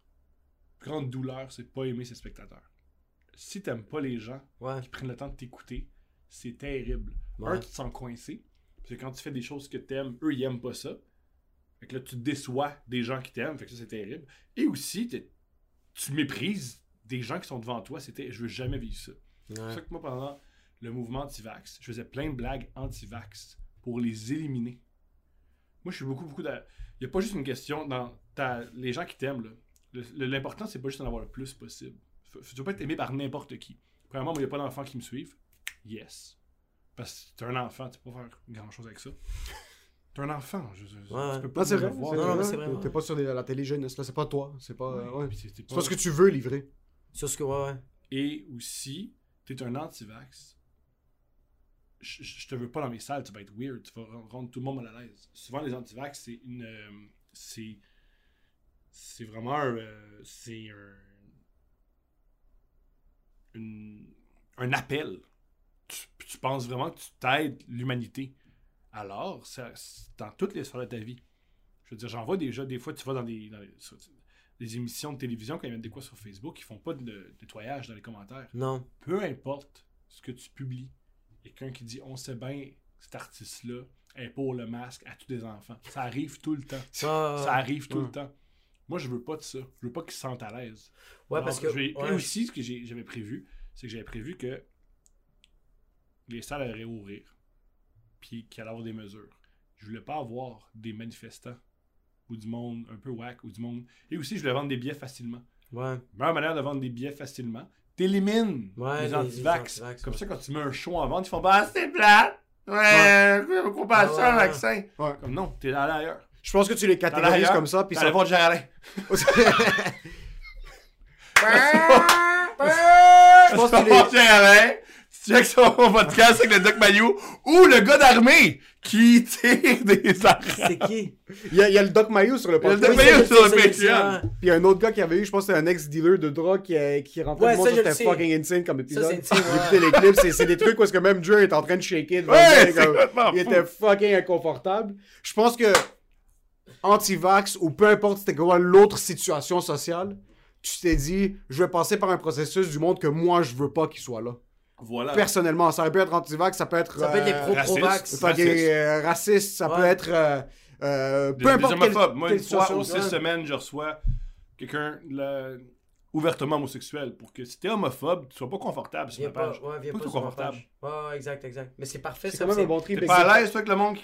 grande douleur, c'est de pas aimer ses spectateurs. Si t'aimes pas les gens Ouais. qui prennent le temps de t'écouter, c'est terrible. Ouais. Un, tu te sens coincé. Parce que quand tu fais des choses que t'aimes, eux, ils aiment pas ça. Fait que là, tu déçois des gens qui t'aiment. Fait que ça, c'est terrible. Et aussi, tu méprises des gens qui sont devant toi. C'était, je veux jamais vivre ça. C'est pour ça que moi, pendant le mouvement anti-vax, je faisais plein de blagues anti-vax pour les éliminer. Moi, je suis beaucoup, beaucoup. de- Il n'y a pas juste une question dans ta... les gens qui t'aiment. là. L'important, c'est pas juste d'en avoir le plus possible. Faut- Tu ne peux pas être aimé par n'importe qui. Premièrement, il n'y a pas d'enfants qui me suivent. Yes. Parce que tu es un enfant, tu peux pas faire grand chose avec ça. Tu es un enfant. Je, je- Ouais. Tu peux pas non vrai, voir. Non, non, c'est vrai, ouais. t'es pas sur la télé jeunesse là c'est pas toi c'est pas euh, ouais. Puis c'est- c'est pas ce que tu veux livrer Sur ce que, ouais, ouais. Et aussi, tu es un anti-vax. Je, je te veux pas dans mes salles, tu vas être weird, tu vas rendre- rendre tout le monde mal à l'aise. Souvent, les anti-vax, c'est une. euh, c'est. C'est vraiment un. euh, c'est un. un appel. Tu, tu penses vraiment que tu t'aides l'humanité. Alors, ça, c'est dans toutes les sphères de ta vie. Je veux dire, j'en vois déjà, des fois, tu vas dans des, dans les- sur- des émissions de télévision, quand ils mettent des quoi sur Facebook, ils font pas de, nettoyage dans les commentaires. Non. Peu importe ce que tu publies, il y a quelqu'un qui dit On sait bien que cet artiste-là est pour le masque à tous des enfants. Ça arrive tout le temps. Ah, Ça arrive tout Ouais. le temps. Moi, je veux pas de ça. Je veux pas qu'ils se sentent à l'aise. Ouais, Alors, parce que. ouais. Et aussi, ce que j'avais prévu, c'est que j'avais prévu que les salles allaient ouvrir, puis qu'il allait y avoir des mesures. Je voulais pas avoir des manifestants ou du monde un peu whack ou du monde. Et aussi, je voulais vendre des billets facilement. Ouais. meilleure manière de vendre des billets facilement, t'élimines Ouais, les les- anti-vax. Comme ouais. ça, quand tu mets un show en vente, ils font Bah, c'est plat! Ouais, on Ah, ça, ouais, le ouais. vaccin! Ouais. Comme non, t'es allé ailleurs. Je pense que tu les catégorises comme ça puis ça voir Géraldin. je pense que tu les tu checkes son podcast avec le Doc Mayou ou le gars d'armée qui tire des armes. C'est qui? Il y, a, il y a le Doc Mayo sur le Il y a le podcast Doc Mayo Oui, sur le Patreon. Puis il y a un autre gars qui avait eu, je pense que c'était un ex-dealer de drogue qui, euh, qui rentrait Ouais, le monde, c'était fucking insane comme épisode. c'est J'ai écouté les clips, c'est- c'est des trucs où est-ce que même Drew est en train de shaker devant Ouais, c'est comme- Il était fucking inconfortable. Je pense que anti-vax ou peu importe c'était quoi l'autre situation sociale, tu t'es dit, je vais passer par un processus du monde que moi je veux pas qu'il soit là. Voilà. Personnellement, ça peut être anti-vax, ça peut être Ça peut être les euh, pro- raciste. pro-vax. fucking, Raciste. euh, raciste, ça Ouais. peut être euh, euh, Des, peu des importe homophobes. Moi, une fois aux six semaines, je reçois quelqu'un ouvertement homosexuel pour que si t'es homophobe, tu sois pas confortable sur Viens la pas, page. ouais, viens Pas pas trop confortable. page. Ouais, ouais, exact, exact. Mais c'est parfait, C'est quand même c'est- un bon trip. T'es pas à l'aise, toi, que le monde.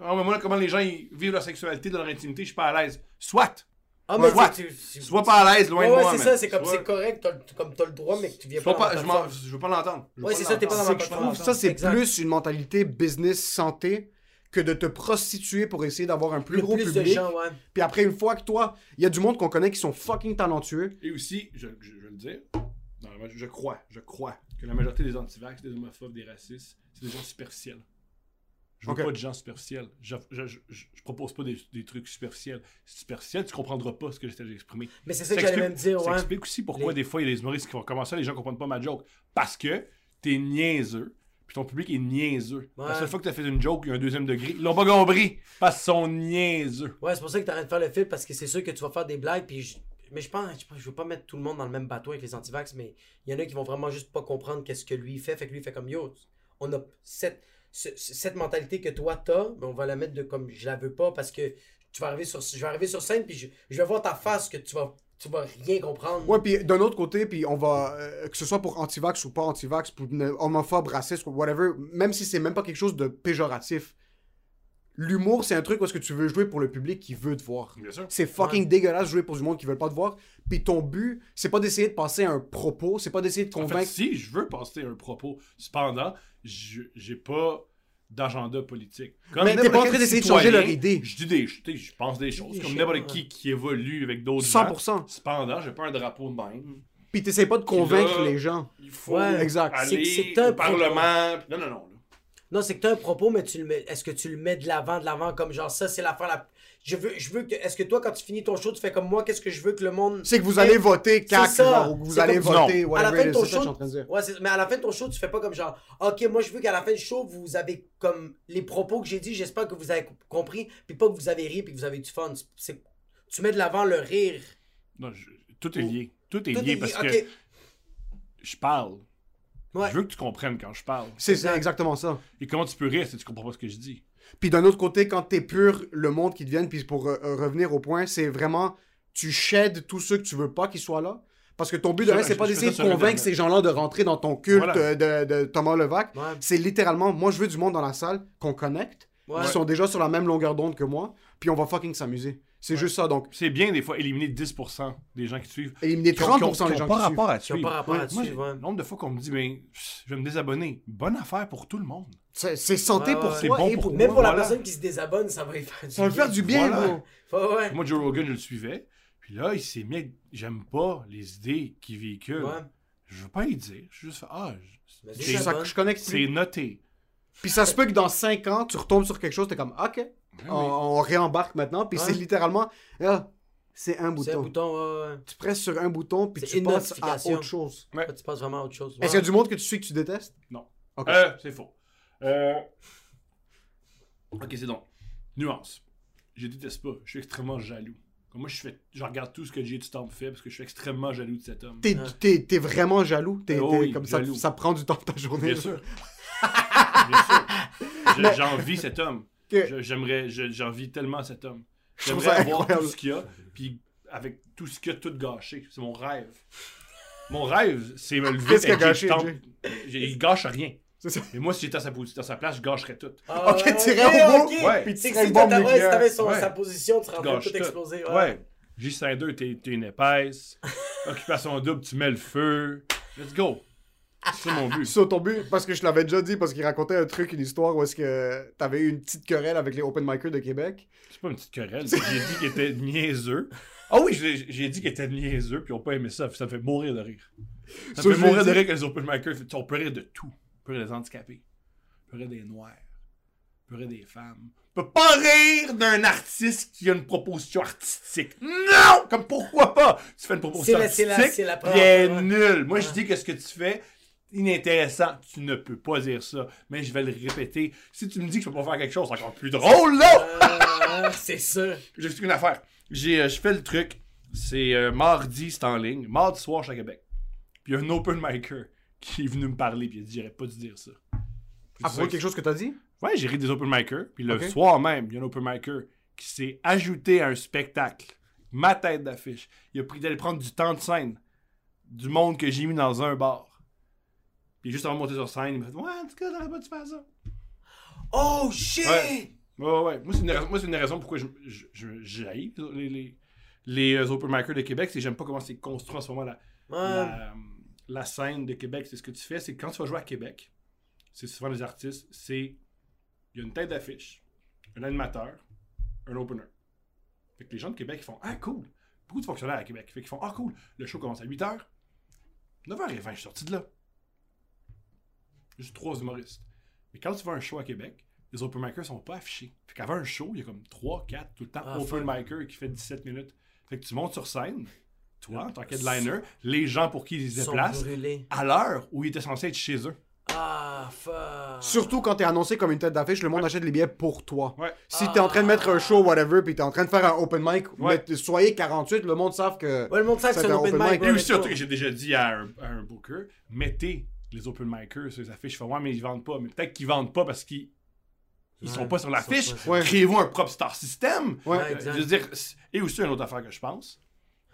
Ah, moi, comment les gens ils vivent leur sexualité dans leur intimité, je suis pas à l'aise. Soit! Ah, mais Ouais. tu- tu- Sois pas à l'aise, loin Ouais, de ouais, moi. c'est man. ça, c'est comme c'est correct, t'as comme t'as le droit, mais que tu viens pas. pas, je, veux pas l'entendre. Ouais, pas c'est ça, t'es pas dans ma C'est que je plateforme. trouve ça, c'est plus une mentalité business santé que de te prostituer pour essayer d'avoir un plus Le gros plus de public. gens, ouais. Puis après, une fois que toi, il y a du monde qu'on connaît qui sont fucking talentueux. Et aussi, je, je- je vais le dire, je crois, je crois que la majorité des antivax, des homophobes, des racistes, c'est des gens superficiels. Je veux pas de gens superficiels. Je, je, je, je- je propose pas des, des trucs superficiels. Si tu es superficiel, tu comprendras pas ce que j'étais d'exprimer. Mais c'est ça que j'allais même dire, ça ouais. explique aussi pourquoi Les- des fois il y a des humoristes qui vont commencer, les gens comprennent pas ma joke. Parce que t'es niaiseux, puis ton public est niaiseux. La Ouais. seule fois que t'as fait une joke, il y a un deuxième degré. Ils l'ont pas compris, parce qu'ils sont niaiseux. Ouais, c'est pour ça que t'arrêtes de faire le fil parce que c'est sûr que tu vas faire des blagues. Puis je- Mais je pense, je veux pas mettre tout le monde dans le même bateau avec les antivax, mais il y en a qui vont vraiment juste pas comprendre qu'est-ce que lui fait. Fait que lui il fait comme yo. On a cette, ce- cette mentalité que toi t'as, mais on va la mettre de comme je la veux pas parce que tu vas arriver sur, je vais arriver sur scène puis je, je vais voir ta face que tu vas, tu vas rien comprendre. Ouais, puis d'un autre côté, puis on va, euh, que ce soit pour anti-vax ou pas anti-vax, pour homophobe, raciste ou whatever, même si c'est même pas quelque chose de péjoratif, l'humour, c'est un truc où est-ce que tu veux jouer pour le public qui veut te voir. Bien sûr. C'est fucking dégueulasse de jouer pour du monde qui veut pas te voir. Puis ton but, c'est pas d'essayer de passer un propos, c'est pas d'essayer de En fait, convaincre. si je veux passer un propos, cependant, je- j'ai pas d'agenda politique. Comme Mais t'es pas en train d'essayer de changer leur idée. Je dis des, je, je pense des choses, Des comme n'importe qui qui évolue avec d'autres 100%. gens. Cependant, j'ai pas un drapeau de même. Puis t'essayes pas de convaincre là- les gens. Il faut Ouais. Exact. aller au Parlement. Non, non, non. Non, c'est que t'as un propos, mais tu le mets. Est-ce que tu le mets de l'avant, de l'avant, comme genre ça, c'est l'affaire la. Je veux, je veux que. Est-ce que toi, quand tu finis ton show, tu fais comme moi, qu'est-ce que je veux que le monde. C'est que vous allez voter CAC, genre, ou que vous allez voter, à la fin de ton show. Ouais, mais à la fin de ton show, tu fais pas comme genre, ok, moi je veux qu'à la fin du show, vous avez comme les propos que j'ai dit, j'espère que vous avez compris, puis pas que vous avez ri, puis que vous avez du fun. C'est, tu mets de l'avant le rire. Non, je- tout est lié. Tout est Tout lié est parce que je parle. Ouais. Je veux que tu comprennes quand je parle. C'est exactement ça. Et comment tu peux rire si tu comprends pas ce que je dis? Puis d'un autre côté, quand t'es pur, le monde qui te vient, puis pour euh, euh, revenir au point, c'est vraiment, tu sheds tous ceux que tu veux pas qu'ils soient là. Parce que ton but de je- c'est pas d'essayer de convaincre ces gens-là de rentrer dans ton culte Voilà. euh, de, de Thomas Levac. Ouais. C'est littéralement, moi je veux du monde dans la salle qu'on connecte, Ouais. qui sont déjà sur la même longueur d'onde que moi, puis on va fucking s'amuser. C'est juste ça, donc C'est bien des fois éliminer 10% des gens qui te suivent. éliminer Qui ont- 30% qui ont- qui des gens pas qui suivent. rapport à Qui suivre. pas rapport à Moi, suivre. Le nombre de fois qu'on me dit, ben, je vais me désabonner. Bonne affaire pour tout le monde. C'est c'est santé Ouais, pour ouais. toi bon et pour pour Même moi. pour la Voilà. personne qui se désabonne, ça va lui faire du Ça va le faire du bien, Voilà. Moi, Joe Rogan, je le suivais. Puis là, il s'est mis. J'aime pas les idées qu'il véhicule. Ouais. Je veux pas y dire. Je juste faire, ah, je- ça je connecte. c'est noté. Puis ça se peut que dans 5 ans, tu retombes sur quelque chose, t'es comme, ok, on, on réembarque maintenant. Puis Ouais. c'est littéralement, ah, c'est un C'est un bouton. bouton, ouais, ouais. Tu presses sur un bouton, puis tu passes à autre chose. Ouais. Là, tu passes vraiment à autre chose. Est-ce qu'il y a du monde que tu suis que tu détestes? Non. Euh, c'est faux. Euh... Ok, c'est donc. Nuance. Je déteste pas. Je suis extrêmement jaloux. Comme moi, je, fais... je regarde tout ce que J. Stamp fait parce que je suis extrêmement jaloux de cet homme. T'es Ouais. t'es- t'es vraiment jaloux? T'es, Oh oui, comme ça, jaloux. ça prend du temps de ta journée. Bien sûr. Bien sûr. Je- J'envie cet homme. J'aimerais, je- j'envie tellement cet homme. J'aimerais avoir incroyable. tout ce qu'il y a, puis avec tout ce qu'il y a, tout gâché. C'est mon rêve. Mon rêve, c'est me lever. Qu'est-ce qu'il a gâché, Il gâche rien. Mais moi, si j'étais à sa, position- à sa place, je gâcherais tout. Ah, Ok, ouais, tirer ok, au bout, ouais, puis tu que serais si t'avais ouais, Ouais. sa position, tu serais en train de Gâche tout tout. exploser. Ouais. J52, t'es t'es une épaisse. Occupation double, tu mets le feu. Let's go. C'est mon but. Sur ton but, parce que je l'avais déjà dit, parce qu'il racontait un truc, une histoire où est-ce que t'avais eu une petite querelle avec les open micers de Québec. C'est pas une petite querelle. J'ai dit qu'il était niaiseux. Ah oui, j'ai dit qu'il était niaiseux, puis ils ont pas aimé ça. Ça me fait mourir de rire. Ça me fait mourir de rire que les open micers. On peut rire de tout. On peut rire des handicapés. On peut rire des noirs. On peut rire des femmes. On peut pas rire d'un artiste qui a une proposition artistique. Non! Comme pourquoi pas? Tu fais une proposition C'est la- la- artistique, c'est la première elle est fois. nulle. Moi, je Ouais. dis que ce que tu fais, inintéressant. Tu ne peux pas dire ça. Mais je vais le répéter. Si tu me dis que je peux pas faire quelque chose, c'est encore plus drôle, là! Euh, c'est ça. J'explique une affaire. J'ai, euh, je fais le truc. C'est euh, mardi, c'est en ligne. Mardi soir, je suis à Québec. Puis il y a un open micer qui est venu me parler. Puis il a dit J'aurais pas dû dire ça. Puis de sais quelque chose que t'as dit? Ouais, j'ai ri des open micers. Puis le soir même, il y a un open micer qui s'est ajouté à un spectacle. Ma tête d'affiche. Il a pris d'aller prendre du temps de scène. Du monde que j'ai mis dans un bar. Puis juste avant de monter sur scène, il m'a fait Ouais, en tout cas, t'aurais pas dû faire ça. Oh shit! Ouais. Ouais, ouais. Moi, c'est une raison, moi, c'est une raison pourquoi je, je, les, les, les euh, open micers de Québec. C'est que j'aime pas comment c'est construit en ce moment la, Ouais. la, la scène de Québec. C'est ce que tu fais, c'est que quand tu vas jouer à Québec, c'est souvent les artistes, c'est. Il y a une tête d'affiche, un animateur, un opener. Fait que les gens de Québec ils font Ah, cool! Beaucoup de fonctionnaires à Québec. Fait qu'ils font Ah, cool! Le show commence à 8h. 9h20, je suis sorti de là. Juste trois humoristes. Mais quand tu vas à un show à Québec, les open micers sont pas affichés. Fait qu'avant un show, il y a comme 3, 4 tout le temps Ah, open fuck. micer qui fait 17 minutes. Fait que tu montes sur scène, toi, en tant qu'headliner, les gens pour qui ils se déplacent, brûlés. à l'heure où ils étaient censés être chez eux. Ah, fuck. Surtout quand t'es annoncé comme une tête d'affiche, le monde achète les billets pour toi. Ouais. Si t'es en train de mettre un show, whatever, puis t'es en train de faire un open mic, Ouais. soyez 48, le monde savent que. Ouais, le monde sait que c'est un open open mic. mic. ouais, Et mais aussi, un toi- truc que j'ai déjà dit à un, à un booker, mettez les open micers sur les affiches. Je fais, ouais, mais ils vendent pas. Mais peut-être qu'ils vendent pas parce qu'ils ils Ouais, sont pas sur l'affiche. Ouais. Créez-vous un propre star system. Ouais. Ouais, Euh, je veux dire, et aussi une autre affaire que je pense.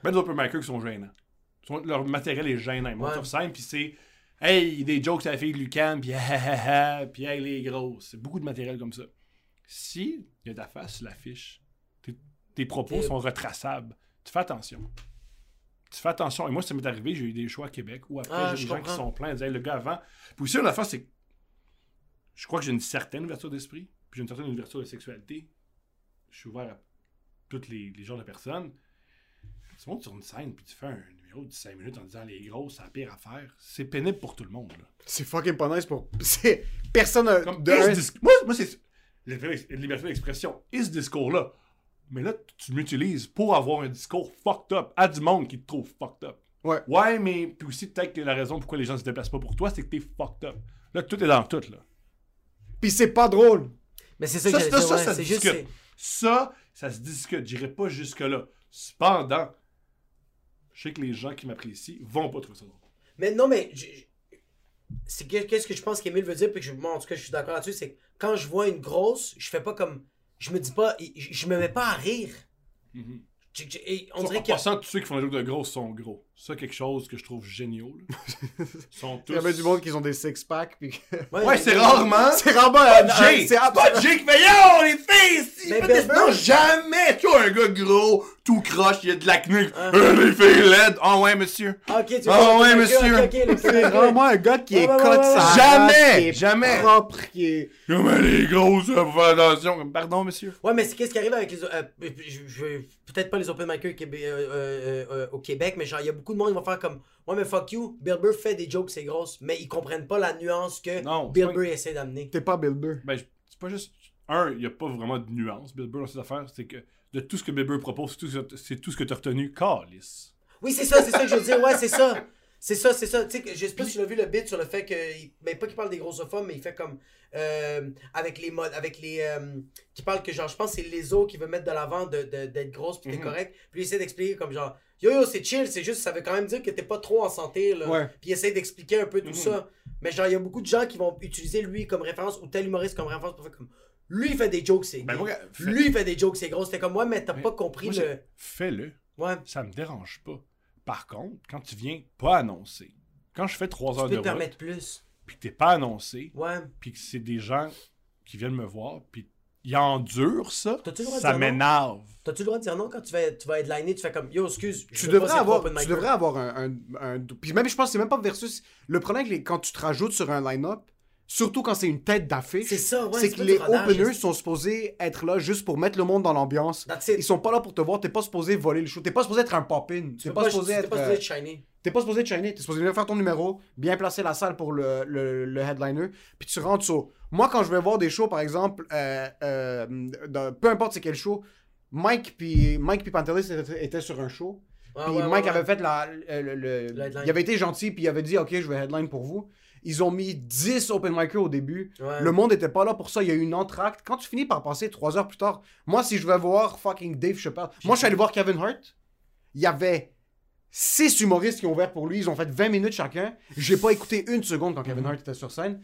Ben des open micers qui sont gênants. Leur matériel est gênant. Ils montent Ouais. sur scène, puis c'est Hey, des jokes à la fille de Lucan, puis ha ha ha, puis hey, les grosses. C'est beaucoup de matériel comme ça. Si il y a ta face sur l'affiche, tes, tes propos sont retraçables. Tu fais attention. Tu fais attention. Et moi, ça m'est arrivé, j'ai eu des choix à Québec où après, Ah, j'ai des gens qui sont pleins, ils le gars avant. Puis aussi, une affaire, c'est je crois que j'ai une certaine ouverture d'esprit, puis j'ai une certaine ouverture de sexualité. Je suis ouvert à tous les, les genres de personnes. Tu montes sur une scène, puis tu fais un numéro de 5 minutes en disant les grosses, c'est la pire affaire. C'est pénible pour tout le monde. C'est fucking pas nice pour. C'est. Personne. a- Comme, de Moi, moi c'est liberté liberté d'expression. Et ce discours-là. Mais là, tu m'utilises pour avoir un discours fucked up à du monde qui te trouve fucked up. Ouais. Ouais, mais puis aussi, peut-être que la raison pourquoi les gens se déplacent pas pour toi, c'est que t'es fucked up. Là, tout est dans tout, là. Puis c'est pas drôle. Mais c'est ça, Ça, que ça, dire, ça, ouais, ça se juste. discute. Ça, ça se discute. J'irai pas jusque-là. Cependant, je sais que les gens qui m'apprécient vont pas trouver ça drôle. Mais non, mais. C'est qu'est-ce que je pense qu'Emile veut dire, puis que je, moi, en tout cas, je suis d'accord là-dessus, c'est que quand je vois une grosse, je fais pas comme. Je me dis pas. Je, je me mets pas à rire. Mhm. Je- je- et on dirait a- passant, tous ceux qui font des jokes de gros sont gros. Ça, quelque chose que je trouve génial. sont tous... Il y avait du monde qui ont des six-packs. Puis... Ouais, c'est rarement. c'est rarement. Pas un- Jay! C'est pas fait Yo, les filles! Mais Non, jamais! Tu vois, un gars gros, tout croche, il y a de l'acné. Ah. Euh, les filles laides! Ah ouais, monsieur! Ah, ok, tu Ah vois, ouais, ok, monsieur. ok, ok, le- C'est vraiment un gars qui est Ouais, ouais, cut ouais, ouais, sa ouais. Jamais! race, qui est Jamais! propre, qui est. Mais les grosses, euh, faut faire attention. Comme, Pardon, monsieur? Ouais, mais c'est qu'est-ce qui arrive avec les. euh, je, je- peut-être pas les open micers québé- euh, euh, euh, au Québec, mais genre, il y a beaucoup de monde qui vont faire comme. Ouais, mais fuck you, Bill Burr fait des jokes, c'est grosse, mais ils comprennent pas la nuance que Non, Bill pas- Burr essaie d'amener. T'es pas Bill Burr. Ben, je- c'est pas juste. Un, il n'y a pas vraiment de nuance, Bill Burr, dans cette affaire. C'est que de tout ce que Bill Burr propose, c'est tout ce que- c'est tout ce que tu as retenu. Calice. Oui, c'est ça, c'est ça que je veux dire, ouais, c'est ça. C'est ça, c'est ça. Tu sais, que- je sais pas si tu l'as vu le bit sur le fait que. Ben, pas qu'il parle des grossophones, mais il fait comme. euh, avec les modes. Avec les. euh, qui parle que, genre, je pense que c'est les os qui veut mettre de l'avant de- de- d'être grosse puis t'es Mhm. correct. Puis il essaie d'expliquer comme genre. Yo yo, c'est chill, c'est juste, ça veut quand même dire que t'es pas trop en santé, là. Ouais. Puis il essaie d'expliquer un peu tout Mhm. ça. Mais genre, il y a beaucoup de gens qui vont utiliser lui comme référence ou tel humoriste comme référence pour faire comme. Lui, il fait des jokes, c'est. Ben, moi, Lui, il fait des jokes, c'est gros. C'était comme, ouais, mais t'as pas compris moi, le. Fais-le. Ouais. Ça me dérange pas. Par contre, quand tu viens pas annoncer, quand je fais trois Tu heures peux de te route, permettre plus. puis que t'es pas annoncé, Ouais. puis que c'est des gens qui viennent me voir, puis ils endurent ça, T'as-tu le droit de ça dire non? m'énerve. T'as-tu le droit de dire non quand tu vas, tu vas headliner, tu fais comme yo, excuse. je Tu devrais, avoir, tu devrais avoir un, un, un- Puis même, je pense que c'est même pas versus. Le problème, c'est que quand tu te rajoutes sur un line-up, surtout quand c'est une tête d'affiche, C'est ça, ouais. c'est que pas les openers sont supposés être là juste pour mettre le monde dans l'ambiance. Ils sont pas là pour te voir, t'es pas supposé voler le show, t'es pas supposé être un pop-in, Tu t'es peux pas, supposé t'es être. pas euh, supposé être shiny. T'es pas supposé te shiner, t'es supposé venir faire ton numéro, bien placer la salle pour le, le, le headliner, puis tu rentres sur. Moi, quand je vais voir des shows, par exemple, euh, euh, dans- peu importe c'est quel show, Mike puis Mike puis Pantelis étaient, sur un show, Ouais, puis ouais, Mike avait fait la, le, il avait été gentil, puis il avait dit, ok, je vais headline pour vous. Ils ont mis 10 open micers au début. Ouais. Le monde était pas là pour ça. Il y a eu une entracte. Quand tu finis par passer 3 heures plus tard, moi, si je vais voir fucking Dave Chappelle, moi, je suis allé voir Kevin Hart. Il y avait 6 humoristes qui ont ouvert pour lui. Ils ont fait 20 minutes chacun. J'ai pas écouté une seconde quand Kevin Hart était sur scène.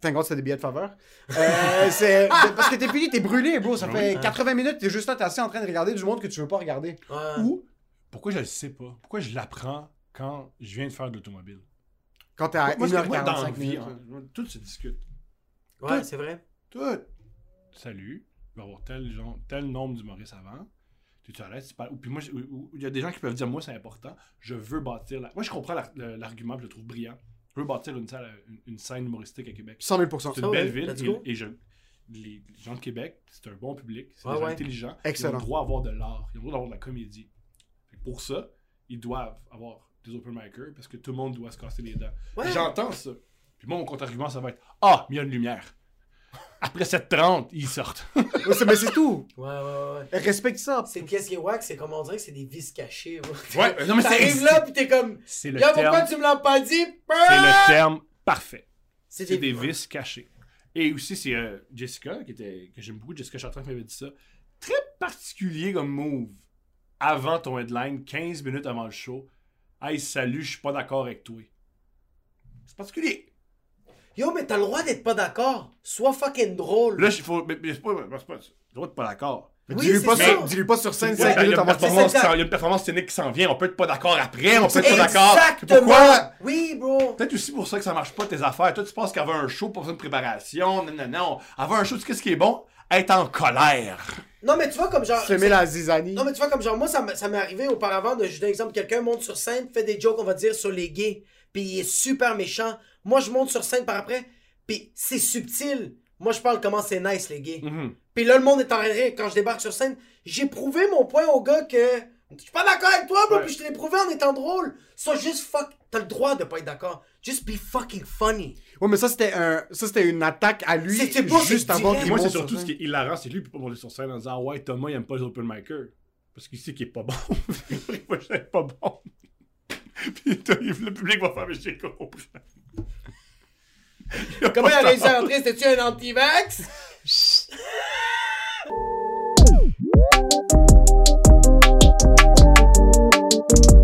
Thank God, c'était des billets de faveur. Euh, c'est parce que t'es fini, t'es brûlé, bro. Ça Oui. fait Ouais. 80 minutes, t'es juste là, t'es assis en train de regarder du monde que tu veux pas regarder. Ouais. Ou Pourquoi je le sais pas? Pourquoi je l'apprends quand je viens de faire de l'automobile? Quand t'es à Moi, ce que- moi, dans la 1h45 vie, minutes. hein, tout se discute. Ouais, Tout. c'est vrai. Tout. Salut, il va y avoir tel, genre, tel nombre d'humoristes avant. Tu à l'aise? tu parles- ou Puis moi, il y a des gens qui peuvent dire, moi, c'est important. Je veux bâtir... La... Moi, je comprends l'argument, je le trouve brillant. Je veux bâtir une, salle, une, une scène humoristique à Québec. 100 000 C'est Ah une ouais, belle ville et, je, les, les gens de Québec, c'est un bon public, c'est Ouais, des gens ouais. intelligents. Ils ont Excellent. le droit d'avoir de l'art, ils ont le droit d'avoir de la comédie. Fait que Pour ça, ils doivent avoir des open micers parce que tout le monde doit se casser les dents. Ouais. J'entends ça. Puis moi, mon contre-argument, ça va être Ah, mais il y a une lumière. Après 7h30, ils sortent. Mais c'est tout. Ouais, ouais, ouais. Respecte ça. C'est qu'est-ce qui est wack, c'est comme on dirait que c'est des vis cachés. Ouais, non, mais c'est- T'arrives là, pis t'es comme. C'est le Yo, pourquoi terme. tu me l'as pas dit? C'est le terme parfait. C'est des vis cachés. Et aussi, c'est euh, Jessica, qui était, que j'aime beaucoup, Jessica Chartrand qui m'avait dit ça. Très particulier comme move. Avant ton headline, 15 minutes avant le show. Hey, salut, je suis pas d'accord avec toi. C'est particulier. Yo, mais t'as le droit d'être pas d'accord. Sois fucking drôle. Là, il faut. Mais, mais c'est pas. mais c'est pas. Le droit de pas d'accord. Mais Oui, dis-lui c'est pas, ça. sur- dis-lui pas sur scène Ouais, 5 ben, il, y minutes a une avant de performance, c'est ça. il y a une performance scénique qui s'en vient. On peut être pas d'accord après. On peut être pas d'accord. Exactement. Pourquoi? Oui, bro. Peut-être aussi pour ça que ça marche pas tes affaires. Toi, tu penses qu'avoir un show, pas besoin de préparation. Non, non, non. Avoir un show, tu sais ce qui est bon? Être en colère. Non, mais tu vois, comme genre. Semer la zizanie. Non, mais tu vois, comme genre, moi, ça m'est arrivé auparavant de, je donne un exemple, quelqu'un monte sur scène, fait des jokes, on va dire, sur les gays, puis il est super méchant. Moi, je monte sur scène par après, puis c'est subtil. Moi, je parle comment c'est nice, les gays. Mhm. Puis là, le monde est en train de rire quand je débarque sur scène. J'ai prouvé mon point au gars que. Je suis pas d'accord avec toi, bro, Ouais. puis je te l'ai prouvé en étant drôle. So, juste fuck. T'as le droit de pas être d'accord. Just be fucking funny. Ouais, mais ça, c'était un... ça, c'était une attaque à lui juste avant qu'il Moi, c'est surtout ce qui est hilarant, c'est lui qui peut pas monter sur scène en disant Ah ouais, Thomas, il aime pas les open micers. Parce qu'il sait qu'il est pas bon. Moi, je pas bon. Puis le public va faire, mais j'ai compris. Comment il a réussi à entrer C'était-tu un anti-vax?